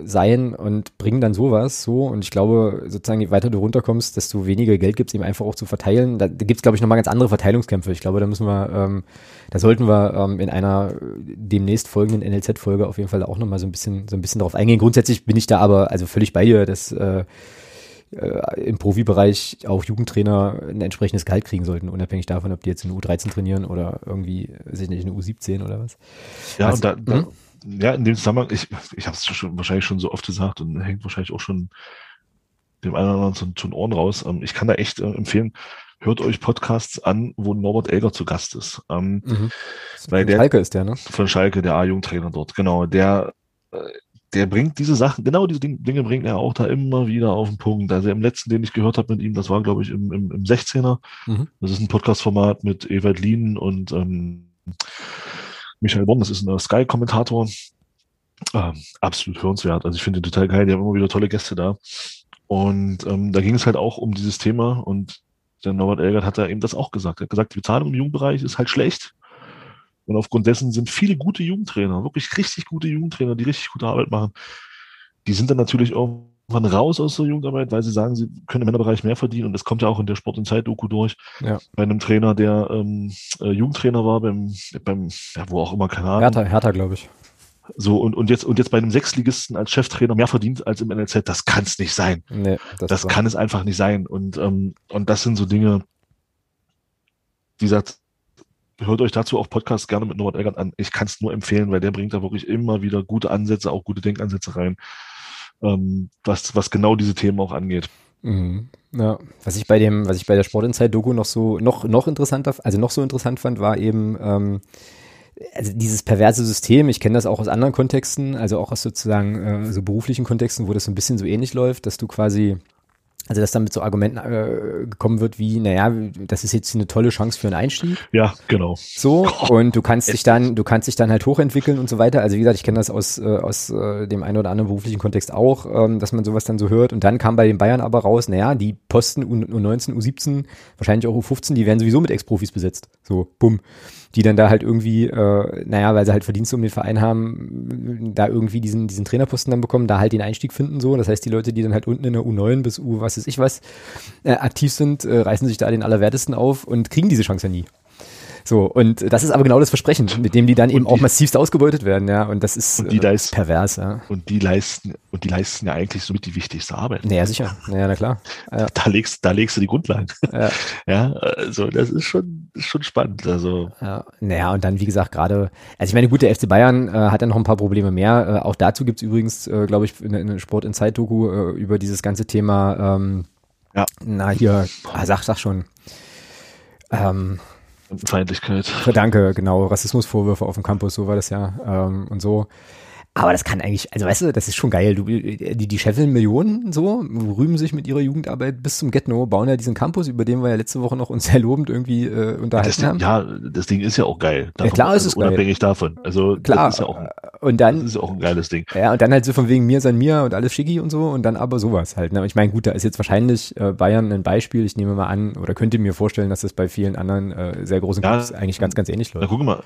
Speaker 1: sein und bringen dann sowas so. Und ich glaube, sozusagen, je weiter du runterkommst, desto weniger Geld gibt es ihm einfach auch zu verteilen. Da, da gibt es, glaube ich, nochmal ganz andere Verteilungskämpfe. Ich glaube, da müssen wir, ähm, da sollten wir ähm, in einer äh, demnächst folgenden NLZ-Folge auf jeden Fall auch nochmal so ein bisschen, so ein bisschen darauf eingehen. Grundsätzlich bin ich da aber also völlig bei dir, dass äh, äh, im Profibereich auch Jugendtrainer ein entsprechendes Gehalt kriegen sollten, unabhängig davon, ob die jetzt in U13 trainieren oder irgendwie, weiß ich nicht, in U17 oder was.
Speaker 2: Ja,
Speaker 1: Also,
Speaker 2: und da, da,
Speaker 1: hm?
Speaker 2: Ja, in dem Zusammenhang, ich, ich habe es schon wahrscheinlich schon so oft gesagt und hängt wahrscheinlich auch schon dem einen oder anderen zu, den Ohren raus. Ähm, ich kann da echt äh, empfehlen, hört euch Podcasts an, wo Norbert Elger zu Gast ist. Ähm,
Speaker 1: Mhm.
Speaker 2: Weil der-
Speaker 1: Schalke ist der, ne?
Speaker 2: von Schalke, der A-Jugendtrainer dort, genau, der, äh, der bringt diese Sachen, genau diese Ding- Dinge bringt er auch da immer wieder auf den Punkt. Also im letzten, den ich gehört habe mit ihm, das war, glaube ich, im, im, im 16er.
Speaker 1: Mhm.
Speaker 2: Das ist ein Podcast-Format mit Ewald Lien und ähm, Michael Born, das ist ein Sky-Kommentator. Ähm, absolut hörenswert. Also ich finde den total geil, die haben immer wieder tolle Gäste da. Und ähm, da ging es halt auch um dieses Thema und der Norbert Elgert hat da eben das auch gesagt. Er hat gesagt, die Bezahlung im Jugendbereich ist halt schlecht. Und aufgrund dessen sind viele gute Jugendtrainer, wirklich richtig gute Jugendtrainer, die richtig gute Arbeit machen. Die sind dann natürlich irgendwann raus aus der Jugendarbeit, weil sie sagen, sie können im Männerbereich mehr verdienen. Und das kommt ja auch in der Sport- und Zeit-Doku durch.
Speaker 1: Ja.
Speaker 2: Bei einem Trainer, der ähm, äh, Jugendtrainer war, beim, beim ja, wo auch immer, keine Ahnung.
Speaker 1: Hertha, Hertha, glaube ich.
Speaker 2: So, und, und jetzt, und jetzt bei einem Sechsligisten als Cheftrainer mehr verdient als im NLZ, das kann es nicht sein.
Speaker 1: Nee,
Speaker 2: Das
Speaker 1: war-
Speaker 2: kann es einfach nicht sein. Und, ähm, und das sind so Dinge, die sagt, hört euch dazu auch Podcasts gerne mit Norbert Elgert an. Ich kann es nur empfehlen, weil der bringt da wirklich immer wieder gute Ansätze, auch gute Denkansätze rein, ähm, was, was genau diese Themen auch angeht.
Speaker 1: Mhm. Ja, was ich bei dem, was ich bei der Sportinsight-Doku noch so, noch, noch interessanter, also noch so interessant fand, war eben, ähm, also dieses perverse System, ich kenne das auch aus anderen Kontexten, also auch aus sozusagen äh, so beruflichen Kontexten, wo das so ein bisschen so ähnlich läuft, dass du quasi also dass dann mit so Argumenten äh, gekommen wird wie, naja, das ist jetzt eine tolle Chance für einen Einstieg.
Speaker 2: Ja, genau.
Speaker 1: So, [LAUGHS] und du kannst dich dann, du kannst dich dann halt hochentwickeln und so weiter. Also wie gesagt, ich kenne das aus, äh, aus äh, dem einen oder anderen beruflichen Kontext auch, ähm, dass man sowas dann so hört. Und dann kam bei den Bayern aber raus, naja, die Posten U U19, U17, wahrscheinlich auch U15, die werden sowieso mit Ex-Profis besetzt. So, bumm die dann da halt irgendwie, äh, naja, weil sie halt Verdienste um den Verein haben, da irgendwie diesen, diesen Trainerposten dann bekommen, da halt den Einstieg finden so. Das heißt, die Leute, die dann halt unten in der U9 bis U was weiß ich was äh, aktiv sind, äh, reißen sich da den Allerwertesten auf und kriegen diese Chance ja nie. So, und das ist aber genau das Versprechen, mit dem die dann eben die, auch massivst ausgebeutet werden, ja. Und das ist
Speaker 2: und die
Speaker 1: äh, pervers, ja.
Speaker 2: Und die leisten, und die leisten ja eigentlich somit die wichtigste Arbeit.
Speaker 1: Naja, sicher. Naja, na klar. [LAUGHS]
Speaker 2: Ja. Da legst, da legst du die Grundlagen. Ja. [LAUGHS] ja, also das ist schon, schon spannend. Also.
Speaker 1: Ja, naja, und dann, wie gesagt, gerade, also ich meine, gut, der FC Bayern äh, hat ja noch ein paar Probleme mehr. Äh, auch dazu gibt's übrigens, äh, glaube ich, eine, eine Sport in Zeit-Doku äh, über dieses ganze Thema, ähm, ja. na hier, ah, sag, sag schon.
Speaker 2: Ähm, Feindlichkeit.
Speaker 1: Danke, genau. Rassismusvorwürfe auf dem Campus, so war das ja. Ähm, und so. Aber das kann eigentlich, also weißt du, das ist schon geil. Du, die, die scheffeln Millionen so, rühmen sich mit ihrer Jugendarbeit bis zum Get-No, bauen ja diesen Campus, über den wir ja letzte Woche noch uns sehr lobend irgendwie äh, unterhalten
Speaker 2: das,
Speaker 1: haben.
Speaker 2: Ja, das Ding ist ja auch geil.
Speaker 1: Davon, ja, klar ist es
Speaker 2: also, Unabhängig
Speaker 1: geil.
Speaker 2: davon. Also
Speaker 1: klar.
Speaker 2: das ist ja auch,
Speaker 1: und dann,
Speaker 2: das ist ja auch ein geiles Ding.
Speaker 1: Ja, und dann halt so von wegen mir sein mir und alles schicki und so und dann aber sowas halt. Ne? Ich meine, gut, da ist jetzt wahrscheinlich äh, Bayern ein Beispiel. Ich nehme mal an oder könnte mir vorstellen, dass das bei vielen anderen äh, sehr großen
Speaker 2: Ja,
Speaker 1: Clubs eigentlich ganz, ganz ähnlich
Speaker 2: Na,
Speaker 1: läuft.
Speaker 2: guck mal.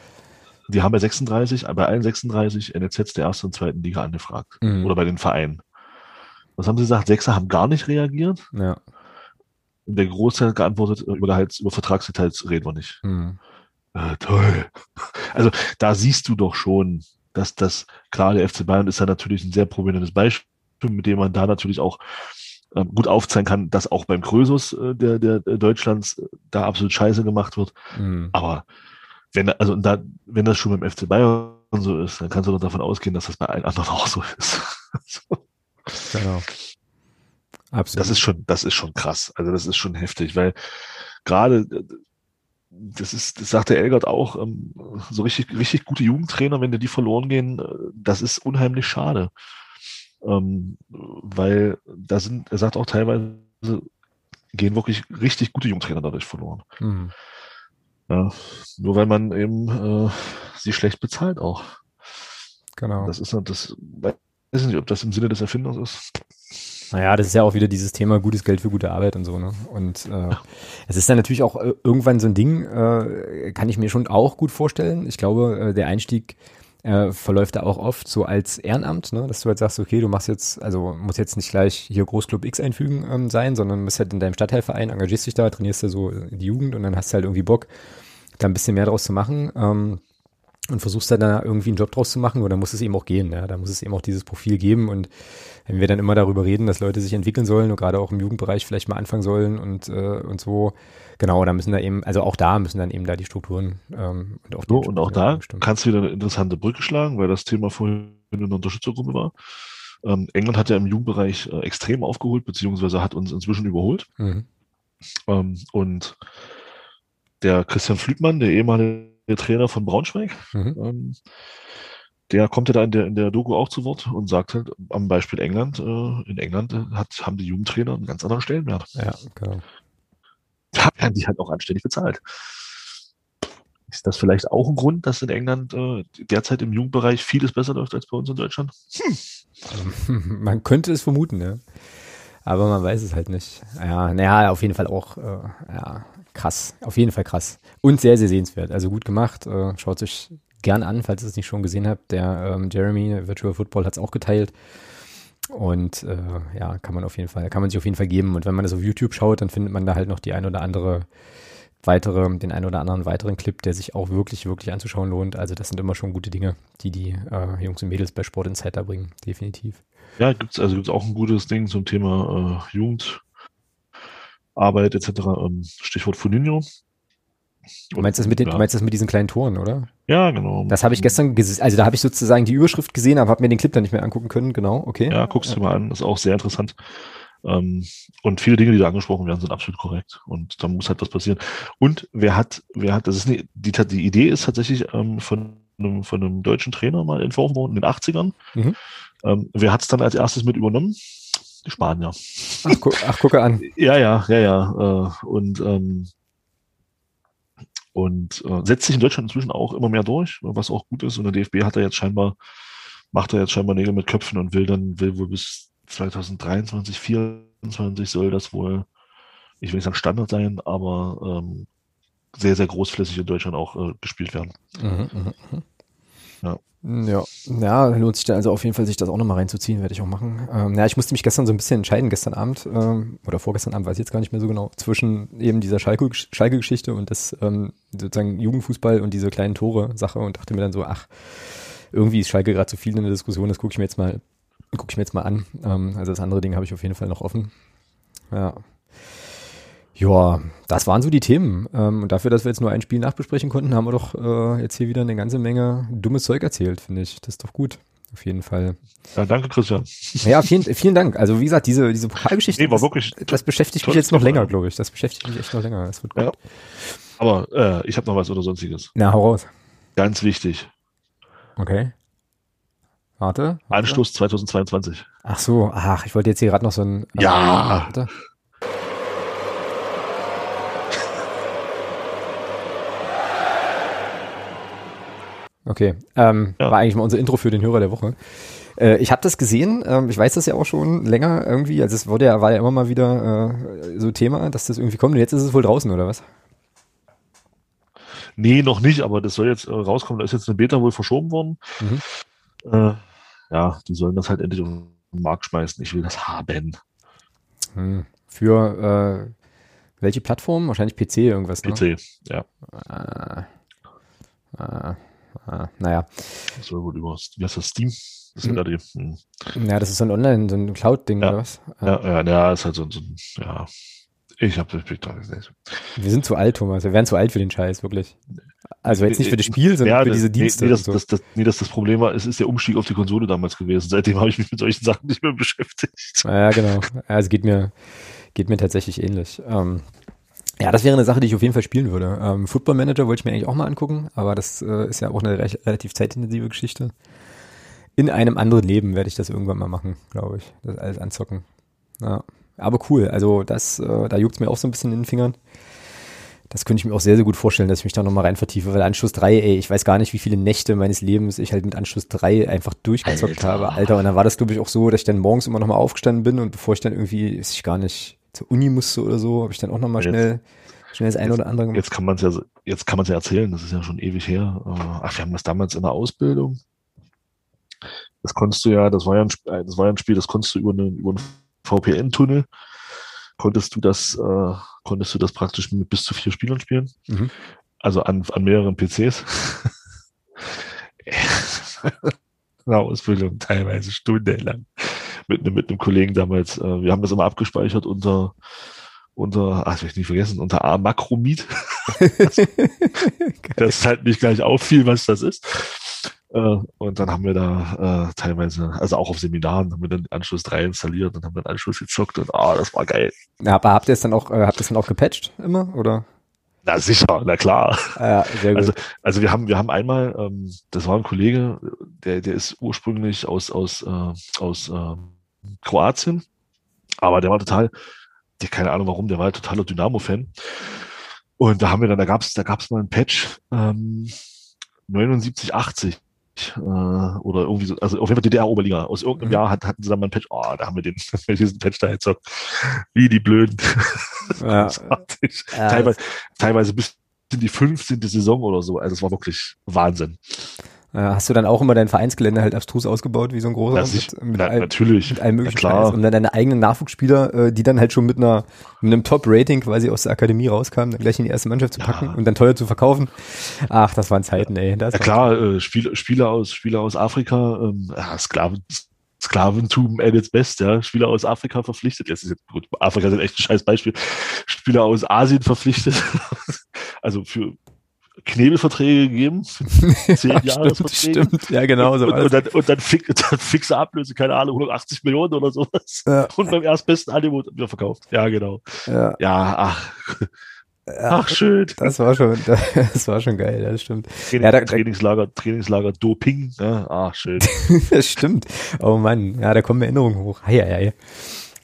Speaker 2: Die haben bei 36, bei allen 36 NLZs der ersten und zweiten Liga angefragt.
Speaker 1: Mhm.
Speaker 2: Oder bei den Vereinen. Was haben sie gesagt? Sechser haben gar nicht reagiert.
Speaker 1: Ja.
Speaker 2: Und der Großteil hat geantwortet, äh, über Gehalts, über Vertragsdetails reden wir nicht.
Speaker 1: Mhm.
Speaker 2: Äh, toll. [LAUGHS] Also da siehst du doch schon, dass das, klar, der FC Bayern ist ja natürlich ein sehr prominentes Beispiel, mit dem man da natürlich auch ähm, gut aufzeigen kann, dass auch beim Krösus äh, der, der, der Deutschlands äh, da absolut scheiße gemacht wird.
Speaker 1: Mhm.
Speaker 2: Aber wenn, also da, wenn das schon beim FC Bayern so ist, dann kannst du doch davon ausgehen, dass das bei allen anderen auch so ist. [LAUGHS]
Speaker 1: Genau. Absolut.
Speaker 2: Das ist schon, das ist schon krass. Also das ist schon heftig, weil gerade das ist, das sagt der Elgert auch, ähm, so richtig, richtig gute Jugendtrainer, wenn dir die verloren gehen, äh, das ist unheimlich schade. Ähm, weil da sind, er sagt auch teilweise, gehen wirklich richtig gute Jugendtrainer dadurch verloren.
Speaker 1: Mhm.
Speaker 2: Ja, nur weil man eben äh, sie schlecht bezahlt auch.
Speaker 1: Genau.
Speaker 2: Das ist das, weiß nicht, ob das im Sinne des Erfinders ist.
Speaker 1: Naja, das ist ja auch wieder dieses Thema gutes Geld für gute Arbeit und so, ne? Und äh, es ist dann natürlich auch äh, irgendwann so ein Ding, äh, kann ich mir schon auch gut vorstellen. Ich glaube, äh, der Einstieg verläuft da auch oft so als Ehrenamt, ne? dass du halt sagst, okay, du machst jetzt, also muss jetzt nicht gleich hier Großclub X einfügen ähm, sein, sondern bist halt in deinem Stadtteilverein, engagierst dich da, trainierst da so die Jugend und dann hast du halt irgendwie Bock, da ein bisschen mehr draus zu machen. Ähm, und versuchst dann da irgendwie einen Job draus zu machen, oder muss es eben auch gehen, ja, da muss es eben auch dieses Profil geben und wenn wir dann immer darüber reden, dass Leute sich entwickeln sollen und gerade auch im Jugendbereich vielleicht mal anfangen sollen und, äh, und so, genau, da müssen da eben, also auch da müssen dann eben da die Strukturen ähm, und auch
Speaker 2: So, und auch da
Speaker 1: stimmen.
Speaker 2: kannst du wieder eine interessante Brücke schlagen, weil das Thema vorhin in der Unterstützergruppe war. Ähm, England hat ja im Jugendbereich äh, extrem aufgeholt, beziehungsweise hat uns inzwischen überholt.
Speaker 1: Mhm.
Speaker 2: Ähm, und der Christian Flügmann, der ehemalige Trainer von Braunschweig,
Speaker 1: Mhm.
Speaker 2: ähm, der kommt ja da in der, in der Doku auch zu Wort und sagt halt am Beispiel England, äh, in England äh, hat, haben die Jugendtrainer einen ganz anderen Stellenwert.
Speaker 1: Ja, genau.
Speaker 2: Da werden die halt auch anständig bezahlt. Ist das vielleicht auch ein Grund, dass in England äh, derzeit im Jugendbereich vieles besser läuft als bei uns in Deutschland?
Speaker 1: Ähm, [LAUGHS] Man könnte es vermuten, ne? Aber man weiß es halt nicht. Ja, naja, auf jeden Fall auch, äh, ja, krass. Auf jeden Fall krass. Und sehr, sehr sehenswert. Also gut gemacht. Äh, schaut euch gern an, falls ihr es nicht schon gesehen habt. Der ähm, Jeremy, Virtual Football, hat es auch geteilt. Und äh, ja, kann man auf jeden Fall, kann man sich auf jeden Fall geben. Und wenn man das auf YouTube schaut, dann findet man da halt noch die ein oder andere weitere, den ein oder anderen weiteren Clip, der sich auch wirklich, wirklich anzuschauen lohnt. Also das sind immer schon gute Dinge, die die äh, Jungs und Mädels bei Sport Insider bringen, definitiv.
Speaker 2: Ja, gibt's also gibt's auch ein gutes Ding zum Thema äh, Jugendarbeit etc. Ähm, Stichwort Funinho.
Speaker 1: Du meinst, das mit den,
Speaker 2: ja.
Speaker 1: du meinst das mit diesen kleinen Toren, oder?
Speaker 2: Ja, genau.
Speaker 1: Das habe ich gestern gesehen. Also da habe ich sozusagen die Überschrift gesehen, aber habe mir den Clip dann nicht mehr angucken können. Genau, okay.
Speaker 2: Ja, guckst du mal an, das ist auch sehr interessant. Ähm, und viele Dinge, die da angesprochen werden, sind absolut korrekt. Und da muss halt was passieren. Und wer hat, wer hat, das ist eine, die, die Idee ist tatsächlich ähm, von, einem, von einem deutschen Trainer mal entworfen worden in den 80ern.
Speaker 1: Mhm.
Speaker 2: Ähm, wer hat es dann als erstes mit übernommen? Die Spanier.
Speaker 1: Ach, gu ach gucke an.
Speaker 2: Ja, ja, ja, ja. Äh, und ähm, und äh, setzt sich in Deutschland inzwischen auch immer mehr durch, was auch gut ist. Und der DFB hat er jetzt scheinbar, macht er jetzt scheinbar Nägel mit Köpfen und will dann, will wohl bis 2023, 2024 soll das wohl, ich will nicht sagen Standard sein, aber ähm, sehr, sehr großflächig in Deutschland auch äh, gespielt werden.
Speaker 1: Mhm, mhm, mhm.
Speaker 2: Ja.
Speaker 1: Ja, ja, lohnt sich dann also auf jeden Fall, sich das auch nochmal reinzuziehen, werde ich auch machen. Ähm, ja, ich musste mich gestern so ein bisschen entscheiden, gestern Abend ähm, oder vorgestern Abend, weiß ich jetzt gar nicht mehr so genau, zwischen eben dieser Schalke- Schalke-Geschichte und das ähm, sozusagen Jugendfußball und diese kleinen Tore-Sache und dachte mir dann so, ach, irgendwie ist Schalke gerade zu viel in der Diskussion, das gucke ich mir jetzt mal, gucke ich mir jetzt mal an. Ähm, also das andere Ding habe ich auf jeden Fall noch offen. Ja. Ja, das waren so die Themen. Ähm, und dafür, dass wir jetzt nur ein Spiel nachbesprechen konnten, haben wir doch äh, jetzt hier wieder eine ganze Menge dummes Zeug erzählt, finde ich. Das ist doch gut. Auf jeden Fall.
Speaker 2: Ja, danke, Christian.
Speaker 1: Ja, vielen, vielen Dank. Also wie gesagt, diese, diese Pokalgeschichte,
Speaker 2: Nee, war
Speaker 1: das,
Speaker 2: wirklich
Speaker 1: das beschäftigt mich jetzt noch länger, glaube ich. Das beschäftigt mich echt noch länger. Das wird gut.
Speaker 2: Ja. Aber äh, ich habe noch was oder sonstiges.
Speaker 1: Na, hau raus.
Speaker 2: Ganz wichtig.
Speaker 1: Okay. Warte. warte.
Speaker 2: Anschluss 2022.
Speaker 1: Ach so, ach, ich wollte jetzt hier gerade noch so ein.
Speaker 2: Ja.
Speaker 1: Warte. Okay, ähm,
Speaker 2: Ja.
Speaker 1: war eigentlich mal unser Intro für den Hörer der Woche. Äh, ich habe das gesehen, ähm, ich weiß das ja auch schon länger irgendwie, also es wurde ja, war ja immer mal wieder äh, so Thema, dass das irgendwie kommt und jetzt ist es wohl draußen, oder was?
Speaker 2: Nee, noch nicht, aber das soll jetzt äh, rauskommen. Da ist jetzt eine Beta wohl verschoben worden.
Speaker 1: Mhm.
Speaker 2: Äh, ja, die sollen das halt endlich auf den Markt schmeißen. Ich will das haben.
Speaker 1: Hm. Für äh, welche Plattform? Wahrscheinlich PC irgendwas, ne?
Speaker 2: PC. Ja,
Speaker 1: Ah, ah, ah, naja.
Speaker 2: das soll wohl über, wie heißt das, Steam? Das sind
Speaker 1: Mhm.
Speaker 2: ja die. Hm.
Speaker 1: Ja, das ist so ein Online, so ein Cloud-Ding,
Speaker 2: Ja.
Speaker 1: oder was?
Speaker 2: Ja, ja, ja, ist halt so, so ein, ja. Ich habe das Bild da nicht.
Speaker 1: Wir sind zu alt, Thomas. Wir wären zu alt für den Scheiß, wirklich. Also jetzt nicht für das Spiel, sondern
Speaker 2: Ja,
Speaker 1: für diese Dienste.
Speaker 2: Nee, das,
Speaker 1: so.
Speaker 2: das, das, nee, das, das Problem war, es ist der Umstieg auf die Konsole damals gewesen. Seitdem habe ich mich mit solchen Sachen nicht mehr beschäftigt.
Speaker 1: Ja, genau. Es geht mir, geht mir tatsächlich ähnlich. Ähm, ja, das wäre eine Sache, die ich auf jeden Fall spielen würde. Ähm, Football Manager wollte ich mir eigentlich auch mal angucken, aber das äh, ist ja auch eine re relativ zeitintensive Geschichte. In einem anderen Leben werde ich das irgendwann mal machen, glaube ich. Das alles anzocken. Ja. Aber cool. Also das, äh, da juckt es mir auch so ein bisschen in den Fingern. Das könnte ich mir auch sehr, sehr gut vorstellen, dass ich mich da nochmal rein vertiefe, weil Anschluss 3, ey, ich weiß gar nicht, wie viele Nächte meines Lebens ich halt mit Anschluss 3 einfach durchgezockt
Speaker 2: Alter.
Speaker 1: habe. Alter, und dann war das, glaube ich, auch so, dass ich dann morgens immer nochmal aufgestanden bin und bevor ich dann irgendwie, weiß ich gar nicht, zur Uni musste oder so, habe ich dann auch nochmal schnell, schnell das eine oder andere gemacht.
Speaker 2: Jetzt kann man es ja, jetzt kann man es ja erzählen. Das ist ja schon ewig her. Äh, Ach, wir haben das damals in der Ausbildung. Das konntest du ja, das war ja ein, äh, das war ja ein Spiel, das konntest du über einen, über einen VPN-Tunnel, konntest du das, äh, konntest du das praktisch mit bis zu vier Spielern spielen.
Speaker 1: Mhm.
Speaker 2: Also an, an mehreren PCs. Eine [LAUGHS] Ausbildung, teilweise stundenlang. Mit, einem- mit einem Kollegen damals. Äh, wir haben das immer abgespeichert unter, unter, ach, das ich nicht vergessen, unter A-Makromid. [LAUGHS] dass es halt nicht gleich auffiel, was das ist. Äh, und dann haben wir da äh, teilweise, also auch auf Seminaren, haben wir dann Anschluss 3 installiert und haben dann Anschluss gezockt und ah, das war geil.
Speaker 1: Ja, aber habt ihr es dann auch, äh, habt ihr es dann auch gepatcht immer, oder?
Speaker 2: Na sicher, na klar.
Speaker 1: Ja, sehr gut.
Speaker 2: Also, also wir haben, wir haben einmal, ähm, das war ein Kollege, der, der ist ursprünglich aus, aus, äh, aus ähm, Kroatien, aber der war total, der, keine Ahnung warum, der war halt totaler Dynamo-Fan. Und da haben wir dann, da gab's da gab's mal einen Patch, ähm, 79, 80. Äh, oder irgendwie so, also auf jeden Fall DDR-Oberliga. Aus irgendeinem
Speaker 1: Mhm.
Speaker 2: Jahr hat, hatten sie dann mal einen Patch, oh, da haben wir den, [LAUGHS] diesen Patch da jetzt so, wie die Blöden.
Speaker 1: Ja, [LAUGHS]
Speaker 2: teilweise, teilweise bis in die 15. Saison oder so. Also es war wirklich Wahnsinn.
Speaker 1: Äh, hast du dann auch immer dein Vereinsgelände halt abstrus ausgebaut, wie so ein großer?
Speaker 2: Das ich,
Speaker 1: mit, mit,
Speaker 2: na,
Speaker 1: all,
Speaker 2: natürlich.
Speaker 1: mit allem möglichen
Speaker 2: klar.
Speaker 1: Scheiß. Und dann deine eigenen Nachwuchsspieler, äh, die dann halt schon mit einer mit einem Top-Rating quasi aus der Akademie rauskamen, dann gleich in die erste Mannschaft zu
Speaker 2: Ja.
Speaker 1: packen und dann teuer zu verkaufen. Ach, das waren Zeiten, ey. Das
Speaker 2: Ja klar, äh, Spiel, Spieler aus Spieler aus Afrika, ähm, ja, Sklaven, Sklaventum at its best, ja. Spieler aus Afrika verpflichtet. Jetzt ist jetzt gut, Afrika ist echt ein scheiß Beispiel. Spieler aus Asien verpflichtet. [LAUGHS] also für Knebelverträge gegeben. [LAUGHS]
Speaker 1: Zehn ja, Jahre stimmt, stimmt, ja genau.
Speaker 2: So und, und, dann, und dann, fix, [LAUGHS] dann fixe Ablöse, keine Ahnung, 180 Millionen oder sowas. Ja. Und beim erstbesten Angebot wieder verkauft. Ja, genau. Ja, ja ach. Ach, schön.
Speaker 1: Das war schon, [LAUGHS] das war schon geil, das stimmt.
Speaker 2: Training, ja, da, Trainingslager, Trainingslager Doping, ja, ach, schön.
Speaker 1: das stimmt. Oh Mann, ja, da kommen Erinnerungen hoch. Hei, hei.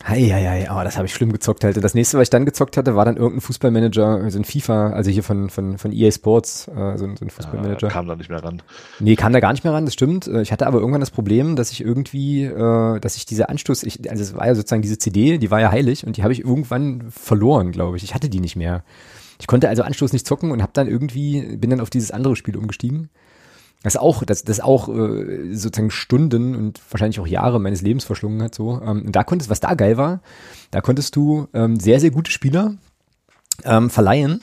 Speaker 1: Eieiei, oh, das habe ich schlimm gezockt halt. Das nächste, was ich dann gezockt hatte, war dann irgendein Fußballmanager, so ein FIFA, also hier von, von, von EA Sports, äh, so, so ein Fußballmanager. Ja,
Speaker 2: kam da nicht mehr ran.
Speaker 1: Nee, kam da gar nicht mehr ran, das stimmt. Äh, ich hatte aber irgendwann das Problem, dass ich irgendwie, äh, dass ich diese Anstoß, ich, also es war ja sozusagen diese CD, die war ja heilig und die habe ich irgendwann verloren, glaube ich. Ich hatte die nicht mehr. Ich konnte also Anstoß nicht zocken und habe dann irgendwie, bin dann auf dieses andere Spiel umgestiegen. Das auch, das, das auch äh, sozusagen Stunden und wahrscheinlich auch Jahre meines Lebens verschlungen hat. So. Ähm, und da konntest, was da geil war, da konntest du ähm, sehr, sehr gute Spieler ähm, verleihen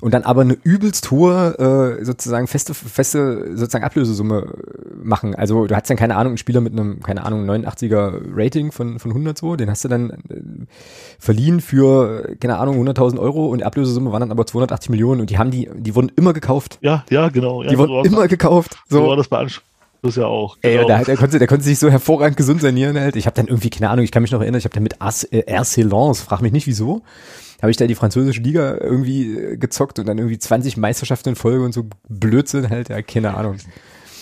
Speaker 1: und dann aber eine übelst hohe äh, sozusagen feste feste sozusagen Ablösesumme machen. Also du hast dann keine Ahnung einen Spieler mit einem keine Ahnung 89er Rating von von 100 so, den hast du dann äh, verliehen für keine Ahnung 100.000 Euro und die Ablösesumme waren dann aber 280 Millionen und die haben die die wurden immer gekauft.
Speaker 2: Ja, ja, genau. Ja,
Speaker 1: die wurden immer gekauft.
Speaker 2: So. so war das bei Ansch das ja auch.
Speaker 1: Genau. Ey, der, der, konnte, der konnte sich so hervorragend gesund sanieren halt. Ich habe dann irgendwie, keine Ahnung, ich kann mich noch erinnern, ich habe dann mit RC Lens, frag mich nicht wieso, habe ich da die französische Liga irgendwie äh, gezockt und dann irgendwie 20 Meisterschaften in Folge und so Blödsinn halt, ja, keine Ahnung.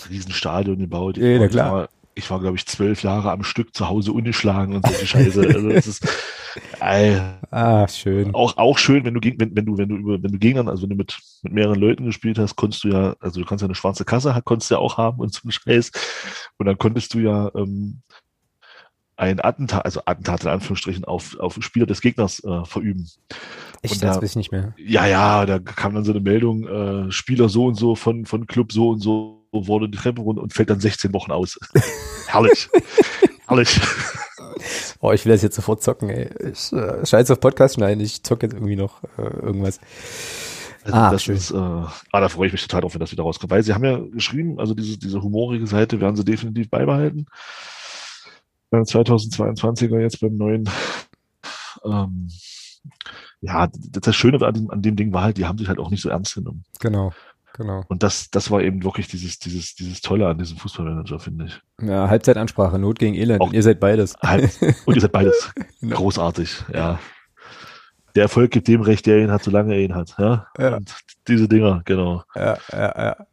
Speaker 2: Riesenstadion gebaut.
Speaker 1: Ja, na klar.
Speaker 2: Ich war, glaube ich, zwölf Jahre am Stück zu Hause ungeschlagen und solche Scheiße. Also das ist
Speaker 1: äh, ah, schön.
Speaker 2: Auch, auch schön, wenn du wenn, wenn du, wenn du über, wenn du Gegnern, also wenn du mit, mit mehreren Leuten gespielt hast, konntest du ja, also du kannst ja eine schwarze Kasse, konntest du ja auch haben und so ein Scheiß. Und dann konntest du ja ähm, ein Attentat, also Attentat in Anführungsstrichen, auf, auf Spieler des Gegners äh, verüben.
Speaker 1: Echt, und da, das weiß ich nicht mehr.
Speaker 2: Ja, ja, da kam dann so eine Meldung, äh, Spieler so und so von, von Club so und so wurde die Treppe runter und fällt dann 16 Wochen aus. [LAUGHS] Herrlich. Herrlich.
Speaker 1: Oh, ich will das jetzt sofort zocken, ey. Ich äh, scheiße auf Podcast schneiden, ich zocke jetzt irgendwie noch äh, irgendwas.
Speaker 2: Also ah, das schön. ist, äh, ah, da freue ich mich total drauf, wenn das wieder rauskommt. Weil sie haben ja geschrieben, also diese, diese humorige Seite werden sie definitiv beibehalten beim 2022er jetzt beim neuen. Ähm, ja, das Schöne an dem, an dem Ding war halt, die haben sich halt auch nicht so ernst genommen.
Speaker 1: Genau. Genau.
Speaker 2: Und das, das war eben wirklich dieses, dieses, dieses Tolle an diesem Fußballmanager, finde ich.
Speaker 1: Ja, Halbzeitansprache, Not gegen Elend. Auch, ihr seid beides.
Speaker 2: Halb, und ihr seid beides. [LAUGHS] genau. Großartig, ja. Der Erfolg gibt dem Recht, der ihn hat, solange er ihn hat. Ja. ja. Und diese Dinger, genau.
Speaker 1: Ja, ja, ja.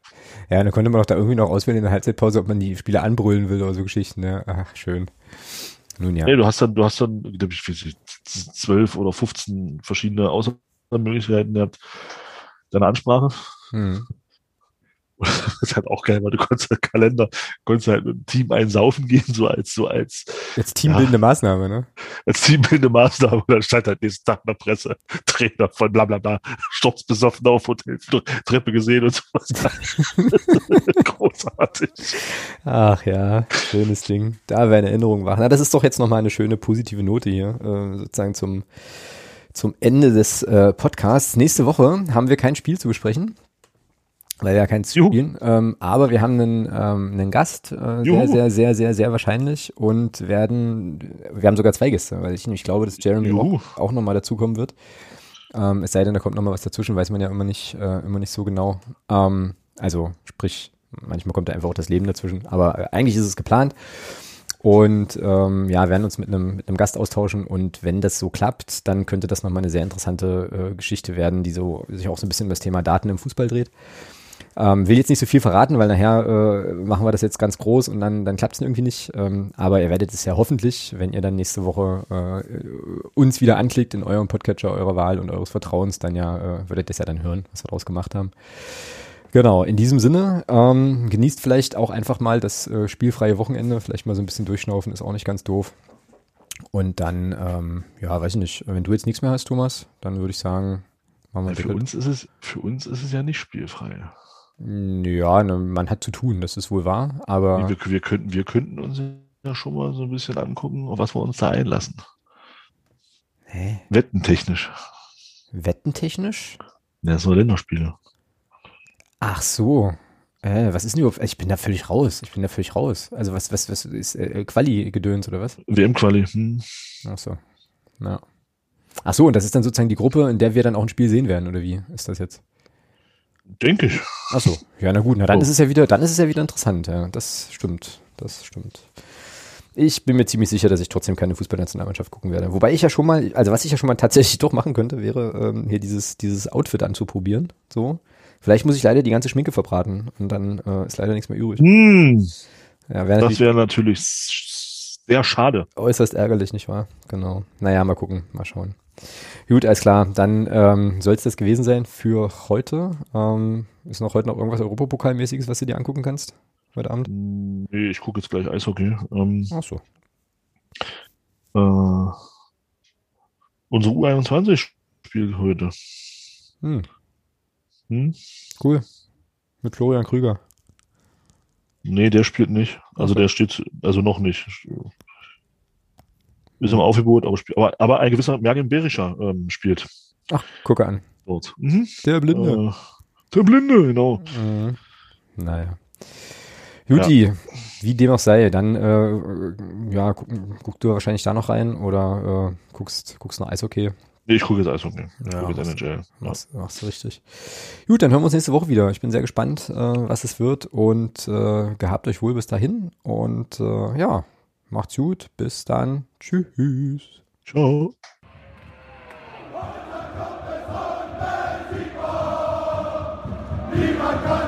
Speaker 1: Ja, dann konnte man doch da irgendwie noch auswählen in der Halbzeitpause, ob man die Spieler anbrüllen will oder so Geschichten. Ja. Ach, schön.
Speaker 2: Nun ja. Nee, du hast dann, du hast dann, glaube ich, zwölf oder 15 verschiedene Auswahlmöglichkeiten gehabt. Deine Ansprache. Hm. [LAUGHS] Das ist halt auch geil, weil du konntest halt Kalender, konntest halt mit dem Team einsaufen gehen, so als, so als.
Speaker 1: Als teambildende ja, Maßnahme, ne?
Speaker 2: Als teambildende Maßnahme. Und dann stand halt nächsten Tag in der Presse, Trainer von bla, bla, bla, sturzbesoffen auf Hoteltreppe gesehen und sowas. [LAUGHS] Großartig.
Speaker 1: Ach ja, schönes Ding. Da wäre eine Erinnerung wach. Na, das ist doch jetzt nochmal eine schöne positive Note hier, äh, sozusagen zum, zum Ende des äh, Podcasts. Nächste Woche haben wir kein Spiel zu besprechen weil wir ja keins spielen. Ähm, aber wir haben einen, ähm, einen Gast, äh, sehr, sehr, sehr, sehr, sehr wahrscheinlich und werden, wir haben sogar zwei Gäste, weil ich nämlich glaube, dass Jeremy Juhu. auch, auch nochmal dazukommen wird. Ähm, es sei denn, da kommt nochmal was dazwischen, weiß man ja immer nicht, äh, immer nicht so genau. Ähm, also sprich, manchmal kommt da einfach auch das Leben dazwischen, aber äh, eigentlich ist es geplant. Und ähm, ja, werden uns mit einem, mit einem Gast austauschen und wenn das so klappt, dann könnte das nochmal eine sehr interessante äh, Geschichte werden, die so sich auch so ein bisschen um das Thema Daten im Fußball dreht. Ähm, will jetzt nicht so viel verraten, weil nachher äh, machen wir das jetzt ganz groß und dann, dann klappt es irgendwie nicht. Ähm, aber ihr werdet es ja hoffentlich, wenn ihr dann nächste Woche äh, uns wieder anklickt in eurem Podcatcher eurer Wahl und eures Vertrauens, dann ja, äh, würdet ihr das ja dann hören, was wir daraus gemacht haben. Genau, in diesem Sinne, ähm, genießt vielleicht auch einfach mal das äh, spielfreie Wochenende, vielleicht mal so ein bisschen durchschnaufen, ist auch nicht ganz doof. Und dann, ähm, ja, weiß ich nicht, wenn du jetzt nichts mehr hast, Thomas, dann würde ich sagen,
Speaker 2: machen wir ja, für uns ist es Für uns ist es ja nicht spielfrei.
Speaker 1: Ja, ne, man hat zu tun, das ist wohl wahr, aber.
Speaker 2: Wir, wir, könnten, wir könnten uns ja schon mal so ein bisschen angucken, auf was wir uns da einlassen. Hä? Wettentechnisch.
Speaker 1: Wettentechnisch?
Speaker 2: Ja, so Länderspiele.
Speaker 1: Ach so. Äh, was ist denn überhaupt? Ich bin da völlig raus. Ich bin da völlig raus. Also was, was, was ist äh, Quali-Gedöns oder was?
Speaker 2: WM-Quali. Hm.
Speaker 1: Ach so. Ja. Ach so, und das ist dann sozusagen die Gruppe, in der wir dann auch ein Spiel sehen werden, oder wie ist das jetzt?
Speaker 2: Denke ich.
Speaker 1: Ach so, ja, na gut, na dann
Speaker 2: So.
Speaker 1: ist es ja wieder, dann ist es ja wieder interessant, ja. Das stimmt, das stimmt. Ich bin mir ziemlich sicher, dass ich trotzdem keine Fußballnationalmannschaft gucken werde. Wobei ich ja schon mal, also was ich ja schon mal tatsächlich [LAUGHS] doch machen könnte, wäre ähm, hier dieses, dieses Outfit anzuprobieren. So. Vielleicht muss ich leider die ganze Schminke verbraten und dann äh, ist leider nichts mehr übrig.
Speaker 2: Hm,
Speaker 1: Ja, wäre
Speaker 2: das wäre natürlich sehr schade.
Speaker 1: äußerst ärgerlich, nicht wahr? Genau. Naja, mal gucken, mal schauen. Gut, alles klar. Dann ähm, soll es das gewesen sein für heute. Ähm, ist noch heute noch irgendwas Europapokalmäßiges, was du dir angucken kannst? Heute Abend?
Speaker 2: Nee, ich gucke jetzt gleich Eishockey. Ähm,
Speaker 1: Ach so.
Speaker 2: äh, unsere U21 spielt heute.
Speaker 1: Hm,
Speaker 2: Hm?
Speaker 1: cool. Mit Florian Krüger.
Speaker 2: Nee, der spielt nicht. Also
Speaker 1: so.
Speaker 2: der steht, also noch nicht. Ist im Aufgebot, aber, aber, aber ein gewisser Mergen Berischer ähm, spielt
Speaker 1: Ach, gucke an.
Speaker 2: dort. Mhm.
Speaker 1: Der Blinde.
Speaker 2: Äh, der Blinde, genau.
Speaker 1: Mhm. Naja. Juti, wie dem auch sei, dann äh, ja, guck, guck du wahrscheinlich da noch rein oder äh, guckst, guckst noch Eishockey.
Speaker 2: Nee, ich gucke jetzt Eishockey. Ich
Speaker 1: Ja,
Speaker 2: gucke jetzt
Speaker 1: machst-
Speaker 2: NHL. Ja.
Speaker 1: Machst, machst du richtig. Gut, dann hören wir uns nächste Woche wieder. Ich bin sehr gespannt, äh, was es wird und äh, gehabt euch wohl bis dahin und äh, ja, macht's gut. Bis dann. Tschüss.
Speaker 2: Ciao.
Speaker 4: Niemand kann